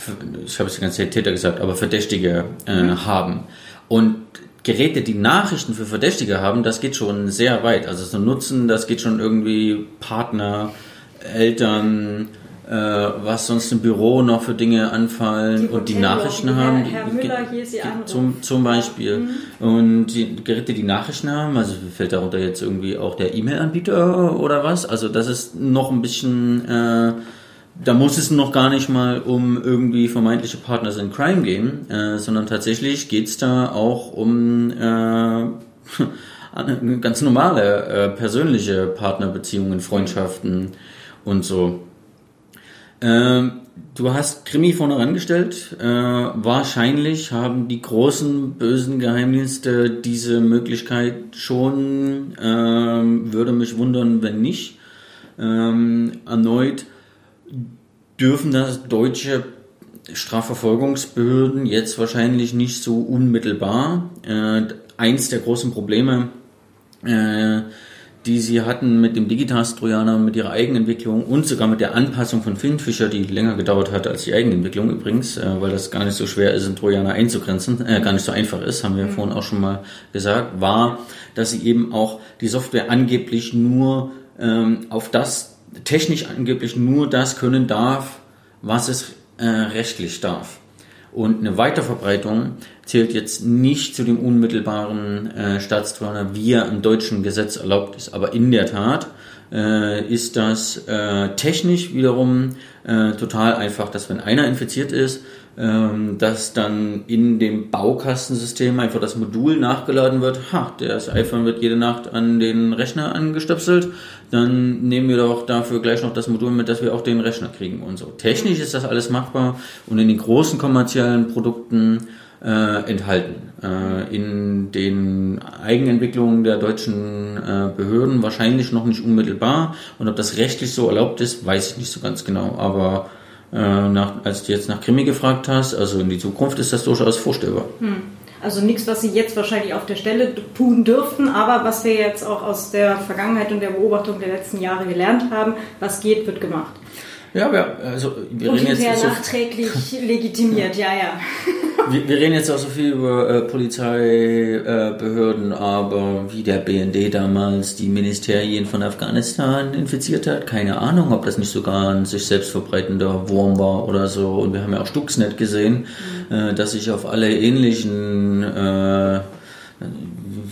ich habe es die ganze Zeit Täter gesagt, aber Verdächtige äh, mhm. haben. Und Geräte, die Nachrichten für Verdächtige haben, das geht schon sehr weit. Also so Nutzen, das geht schon irgendwie Partner, Eltern, äh, was sonst im Büro noch für Dinge anfallen die und die Nachrichten haben. Herr, Herr Müller, hier ist Ihr Zum, zum Beispiel. Mhm. Und die Geräte, die Nachrichten haben, also fällt darunter jetzt irgendwie auch der E-Mail-Anbieter oder was? Also das ist noch ein bisschen, äh, da muss es noch gar nicht mal um irgendwie vermeintliche Partners in Crime gehen, äh, sondern tatsächlich geht's da auch um äh, (laughs) ganz normale äh, persönliche Partnerbeziehungen, Freundschaften und so. Ähm, du hast Krimi vorne rangestellt. Äh, wahrscheinlich haben die großen bösen Geheimdienste diese Möglichkeit schon. Ähm, würde mich wundern, wenn nicht. Ähm, erneut dürfen das deutsche Strafverfolgungsbehörden jetzt wahrscheinlich nicht so unmittelbar. Äh, eins der großen Probleme äh, die sie hatten mit dem Digitals-Trojaner, mit ihrer Eigenentwicklung und sogar mit der Anpassung von Finfisher, die länger gedauert hat als die Eigenentwicklung übrigens, äh, weil das gar nicht so schwer ist, einen Trojaner einzugrenzen, äh, gar nicht so einfach ist, haben wir mhm. vorhin auch schon mal gesagt, war, dass sie eben auch die Software angeblich nur ähm, auf das, technisch angeblich nur das können darf, was es äh, rechtlich darf. Und eine Weiterverbreitung zählt jetzt nicht zu dem unmittelbaren äh, Staatstrojaner, wie er im deutschen Gesetz erlaubt ist. Aber in der Tat äh, ist das äh, technisch wiederum äh, total einfach, dass wenn einer infiziert ist, ähm, dass dann in dem Baukastensystem einfach das Modul nachgeladen wird. Ha, das iPhone wird jede Nacht an den Rechner angestöpselt. Dann nehmen wir doch dafür gleich noch das Modul mit, dass wir auch den Rechner kriegen und so. Technisch ist das alles machbar und in den großen kommerziellen Produkten äh, enthalten. Äh, in den Eigenentwicklungen der deutschen äh, Behörden wahrscheinlich noch nicht unmittelbar. Und ob das rechtlich so erlaubt ist, weiß ich nicht so ganz genau. Aber äh, nach, als du jetzt nach Krimi gefragt hast, also in die Zukunft ist das durchaus vorstellbar. Hm. Also nichts, was Sie jetzt wahrscheinlich auf der Stelle tun dürften, aber was wir jetzt auch aus der Vergangenheit und der Beobachtung der letzten Jahre gelernt haben, was geht, wird gemacht. Ja, wir, also wir und reden jetzt so nachträglich (laughs) legitimiert, ja, ja. wir, wir, reden jetzt auch so viel über äh, Polizeibehörden, äh, aber wie der BND damals die Ministerien von Afghanistan infiziert hat, keine Ahnung, ob das nicht sogar ein sich selbst verbreitender Wurm war oder so. Und wir haben ja auch Stuxnet gesehen, mhm. äh, dass sich auf alle ähnlichen äh,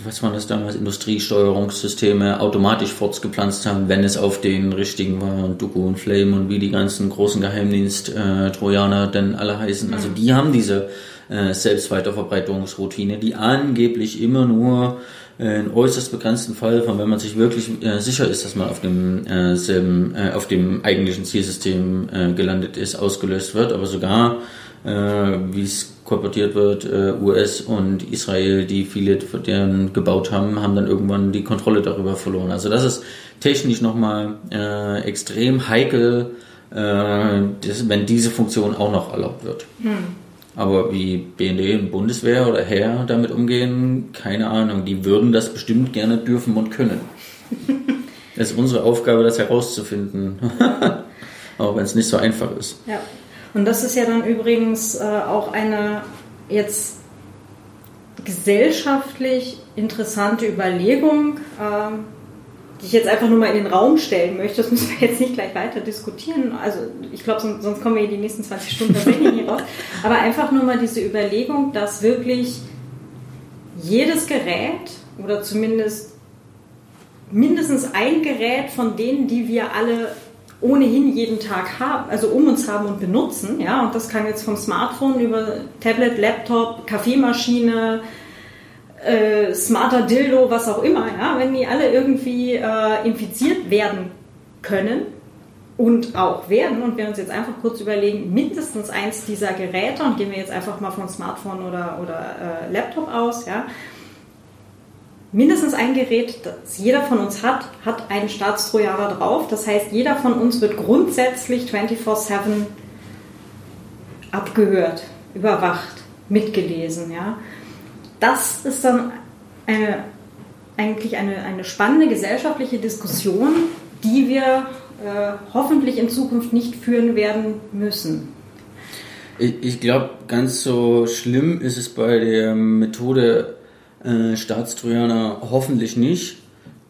was waren das damals, Industriesteuerungssysteme automatisch fortgepflanzt haben, wenn es auf den richtigen war, und Duku und Flame und wie die ganzen großen Geheimdienst-Trojaner denn alle heißen. Also die haben diese äh, Selbstweiterverbreitungsroutine, die angeblich immer nur äh, in äußerst begrenzten Fall, von wenn man sich wirklich äh, sicher ist, dass man auf dem äh, selben, äh, auf dem eigentlichen Zielsystem äh, gelandet ist, ausgelöst wird, aber sogar wie es kolportiert wird, äh, US und Israel, die viele von deren gebaut haben, haben dann irgendwann die Kontrolle darüber verloren. Also das ist technisch nochmal äh, extrem heikel, äh, das, wenn diese Funktion auch noch erlaubt wird. Hm. Aber wie BND und Bundeswehr oder Heer damit umgehen, keine Ahnung. Die würden das bestimmt gerne dürfen und können. (laughs) Es ist unsere Aufgabe, das herauszufinden. (laughs) auch wenn es nicht so einfach ist. Ja. Und das ist ja dann übrigens äh, auch eine jetzt gesellschaftlich interessante Überlegung, äh, die ich jetzt einfach nur mal in den Raum stellen möchte. Das müssen wir jetzt nicht gleich weiter diskutieren. Also ich glaube, sonst, sonst, kommen wir die nächsten 20 Stunden tatsächlich nicht raus. Aber einfach nur mal diese Überlegung, dass wirklich jedes Gerät oder zumindest mindestens ein Gerät von denen, die wir alle ohnehin jeden Tag haben, also um uns haben und benutzen. Ja, und das kann jetzt vom Smartphone über Tablet, Laptop, Kaffeemaschine, äh, smarter Dildo, was auch immer. Ja, wenn die alle irgendwie äh, infiziert werden können und auch werden und wir uns jetzt einfach kurz überlegen, mindestens eins dieser Geräte und gehen wir jetzt einfach mal von Smartphone oder, oder äh, Laptop aus, ja, mindestens ein Gerät, das jeder von uns hat, hat einen Staatstrojaner drauf. Das heißt, jeder von uns wird grundsätzlich 24-7 abgehört, überwacht, mitgelesen. Ja. Das ist dann eine, eigentlich eine, eine spannende gesellschaftliche Diskussion, die wir äh, hoffentlich in Zukunft nicht führen werden müssen. Ich, ich glaube, ganz so schlimm ist es bei der Methode äh, Staatstrojaner hoffentlich nicht,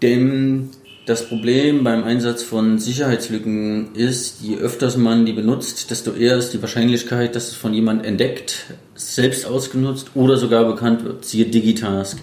denn das Problem beim Einsatz von Sicherheitslücken ist, je öfters man die benutzt, desto eher ist die Wahrscheinlichkeit, dass es von jemand entdeckt, selbst ausgenutzt oder sogar bekannt wird. Siehe Digitask.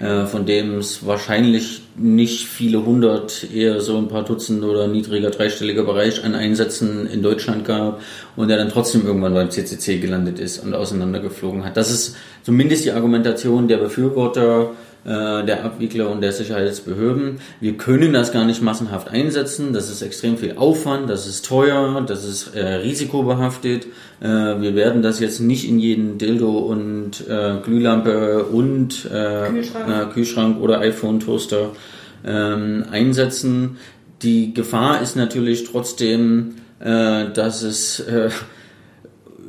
Äh, von dem es wahrscheinlich nicht viele hundert, eher so ein paar Dutzend oder niedriger dreistelliger Bereich an Einsätzen in Deutschland gab und der dann trotzdem irgendwann beim CCC gelandet ist und auseinandergeflogen hat. Das ist zumindest die Argumentation der Befürworter der Abwickler und der Sicherheitsbehörden. Wir können das gar nicht massenhaft einsetzen. Das ist extrem viel Aufwand, das ist teuer, das ist äh, risikobehaftet. Äh, wir werden das jetzt nicht in jeden Dildo und äh, Glühlampe und äh, Kühlschrank. Äh, Kühlschrank oder iPhone-Toaster ähm, einsetzen. Die Gefahr ist natürlich trotzdem, dass es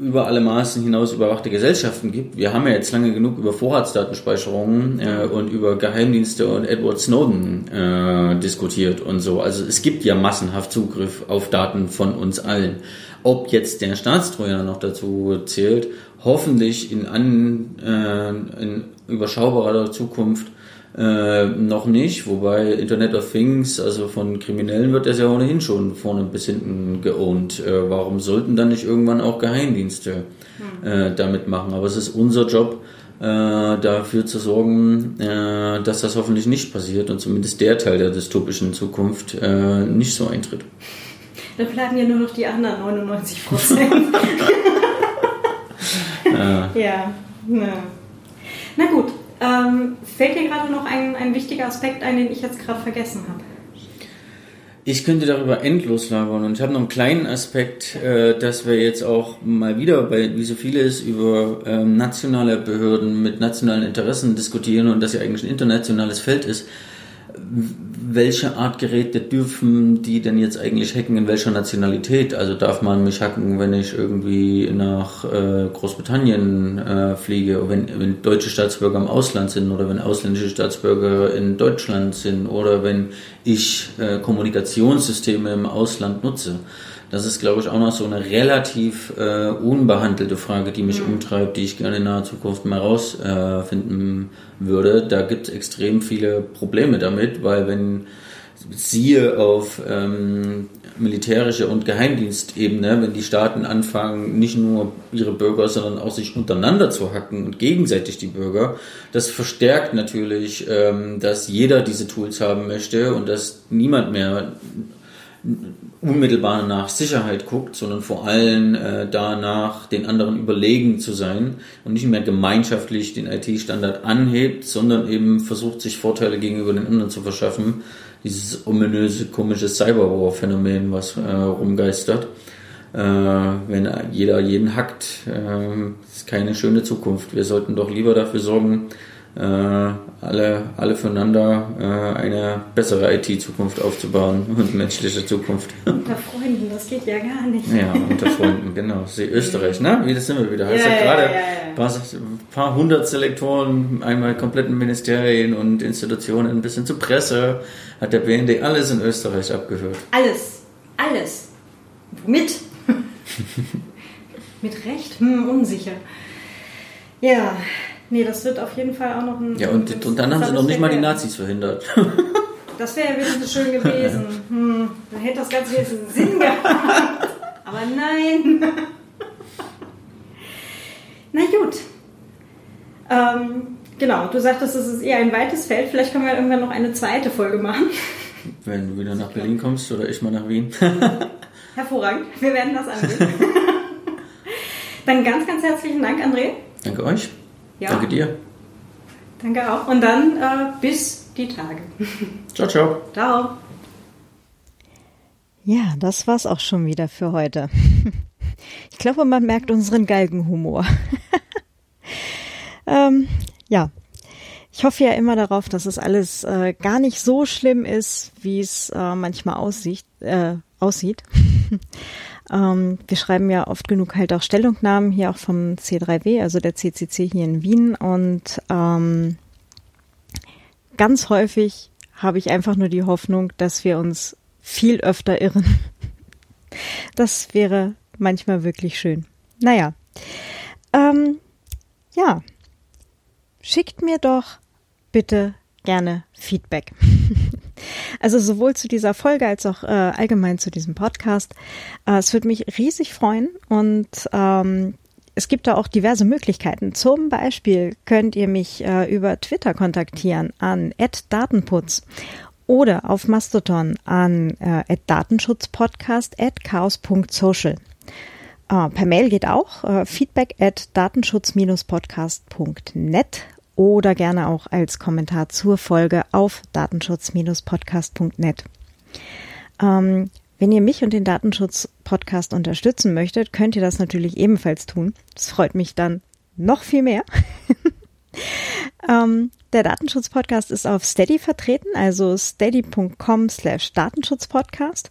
über alle Maßen hinaus überwachte Gesellschaften gibt. Wir haben ja jetzt lange genug über Vorratsdatenspeicherungen äh, und über Geheimdienste und Edward Snowden äh, diskutiert und so. Also es gibt ja massenhaft Zugriff auf Daten von uns allen. Ob jetzt der Staatstrojaner noch dazu zählt, hoffentlich in, an, äh, in überschaubarer Zukunft äh, noch nicht, wobei Internet of Things, also von Kriminellen wird das ja ohnehin schon vorne bis hinten geowned. Äh, warum sollten dann nicht irgendwann auch Geheimdienste äh, damit machen? Aber es ist unser Job, äh, dafür zu sorgen, äh, dass das hoffentlich nicht passiert und zumindest der Teil der dystopischen Zukunft äh, nicht so eintritt. Dann bleiben ja nur noch die anderen 99 Prozent. (laughs) ja. ja. Na gut, ähm, fällt dir gerade noch ein, ein wichtiger Aspekt ein, den ich jetzt gerade vergessen habe? Ich könnte darüber endlos labern und ich habe noch einen kleinen Aspekt, äh, dass wir jetzt auch mal wieder, bei, wie so vieles, über ähm, nationale Behörden mit nationalen Interessen diskutieren und das ja eigentlich ein internationales Feld ist welche Art Geräte dürfen die denn jetzt eigentlich hacken, in welcher Nationalität? Also darf man mich hacken, wenn ich irgendwie nach äh, Großbritannien äh, fliege, wenn, wenn deutsche Staatsbürger im Ausland sind oder wenn ausländische Staatsbürger in Deutschland sind oder wenn ich äh, Kommunikationssysteme im Ausland nutze. Das ist, glaube ich, auch noch so eine relativ äh, unbehandelte Frage, die mich mhm. umtreibt, die ich gerne in naher Zukunft mal rausfinden äh, würde. Da gibt es extrem viele Probleme damit, weil wenn siehe auf ähm, militärische und Geheimdienstebene, wenn die Staaten anfangen, nicht nur ihre Bürger, sondern auch sich untereinander zu hacken und gegenseitig die Bürger, das verstärkt natürlich, ähm, dass jeder diese Tools haben möchte und dass niemand mehr unmittelbar nach Sicherheit guckt, sondern vor allem äh, danach, den anderen überlegen zu sein und nicht mehr gemeinschaftlich den IT-Standard anhebt, sondern eben versucht, sich Vorteile gegenüber den anderen zu verschaffen. Dieses ominöse, komische Cyberwar-Phänomen, was äh, rumgeistert. Äh, wenn jeder jeden hackt, äh, ist keine schöne Zukunft. Wir sollten doch lieber dafür sorgen, alle, alle füreinander äh, eine bessere IT-Zukunft aufzubauen (laughs) und menschliche Zukunft. (laughs) Unter Freunden, das geht ja gar nicht. Ja, unter Freunden, (laughs) genau. Sie Österreich, ne? Wie das sind wir wieder. Hast ja, ja, gerade ein paar, paar hundert Selektoren, einmal kompletten Ministerien und Institutionen, bis hin zur Presse, hat der BND alles in Österreich abgehört. Alles, alles. Mit. Mit Recht? Hm, unsicher. Ja, Nee, das wird auf jeden Fall auch noch ein. Ja, und, und dann haben sie noch nicht mal die Nazis verhindert. Das wäre ja wenigstens schön gewesen. (laughs) Hm, dann hätte das Ganze jetzt einen Sinn gehabt. Aber nein. Na gut. Ähm, genau, du sagtest, es ist eher ein weites Feld. Vielleicht können wir irgendwann noch eine zweite Folge machen. Wenn du wieder nach Berlin kommst oder ich mal nach Wien. (laughs) Hervorragend. Wir werden das angehen. (laughs) Dann ganz, ganz herzlichen Dank, André. Danke euch. Ja. Danke dir. Danke auch. Und dann äh, bis die Tage. (laughs) Ciao, ciao. Ciao. Ja, das war's auch schon wieder für heute. (laughs) Ich glaube, man merkt unseren Galgenhumor. (laughs) ähm, ja, ich hoffe ja immer darauf, dass es alles äh, gar nicht so schlimm ist, wie es äh, manchmal aussieht. Äh, aussieht. Ähm, wir schreiben ja oft genug halt auch Stellungnahmen hier auch vom C3W, also der CCC hier in Wien. Und ähm, ganz häufig habe ich einfach nur die Hoffnung, dass wir uns viel öfter irren. (laughs) Das wäre manchmal wirklich schön. Naja. Ähm, ja. Schickt mir doch bitte gerne Feedback. (laughs) Also sowohl zu dieser Folge als auch äh, allgemein zu diesem Podcast. Äh, es würde mich riesig freuen und ähm, es gibt da auch diverse Möglichkeiten. Zum Beispiel könnt ihr mich äh, über Twitter kontaktieren an @datenputz oder auf Mastodon an äh, @datenschutzpodcast @chaos.social. Uh, per Mail geht auch uh, feedback at datenschutz-podcast.net oder gerne auch als Kommentar zur Folge auf datenschutz-podcast.net. Ähm, wenn ihr mich und den Datenschutz-Podcast unterstützen möchtet, könnt ihr das natürlich ebenfalls tun. Das freut mich dann noch viel mehr. (laughs) ähm, der Datenschutz-Podcast ist auf Steady vertreten, also steady.com slash Datenschutzpodcast.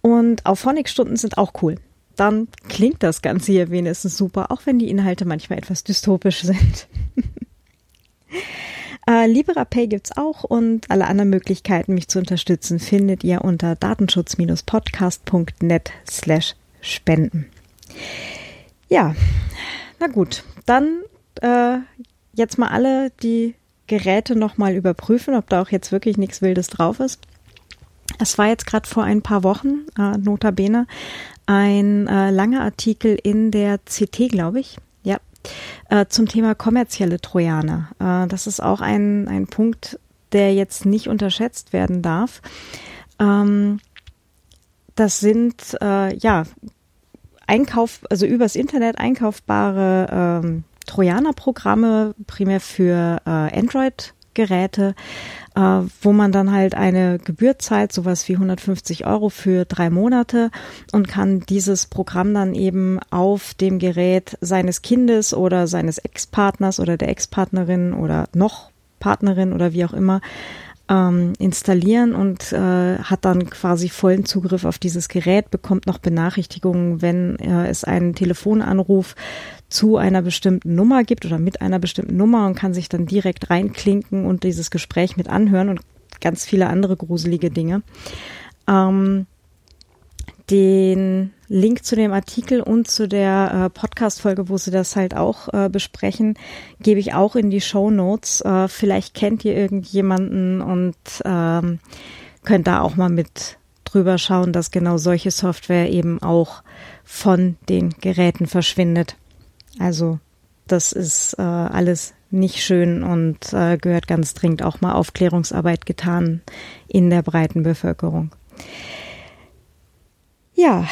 Und auf Phonic-Stunden sind auch cool. Dann klingt das Ganze hier wenigstens super, auch wenn die Inhalte manchmal etwas dystopisch sind. (laughs) (laughs) Äh, LiberaPay gibt's auch und alle anderen Möglichkeiten, mich zu unterstützen, findet ihr unter datenschutz-podcast.net slash spenden. Ja, na gut, dann äh, jetzt mal alle die Geräte nochmal überprüfen, ob da auch jetzt wirklich nichts Wildes drauf ist. Es war jetzt gerade vor ein paar Wochen, äh, notabene, ein äh, langer Artikel in der CT, glaube ich, äh, zum Thema kommerzielle Trojaner. Äh, das ist auch ein, ein Punkt, der jetzt nicht unterschätzt werden darf. Ähm, das sind äh, ja Einkauf, also übers Internet einkaufbare ähm, Trojaner-Programme, primär für äh, Android Geräte, äh, wo man dann halt eine Gebühr zahlt, sowas wie 150 Euro für drei Monate und kann dieses Programm dann eben auf dem Gerät seines Kindes oder seines Ex-Partners oder der Ex-Partnerin oder noch Partnerin oder wie auch immer ähm, installieren und äh, hat dann quasi vollen Zugriff auf dieses Gerät, bekommt noch Benachrichtigungen, wenn äh, es einen Telefonanruf zu einer bestimmten Nummer gibt oder mit einer bestimmten Nummer und kann sich dann direkt reinklinken und dieses Gespräch mit anhören und ganz viele andere gruselige Dinge. Ähm, den Link zu dem Artikel und zu der äh, Podcast-Folge, wo sie das halt auch äh, besprechen, gebe ich auch in die Show Notes. Äh, vielleicht kennt ihr irgendjemanden und ähm, könnt da auch mal mit drüber schauen, dass genau solche Software eben auch von den Geräten verschwindet. Also das ist äh, alles nicht schön und äh, gehört ganz dringend auch mal Aufklärungsarbeit getan in der breiten Bevölkerung. Ja,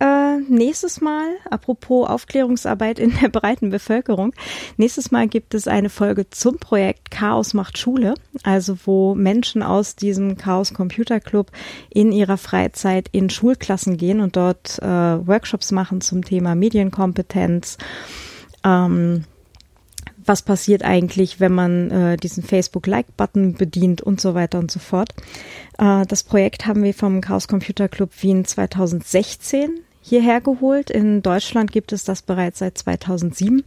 äh, nächstes Mal, apropos Aufklärungsarbeit in der breiten Bevölkerung, nächstes Mal gibt es eine Folge zum Projekt Chaos macht Schule, also wo Menschen aus diesem Chaos Computer Club in ihrer Freizeit in Schulklassen gehen und dort äh, Workshops machen zum Thema Medienkompetenz. Ähm, was passiert eigentlich, wenn man äh, diesen Facebook-Like-Button bedient und so weiter und so fort. Äh, das Projekt haben wir vom Chaos Computer Club Wien 2016 hierher geholt. In Deutschland gibt es das bereits seit 2007.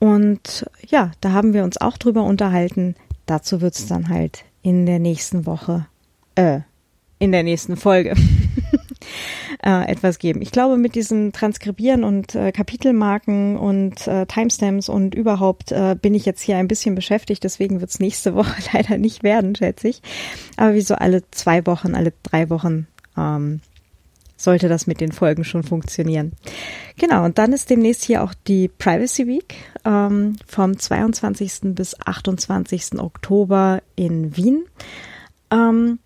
Und ja, da haben wir uns auch drüber unterhalten. Dazu wird es dann halt in der nächsten Woche, äh, in der nächsten Folge (laughs) äh, etwas geben. Ich glaube, mit diesem Transkribieren und äh, Kapitelmarken und äh, Timestamps und überhaupt äh, bin ich jetzt hier ein bisschen beschäftigt. Deswegen wird es nächste (laughs) Woche leider nicht werden, schätze ich. Aber wie so alle zwei Wochen, alle drei Wochen ähm, sollte das mit den Folgen schon funktionieren. Genau, und dann ist demnächst hier auch die Privacy Week ähm, vom 22. bis 28. Oktober in Wien. Ähm,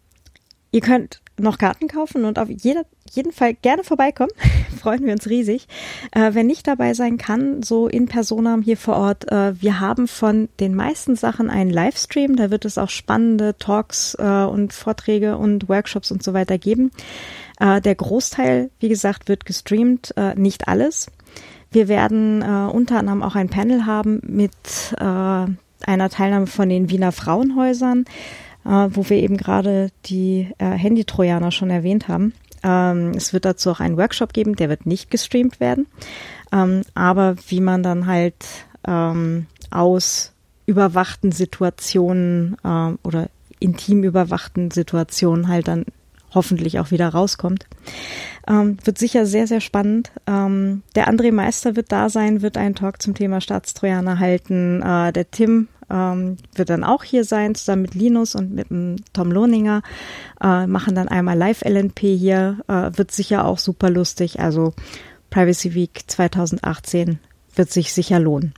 ihr könnt noch Karten kaufen und auf jeder, jeden Fall gerne vorbeikommen. (laughs) Freuen wir uns riesig. Äh, wer nicht dabei sein kann, so in Personam hier vor Ort, äh, wir haben von den meisten Sachen einen Livestream. Da wird es auch spannende Talks äh, und Vorträge und Workshops und so weiter geben. Äh, der Großteil, wie gesagt, wird gestreamt, äh, nicht alles. Wir werden äh, unter anderem auch ein Panel haben mit einer Teilnahme von den Wiener Frauenhäusern wo wir eben gerade die Handy-Trojaner schon erwähnt haben. Ähm, es wird dazu auch einen Workshop geben, der wird nicht gestreamt werden. Ähm, aber wie man dann halt ähm, aus überwachten Situationen äh, oder intim überwachten Situationen halt dann hoffentlich auch wieder rauskommt. Ähm, wird sicher sehr, sehr spannend. Ähm, der André Meister wird da sein, wird einen Talk zum Thema Staatstrojaner halten. Äh, der Tim ähm, wird dann auch hier sein, zusammen mit Linus und mit dem Tom Lohninger. Äh, machen dann einmal Live-LNP hier. Äh, wird sicher auch super lustig. Also Privacy Week 2018 wird sich sicher lohnen.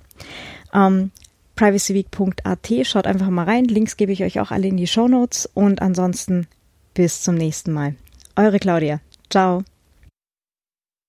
Ähm, privacyweek.at, schaut einfach mal rein. Links gebe ich euch auch alle in die Show Notes. Und ansonsten bis zum nächsten Mal. Eure Claudia. Ciao.